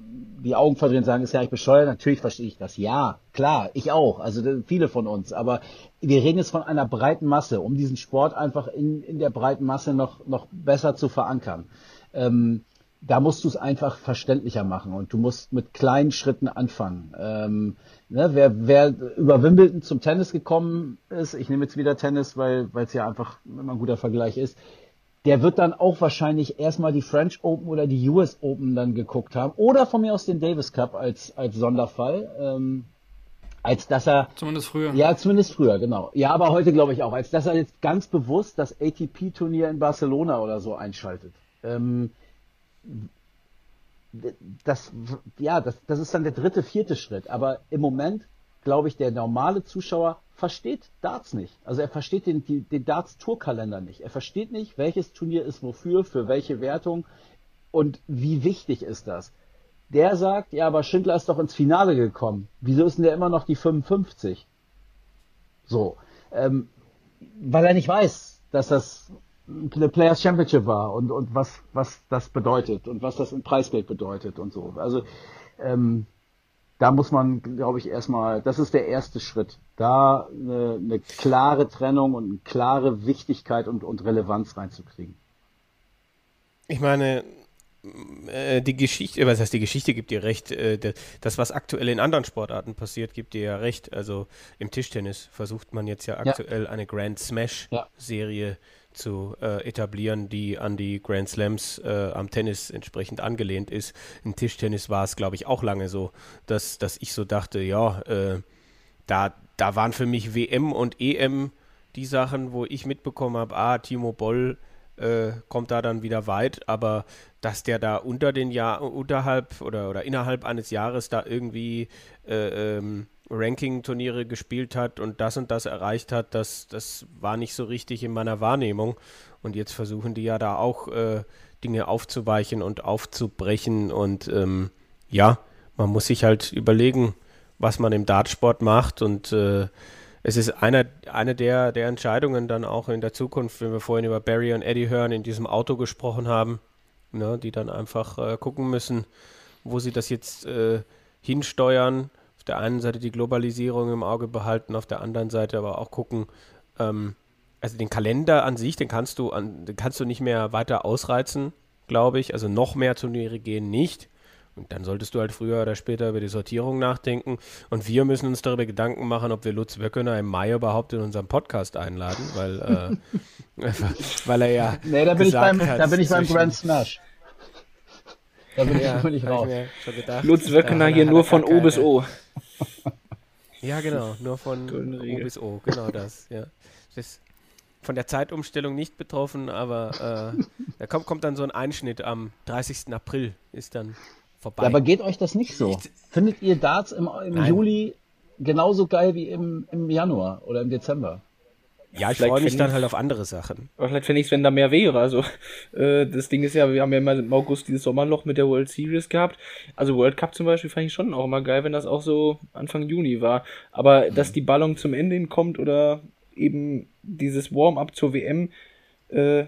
die Augen verdrehen sagen, ist ja nicht bescheuert. Natürlich verstehe ich das. Ja, klar, ich auch. Also viele von uns. Aber wir reden jetzt von einer breiten Masse, um diesen Sport einfach in, in der breiten Masse noch, noch besser zu verankern. Ähm, da musst du es einfach verständlicher machen und du musst mit kleinen Schritten anfangen. Ähm, ne, wer, wer über Wimbledon zum Tennis gekommen ist, ich nehme jetzt wieder Tennis, weil es ja einfach immer ein guter Vergleich ist, der wird dann auch wahrscheinlich erstmal die French Open oder die US Open dann geguckt haben oder von mir aus den Davis Cup als, als Sonderfall. Ähm, als dass er. Zumindest früher. Ja, zumindest früher, genau. Ja, aber heute glaube ich auch, als dass er jetzt ganz bewusst das ATP-Turnier in Barcelona oder so einschaltet. Ähm, das, ja, das, das ist dann der dritte, vierte Schritt. Aber im Moment, glaube ich, der normale Zuschauer versteht Darts nicht. Also er versteht den, den Darts-Tourkalender nicht. Er versteht nicht, welches Turnier ist wofür, für welche Wertung und wie wichtig ist das. Der sagt, ja, aber Schindler ist doch ins Finale gekommen. Wieso ist denn der immer noch die 55? So. Ähm, weil er nicht weiß, dass das eine Players Championship war und, und was, was das bedeutet und was das im Preisgeld bedeutet und so. Also ähm, da muss man, glaube ich, erstmal, das ist der erste Schritt, da eine, eine klare Trennung und eine klare Wichtigkeit und, und Relevanz reinzukriegen. Ich meine, äh, die Geschichte, was heißt die Geschichte gibt dir recht, äh, das, was aktuell in anderen Sportarten passiert, gibt dir ja recht. Also im Tischtennis versucht man jetzt ja aktuell ja. eine Grand Smash-Serie ja zu äh, etablieren, die an die Grand Slams äh, am Tennis entsprechend angelehnt ist. Im Tischtennis war es, glaube ich, auch lange so, dass, dass ich so dachte, ja, äh, da, da waren für mich WM und EM die Sachen, wo ich mitbekommen habe, ah, Timo Boll äh, kommt da dann wieder weit, aber dass der da unter den Jahr unterhalb oder, oder innerhalb eines Jahres da irgendwie äh, ähm, Ranking-Turniere gespielt hat und das und das erreicht hat, das, das war nicht so richtig in meiner Wahrnehmung. Und jetzt versuchen die ja da auch äh, Dinge aufzuweichen und aufzubrechen. Und ähm, ja, man muss sich halt überlegen, was man im Dartsport macht. Und äh, es ist eine, eine der, der Entscheidungen dann auch in der Zukunft, wenn wir vorhin über Barry und Eddie Hearn in diesem Auto gesprochen haben, ne, die dann einfach äh, gucken müssen, wo sie das jetzt äh, hinsteuern auf der einen Seite die Globalisierung im Auge behalten, auf der anderen Seite aber auch gucken, ähm, also den Kalender an sich, den kannst du an, den kannst du nicht mehr weiter ausreizen, glaube ich. Also noch mehr Turniere gehen nicht. Und dann solltest du halt früher oder später über die Sortierung nachdenken. Und wir müssen uns darüber Gedanken machen, ob wir Lutz Wöckener im Mai überhaupt in unseren Podcast einladen, weil, äh, weil er ja. Nee, da bin ich beim, hat, da bin ich beim Grand Smash. Da bin ja, ich, bin ich raus. Gedacht, Lutz Wöckener hier nur von O bis O. Ja, genau, nur von O bis O, genau das, ja. Das ist von der Zeitumstellung nicht betroffen, aber äh, da kommt, kommt dann so ein Einschnitt am 30. April, ist dann vorbei. Ja, aber geht euch das nicht so? Findet ihr Darts im, im Juli genauso geil wie im, im Januar oder im Dezember? Ja, ich freue mich dann halt auf andere Sachen. Aber vielleicht fände ich es, wenn da mehr wäre. Also, äh, das Ding ist ja, wir haben ja immer im August dieses Sommerloch mit der World Series gehabt. Also, World Cup zum Beispiel fand ich schon auch immer geil, wenn das auch so Anfang Juni war. Aber mhm. dass die Ballung zum Ende kommt oder eben dieses Warm-up zur WM, äh,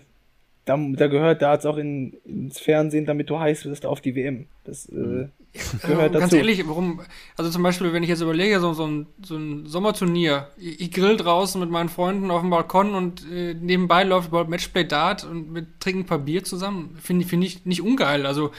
da, da gehört da jetzt auch in, ins Fernsehen, damit du heiß wirst auf die WM. Das äh, dazu. Ganz ehrlich, warum, also zum Beispiel, wenn ich jetzt überlege, so, so, ein, so ein Sommerturnier, ich, ich, grill draußen mit meinen Freunden auf dem Balkon und äh, nebenbei läuft Matchplay Dart und wir trinken ein paar Bier zusammen, finde find ich nicht ungeil. Also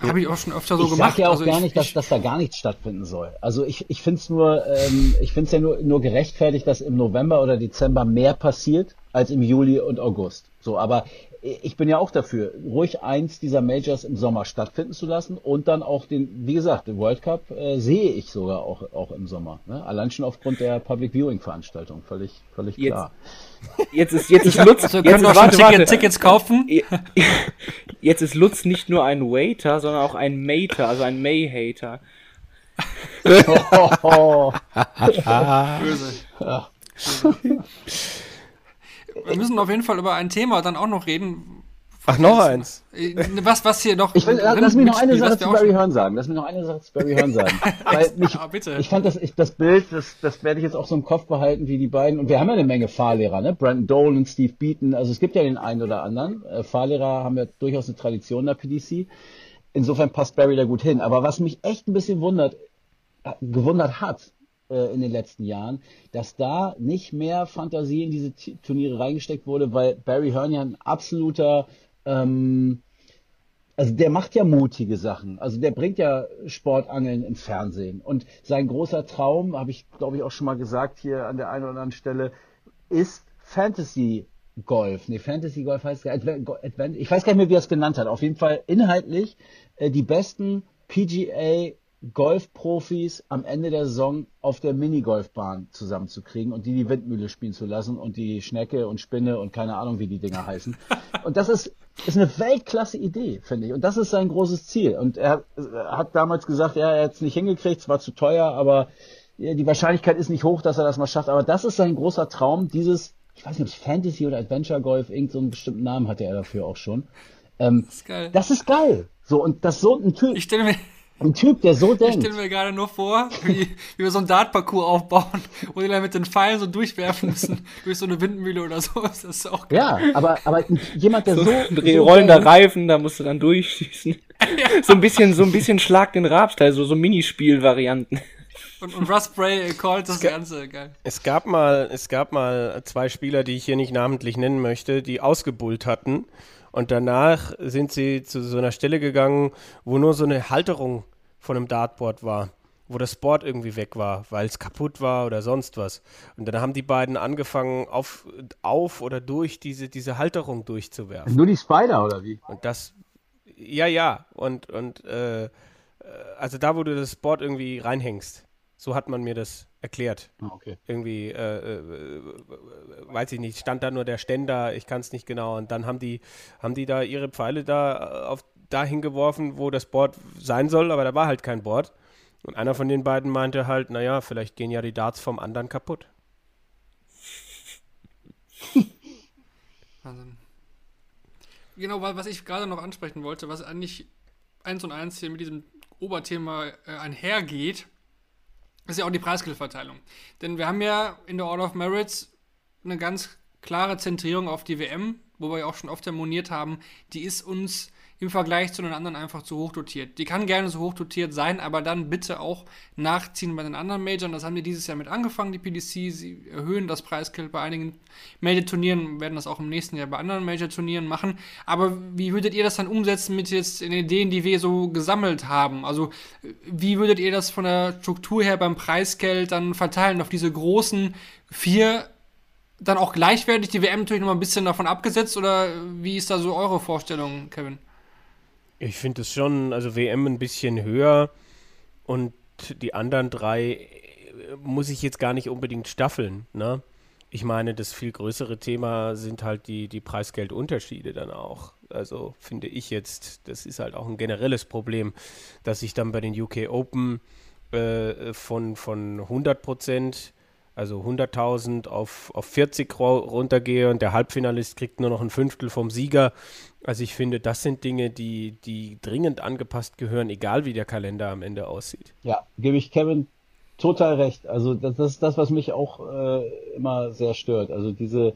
habe ich auch schon öfter so ich gemacht. Ich sage ja auch also gar ich, nicht, dass, dass da gar nichts stattfinden soll. Also ich, ich finde es nur, ähm, ich finde es ja nur, nur gerechtfertigt, dass im November oder Dezember mehr passiert als im Juli und August. So, aber ich bin ja auch dafür, ruhig eins dieser Majors im Sommer stattfinden zu lassen und dann auch den, wie gesagt, den World Cup äh, sehe ich sogar auch, auch im Sommer. Ne? Allein schon aufgrund der Public Viewing Veranstaltung, völlig, völlig klar. Jetzt ist, jetzt ist Lutz, also jetzt ist, warte, Ticket, Tickets kaufen. Jetzt ist Lutz nicht nur ein Waiter, sondern auch ein Mater, also ein May-Hater. Böse. Ja. Wir müssen auf jeden Fall über ein Thema dann auch noch reden. Ach, noch eins. Äh, was, was hier noch. Ich will, lass mich noch eine Sache zu Barry Hearn sagen. Lass mich noch eine Sache zu Barry Hearn sagen. Weil mich, ja, bitte. Ich fand das, ich, das Bild, das, das werde ich jetzt auch so im Kopf behalten, wie die beiden. Und wir haben ja eine Menge Fahrlehrer, ne? Brandon Dolan, Steve Beaton. Also es gibt ja den einen oder anderen. Äh, Fahrlehrer haben ja durchaus eine Tradition in der PDC. Insofern passt Barry da gut hin. Aber was mich echt ein bisschen wundert, äh, gewundert hat, äh, in den letzten Jahren, dass da nicht mehr Fantasie in diese Turniere reingesteckt wurde, weil Barry Hearn ja ein absoluter ähm, also der macht ja mutige Sachen. Also der bringt ja Sportangeln im Fernsehen. Und sein großer Traum, habe ich, glaube ich, auch schon mal gesagt hier an der einen oder anderen Stelle, ist Fantasy Golf. Nee, Fantasy Golf heißt Advent, ich weiß gar nicht mehr, wie er es genannt hat. Auf jeden Fall inhaltlich äh, die besten PGA Golfprofis am Ende der Saison auf der Minigolfbahn zusammenzukriegen und die die Windmühle spielen zu lassen und die Schnecke und Spinne und keine Ahnung, wie die Dinger heißen. Und das ist, ist eine Weltklasse Idee, finde ich. Und das ist sein großes Ziel. Und er, hat damals gesagt, ja, er hat es nicht hingekriegt, es war zu teuer, aber die Wahrscheinlichkeit ist nicht hoch, dass er das mal schafft. Aber das ist sein großer Traum, dieses, ich weiß nicht, ob es Fantasy oder Adventure Golf, irgendeinen so einen bestimmten Namen hatte er dafür auch schon. Ähm, das ist geil. Das ist geil. So, und das so ein Typ. Ich stelle mir, ein Typ, der so denkt. Ich stelle mir gerade nur vor, wie, wie wir so einen Dartparcours aufbauen, wo die dann mit den Pfeilen so durchwerfen müssen, durch so eine Windmühle oder so. Das ist auch geil. Ja, aber, aber jemand, der so. so, so rollender Reifen, da musst du dann durchschießen. ja. So ein bisschen, so ein bisschen Schlag den Rabsteil, so, so Minispiel-Varianten. Und, und Russ Bray callt das Ganze, geil. Es gab mal, es gab mal zwei Spieler, die ich hier nicht namentlich nennen möchte, die ausgebullt hatten. Und danach sind sie zu so einer Stelle gegangen, wo nur so eine Halterung von einem Dartboard war, wo das Board irgendwie weg war, weil es kaputt war oder sonst was. Und dann haben die beiden angefangen, auf, auf oder durch diese, diese Halterung durchzuwerfen. Nur die Spider oder wie? Und das, ja, ja. Und, und äh, also da, wo du das Board irgendwie reinhängst. So hat man mir das erklärt. Ah, okay. Irgendwie, äh, äh, weiß ich nicht, stand da nur der Ständer, ich kann es nicht genau. Und dann haben die, haben die da ihre Pfeile da auf dahin geworfen, wo das Board sein soll, aber da war halt kein Board. Und einer von den beiden meinte halt, naja, vielleicht gehen ja die Darts vom anderen kaputt. Wahnsinn. Genau, was ich gerade noch ansprechen wollte, was eigentlich eins und eins hier mit diesem Oberthema äh, einhergeht, ist ja auch die Preisgeldverteilung. Denn wir haben ja in der Order of Merits eine ganz klare Zentrierung auf die WM, wo wir ja auch schon oft harmoniert haben, die ist uns im Vergleich zu den anderen einfach zu hoch dotiert. Die kann gerne so hoch dotiert sein, aber dann bitte auch nachziehen bei den anderen Majors. Das haben die dieses Jahr mit angefangen, die PDC. Sie erhöhen das Preisgeld bei einigen Major-Turnieren, werden das auch im nächsten Jahr bei anderen Major-Turnieren machen. Aber wie würdet ihr das dann umsetzen mit jetzt den Ideen, die wir so gesammelt haben? Also, wie würdet ihr das von der Struktur her beim Preisgeld dann verteilen auf diese großen vier dann auch gleichwertig die WM natürlich noch mal ein bisschen davon abgesetzt oder wie ist da so eure Vorstellung, Kevin? Ich finde es schon, also WM ein bisschen höher und die anderen drei äh, muss ich jetzt gar nicht unbedingt staffeln, ne? Ich meine, das viel größere Thema sind halt die, die Preisgeldunterschiede dann auch. Also finde ich jetzt, das ist halt auch ein generelles Problem, dass ich dann bei den UK Open äh, von, von 100 Prozent also 100.000 auf, auf 40 runtergehe und der Halbfinalist kriegt nur noch ein Fünftel vom Sieger. Also ich finde, das sind Dinge, die, die dringend angepasst gehören, egal wie der Kalender am Ende aussieht. Ja, gebe ich Kevin total recht. Also das, das ist das, was mich auch äh, immer sehr stört. Also diese,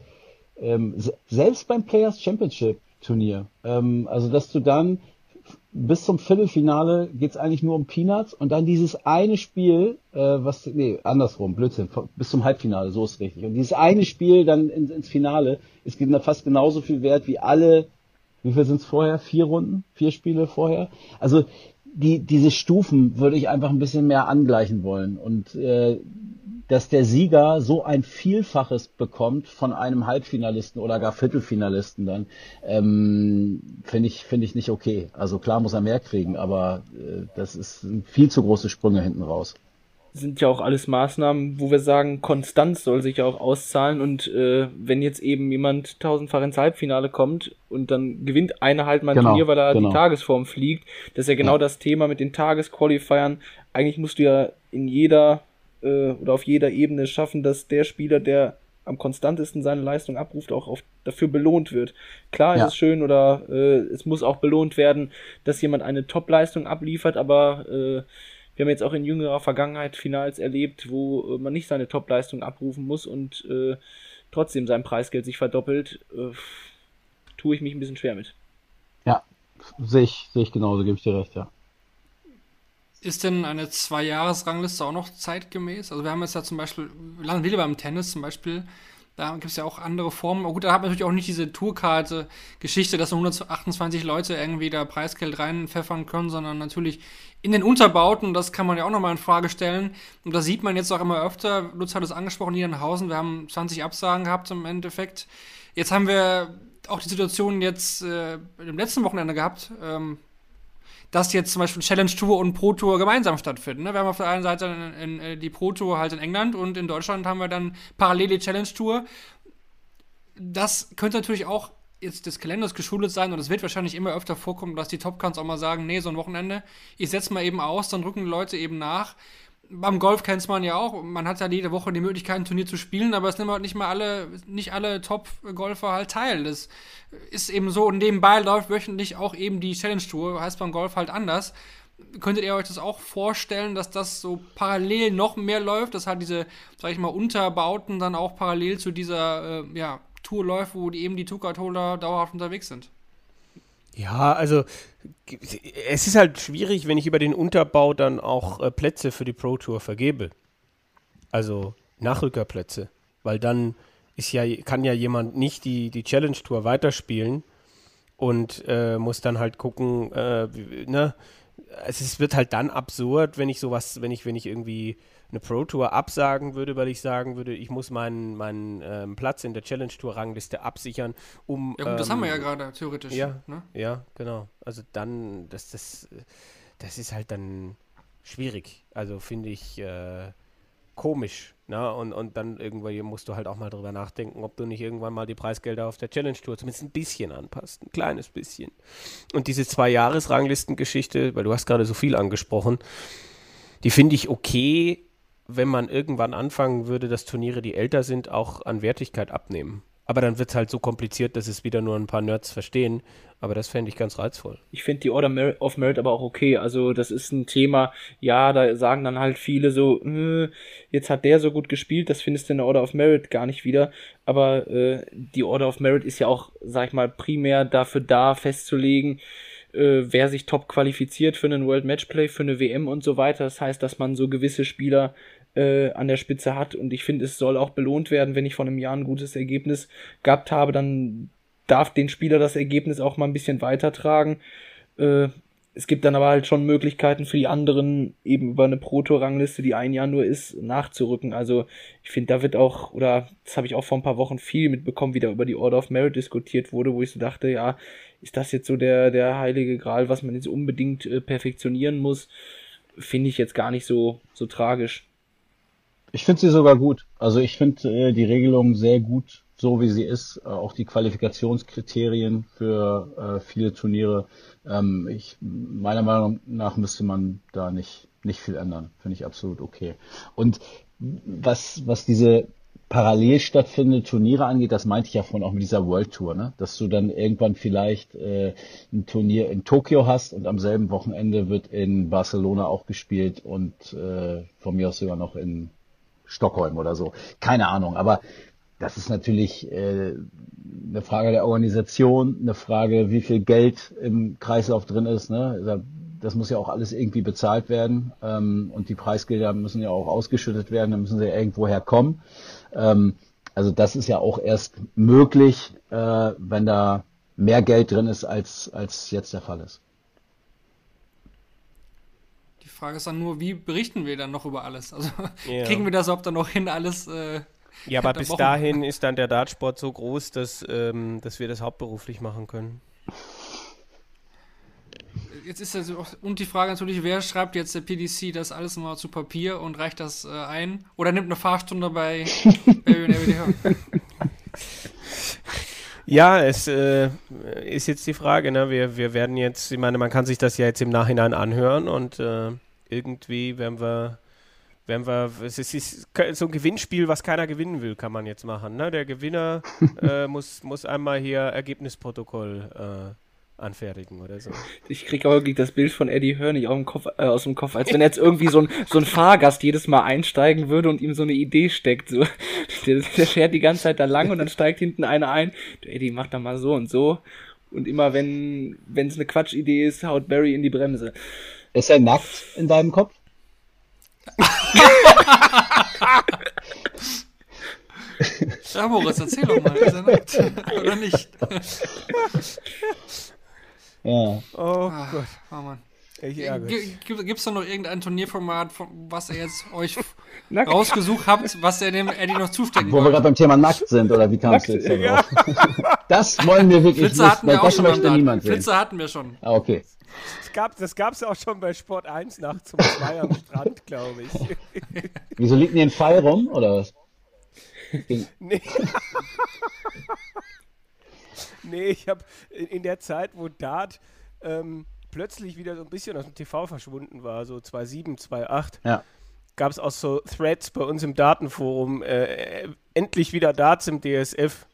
ähm, selbst beim Players Championship Turnier, ähm, also dass du dann bis zum Viertelfinale geht's eigentlich nur um Peanuts und dann dieses eine Spiel, äh, was, nee, andersrum, Blödsinn, bis zum Halbfinale, so ist richtig. Und dieses eine Spiel dann ins, ins Finale ist fast genauso viel wert wie alle, wie viel sind's vorher? Vier Runden? Vier Spiele vorher? Also die, diese Stufen würde ich einfach ein bisschen mehr angleichen wollen. Und äh, dass der Sieger so ein Vielfaches bekommt von einem Halbfinalisten oder gar Viertelfinalisten dann, ähm, finde ich, finde ich nicht okay. Also klar muss er mehr kriegen, aber äh, das ist viel zu große Sprünge hinten raus. Sind ja auch alles Maßnahmen, wo wir sagen, Konstanz soll sich ja auch auszahlen und äh, wenn jetzt eben jemand tausendfach ins Halbfinale kommt und dann gewinnt einer halt mal ein genau, Turnier, weil er genau. die Tagesform fliegt, das ist ja genau ja. das Thema mit den Tagesqualifiern. Eigentlich musst du ja in jeder äh, oder auf jeder Ebene schaffen, dass der Spieler, der am konstantesten seine Leistung abruft, auch auf, dafür belohnt wird. Klar ja. ist es schön oder äh, es muss auch belohnt werden, dass jemand eine Top-Leistung abliefert, aber äh, wir haben jetzt auch in jüngerer Vergangenheit Finals erlebt, wo äh, man nicht seine Top-Leistung abrufen muss und äh, trotzdem sein Preisgeld sich verdoppelt. Äh, tue ich mich ein bisschen schwer mit. Ja, sehe ich, sehe ich genauso, gebe ich dir recht, ja. Ist denn eine Zwei-Jahres-Rangliste auch noch zeitgemäß? Also wir haben jetzt ja zum Beispiel, landen wieder beim Tennis zum Beispiel, Da gibt es ja auch andere Formen. Aber gut, da hat man natürlich auch nicht diese Tourkarte-Geschichte, dass nur 128 Leute irgendwie da Preisgeld reinpfeffern können, sondern natürlich in den Unterbauten, das kann man ja auch nochmal in Frage stellen. Und das sieht man jetzt auch immer öfter. Lutz hat es angesprochen, Niedernhausen, wir haben 20 Absagen gehabt im Endeffekt. Jetzt haben wir auch die Situation jetzt äh, im letzten Wochenende gehabt, ähm, dass jetzt zum Beispiel Challenge Tour und Pro Tour gemeinsam stattfinden. Ne? Wir haben auf der einen Seite in, in, in die Pro Tour halt in England und in Deutschland haben wir dann parallel die Challenge Tour. Das könnte natürlich auch jetzt des Kalenders geschuldet sein und es wird wahrscheinlich immer öfter vorkommen, dass die Topcans auch mal sagen, nee, so ein Wochenende, ich setze mal eben aus, dann rücken die Leute eben nach beim Golf kennt man ja auch. Man hat ja jede Woche die Möglichkeit, ein Turnier zu spielen, aber es nehmen halt nicht mal alle, nicht alle Top-Golfer halt teil. Das ist eben so. Und nebenbei läuft wöchentlich auch eben die Challenge Tour, heißt beim Golf halt anders. Könntet ihr euch das auch vorstellen, dass das so parallel noch mehr läuft, dass halt diese, sag ich mal, Unterbauten dann auch parallel zu dieser äh, ja, Tour läuft, wo die eben die Tourcard-Holder dauerhaft unterwegs sind? Ja, also es ist halt schwierig, wenn ich über den Unterbau dann auch äh, Plätze für die Pro Tour vergebe. Also Nachrückerplätze. Weil dann ist ja, kann ja jemand nicht die, die Challenge Tour weiterspielen und äh, muss dann halt gucken, äh, ne? Es ist, wird halt dann absurd, wenn ich sowas, wenn ich, wenn ich irgendwie eine Pro Tour absagen würde, weil ich sagen würde, ich muss meinen, meinen ähm, Platz in der Challenge Tour Rangliste absichern, um. Ja, gut, ähm, das haben wir ja ähm, gerade theoretisch. Ja, ne? ja, genau. Also dann, das, das, das ist halt dann schwierig. Also finde ich äh, komisch. Ne? Und, und dann irgendwann musst du halt auch mal drüber nachdenken, ob du nicht irgendwann mal die Preisgelder auf der Challenge Tour zumindest ein bisschen anpasst. Ein kleines bisschen. Und diese Zwei-Jahres-Ranglistengeschichte, weil du hast gerade so viel angesprochen, die finde ich okay, wenn man irgendwann anfangen würde, dass Turniere, die älter sind, auch an Wertigkeit abnehmen. Aber dann wird es halt so kompliziert, dass es wieder nur ein paar Nerds verstehen. Aber das fände ich ganz reizvoll. Ich finde die Order of Merit aber auch okay. Also das ist ein Thema, ja, da sagen dann halt viele so, äh, jetzt hat der so gut gespielt, das findest du in der Order of Merit gar nicht wieder. Aber äh, die Order of Merit ist ja auch, sag ich mal, primär dafür da, festzulegen, äh, wer sich top qualifiziert für einen World Matchplay, für eine WM und so weiter. Das heißt, dass man so gewisse Spieler äh, an der Spitze hat. Und ich finde, es soll auch belohnt werden, wenn ich vor einem Jahr ein gutes Ergebnis gehabt habe, dann darf den Spieler das Ergebnis auch mal ein bisschen weitertragen. Äh, es gibt dann aber halt schon Möglichkeiten für die anderen, eben über eine Proto-Rangliste, die ein Jahr nur ist, nachzurücken. Also ich finde, da wird auch, oder das habe ich auch vor ein paar Wochen viel mitbekommen, wie da über die Order of Merit diskutiert wurde, wo ich so dachte, ja, ist das jetzt so der, der heilige Gral, was man jetzt unbedingt äh, perfektionieren muss? Finde ich jetzt gar nicht so, so tragisch. Ich finde sie sogar gut. Also ich finde äh, die Regelung sehr gut, so wie sie ist. Äh, auch die Qualifikationskriterien für äh, viele Turniere. Ähm, ich, meiner Meinung nach müsste man da nicht, nicht viel ändern. Finde ich absolut okay. Und was, was diese parallel stattfindende Turniere angeht, das meinte ich ja vorhin auch mit dieser World Tour, ne? dass du dann irgendwann vielleicht äh, ein Turnier in Tokio hast und am selben Wochenende wird in Barcelona auch gespielt und äh, von mir aus sogar noch in Stockholm oder so. Keine Ahnung, aber das ist natürlich äh, eine Frage der Organisation, eine Frage, wie viel Geld im Kreislauf drin ist. Ne? Das muss ja auch alles irgendwie bezahlt werden ähm, und die Preisgelder müssen ja auch ausgeschüttet werden, dann müssen sie ja irgendwo herkommen. Ähm, also das ist ja auch erst möglich, äh, wenn da mehr Geld drin ist, als, als jetzt der Fall ist. Frage ist dann nur, wie berichten wir dann noch über alles? Also ja. kriegen wir das überhaupt dann noch hin, alles. Äh, ja, aber bis dahin ist dann der Dartsport so groß, dass, ähm, dass wir das hauptberuflich machen können. Jetzt ist also auch, und die Frage natürlich, wer schreibt jetzt der PDC das alles mal zu Papier und reicht das äh, ein? Oder nimmt eine Fahrstunde bei, bei Ja, es äh, ist jetzt die Frage, ne? Wir, wir werden jetzt, ich meine, man kann sich das ja jetzt im Nachhinein anhören und äh, irgendwie werden wir, werden wir, es ist so ein Gewinnspiel, was keiner gewinnen will, kann man jetzt machen. Ne? Der Gewinner äh, muss, muss einmal hier Ergebnisprotokoll äh, anfertigen oder so. Ich kriege auch wirklich das Bild von Eddie Hörnig aus dem Kopf, äh, aus dem Kopf als wenn jetzt irgendwie so ein, so ein Fahrgast jedes Mal einsteigen würde und ihm so eine Idee steckt. So. Der, der fährt die ganze Zeit da lang und dann steigt hinten einer ein. Du Eddie, mach da mal so und so. Und immer wenn es eine Quatschidee ist, haut Barry in die Bremse. Ist er nackt in deinem Kopf? Ja, Moritz, erzähl doch mal, dieser Nacht. Oder nicht? Ja. Oh Ah, Gott, oh Mann. Ich ärgere. Gibt es da noch irgendein Turnierformat, von- was ihr jetzt euch rausgesucht habt, was ihr dem Eddie noch zustecken Wo wir gerade beim Thema nackt sind, oder wie kamst du jetzt drauf? Das wollen wir wirklich Flitzer nicht, hatten wir auch das schon möchte niemand sehen. Flitzer hatten wir schon. Ah, okay. Das gab es gab's auch schon bei Sport 1 nachts um zwei am Strand, glaube ich. Wieso liegt denn hier ein Pfeil rum, oder was? Nee. nee, ich habe in der Zeit, wo Dart ähm, plötzlich wieder so ein bisschen aus dem TV verschwunden war, so 2007, 2008, Ja. gab es auch so Threads bei uns im Datenforum, äh, endlich wieder Darts im DSF.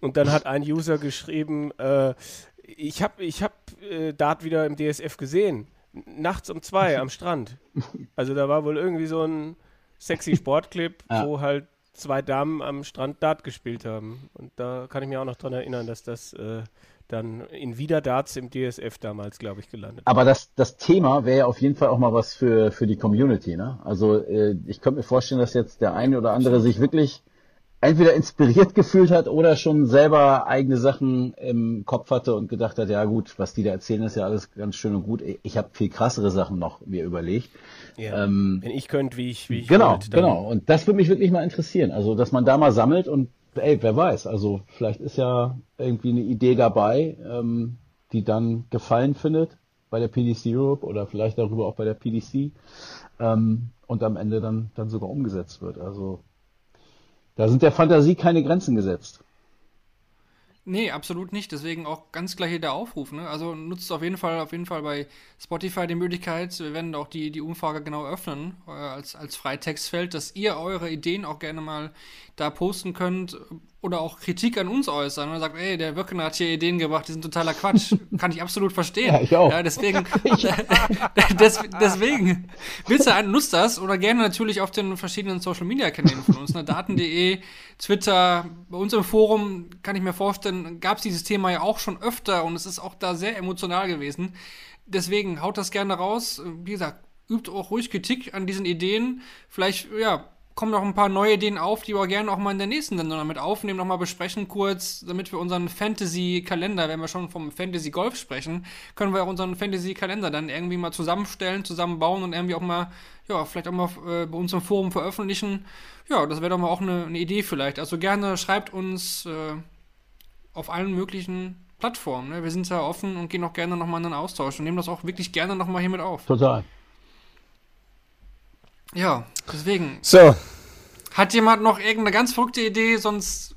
Und dann hat ein User geschrieben, äh, ich habe ich hab, äh, Dart wieder im DSF gesehen. Nachts um zwei am Strand. Also da war wohl irgendwie so ein sexy Sportclip, Ja. wo halt zwei Damen am Strand Dart gespielt haben. Und da kann ich mich auch noch dran erinnern, dass das äh, dann in Wieder Darts im DSF damals, glaube ich, gelandet Aber das, das Thema wäre ja auf jeden Fall auch mal was für, für die Community. Ne? Also äh, ich könnte mir vorstellen, dass jetzt der eine oder andere sich wirklich entweder inspiriert gefühlt hat oder schon selber eigene Sachen im Kopf hatte und gedacht hat, ja gut, was die da erzählen, ist ja alles ganz schön und gut. Ich habe viel krassere Sachen noch mir überlegt. Ja. Ähm, Wenn ich könnte, wie ich, wie ich Genau, wollte, genau. Und das würde mich wirklich mal interessieren. Also, dass man da mal sammelt und, ey, wer weiß, also vielleicht ist ja irgendwie eine Idee dabei, ähm, die dann Gefallen findet bei der PDC Europe oder vielleicht darüber auch bei der PDC ähm, und am Ende dann, dann sogar umgesetzt wird. Also, da sind der Fantasie keine Grenzen gesetzt. Nee, absolut nicht. Deswegen auch ganz gleich hier der Aufruf. Ne? Also nutzt auf jeden Fall, auf jeden Fall bei Spotify die Möglichkeit. Wir werden auch die, die Umfrage genau öffnen äh, als, als Freitextfeld, dass ihr eure Ideen auch gerne mal da posten könnt oder auch Kritik an uns äußern. Und sagt, ey, der Wirkener hat hier Ideen gebracht, die sind totaler Quatsch. Kann ich absolut verstehen. Ja, ich auch. Ja, deswegen, des, deswegen, bitte ein- nutzt das oder gerne natürlich auf den verschiedenen Social Media Kanälen von uns, ne, daten.de, Twitter, bei uns im Forum kann ich mir vorstellen, gab es dieses Thema ja auch schon öfter und es ist auch da sehr emotional gewesen. Deswegen haut das gerne raus. Wie gesagt, übt auch ruhig Kritik an diesen Ideen. Vielleicht, ja, kommen noch ein paar neue Ideen auf, die wir gerne auch mal in der nächsten Sendung damit aufnehmen, nochmal besprechen kurz, damit wir unseren Fantasy-Kalender, wenn wir schon vom Fantasy-Golf sprechen, können wir auch unseren Fantasy-Kalender dann irgendwie mal zusammenstellen, zusammenbauen und irgendwie auch mal, ja, vielleicht auch mal äh, bei uns im Forum veröffentlichen. Ja, das wäre doch mal auch eine, eine Idee vielleicht. Also gerne schreibt uns äh, auf allen möglichen Plattformen. Ne? Wir sind ja offen und gehen auch gerne nochmal in den Austausch und nehmen das auch wirklich gerne nochmal hier mit auf. Total. Ja, deswegen, So, Hat jemand noch irgendeine ganz verrückte Idee? Sonst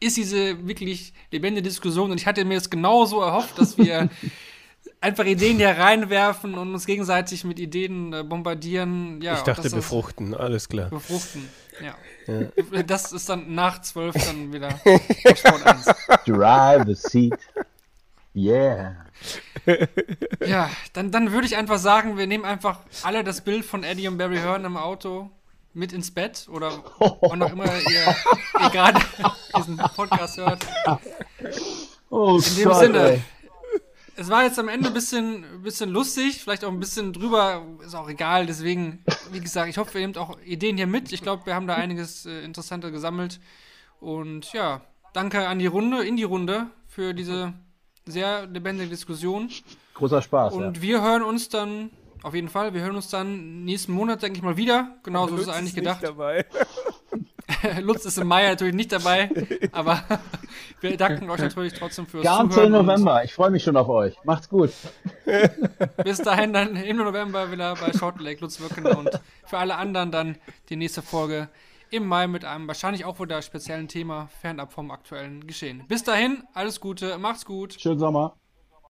ist diese wirklich lebendige Diskussion und ich hatte mir es genauso erhofft, dass wir einfach Ideen hier reinwerfen und uns gegenseitig mit Ideen äh, bombardieren. Ja, ich dachte befruchten, alles klar. Befruchten, ja. Das ist dann nach zwölf dann wieder Sport 1. Drive the seat. Yeah. Ja, dann, dann würde ich einfach sagen, wir nehmen einfach alle das Bild von Eddie und Barry Hearn im Auto mit ins Bett oder wann auch immer ihr, ihr gerade diesen Podcast hört. Oh, In dem Sinne, es war jetzt am Ende ein bisschen, bisschen lustig, vielleicht auch ein bisschen drüber, ist auch egal. Deswegen, wie gesagt, ich hoffe, ihr nehmt auch Ideen hier mit. Ich glaube, wir haben da einiges äh, Interessantes gesammelt. Und ja, danke an die Runde, in die Runde, für diese sehr lebendige Diskussion. Großer Spaß. Und ja. wir hören uns dann, auf jeden Fall, wir hören uns dann nächsten Monat, denke ich mal, wieder. Genauso ist es eigentlich nicht gedacht. Dabei. Lutz ist im Mai natürlich nicht dabei, aber wir danken euch natürlich trotzdem fürs Ganze Zuhören. und- November. Ich freue mich schon auf euch. Macht's gut. Bis dahin dann im November wieder bei Short Lake Lutz Wirken und für alle anderen dann die nächste Folge im Mai mit einem wahrscheinlich auch wieder speziellen Thema fernab vom aktuellen Geschehen. Bis dahin, alles Gute, macht's gut. Schönen Sommer.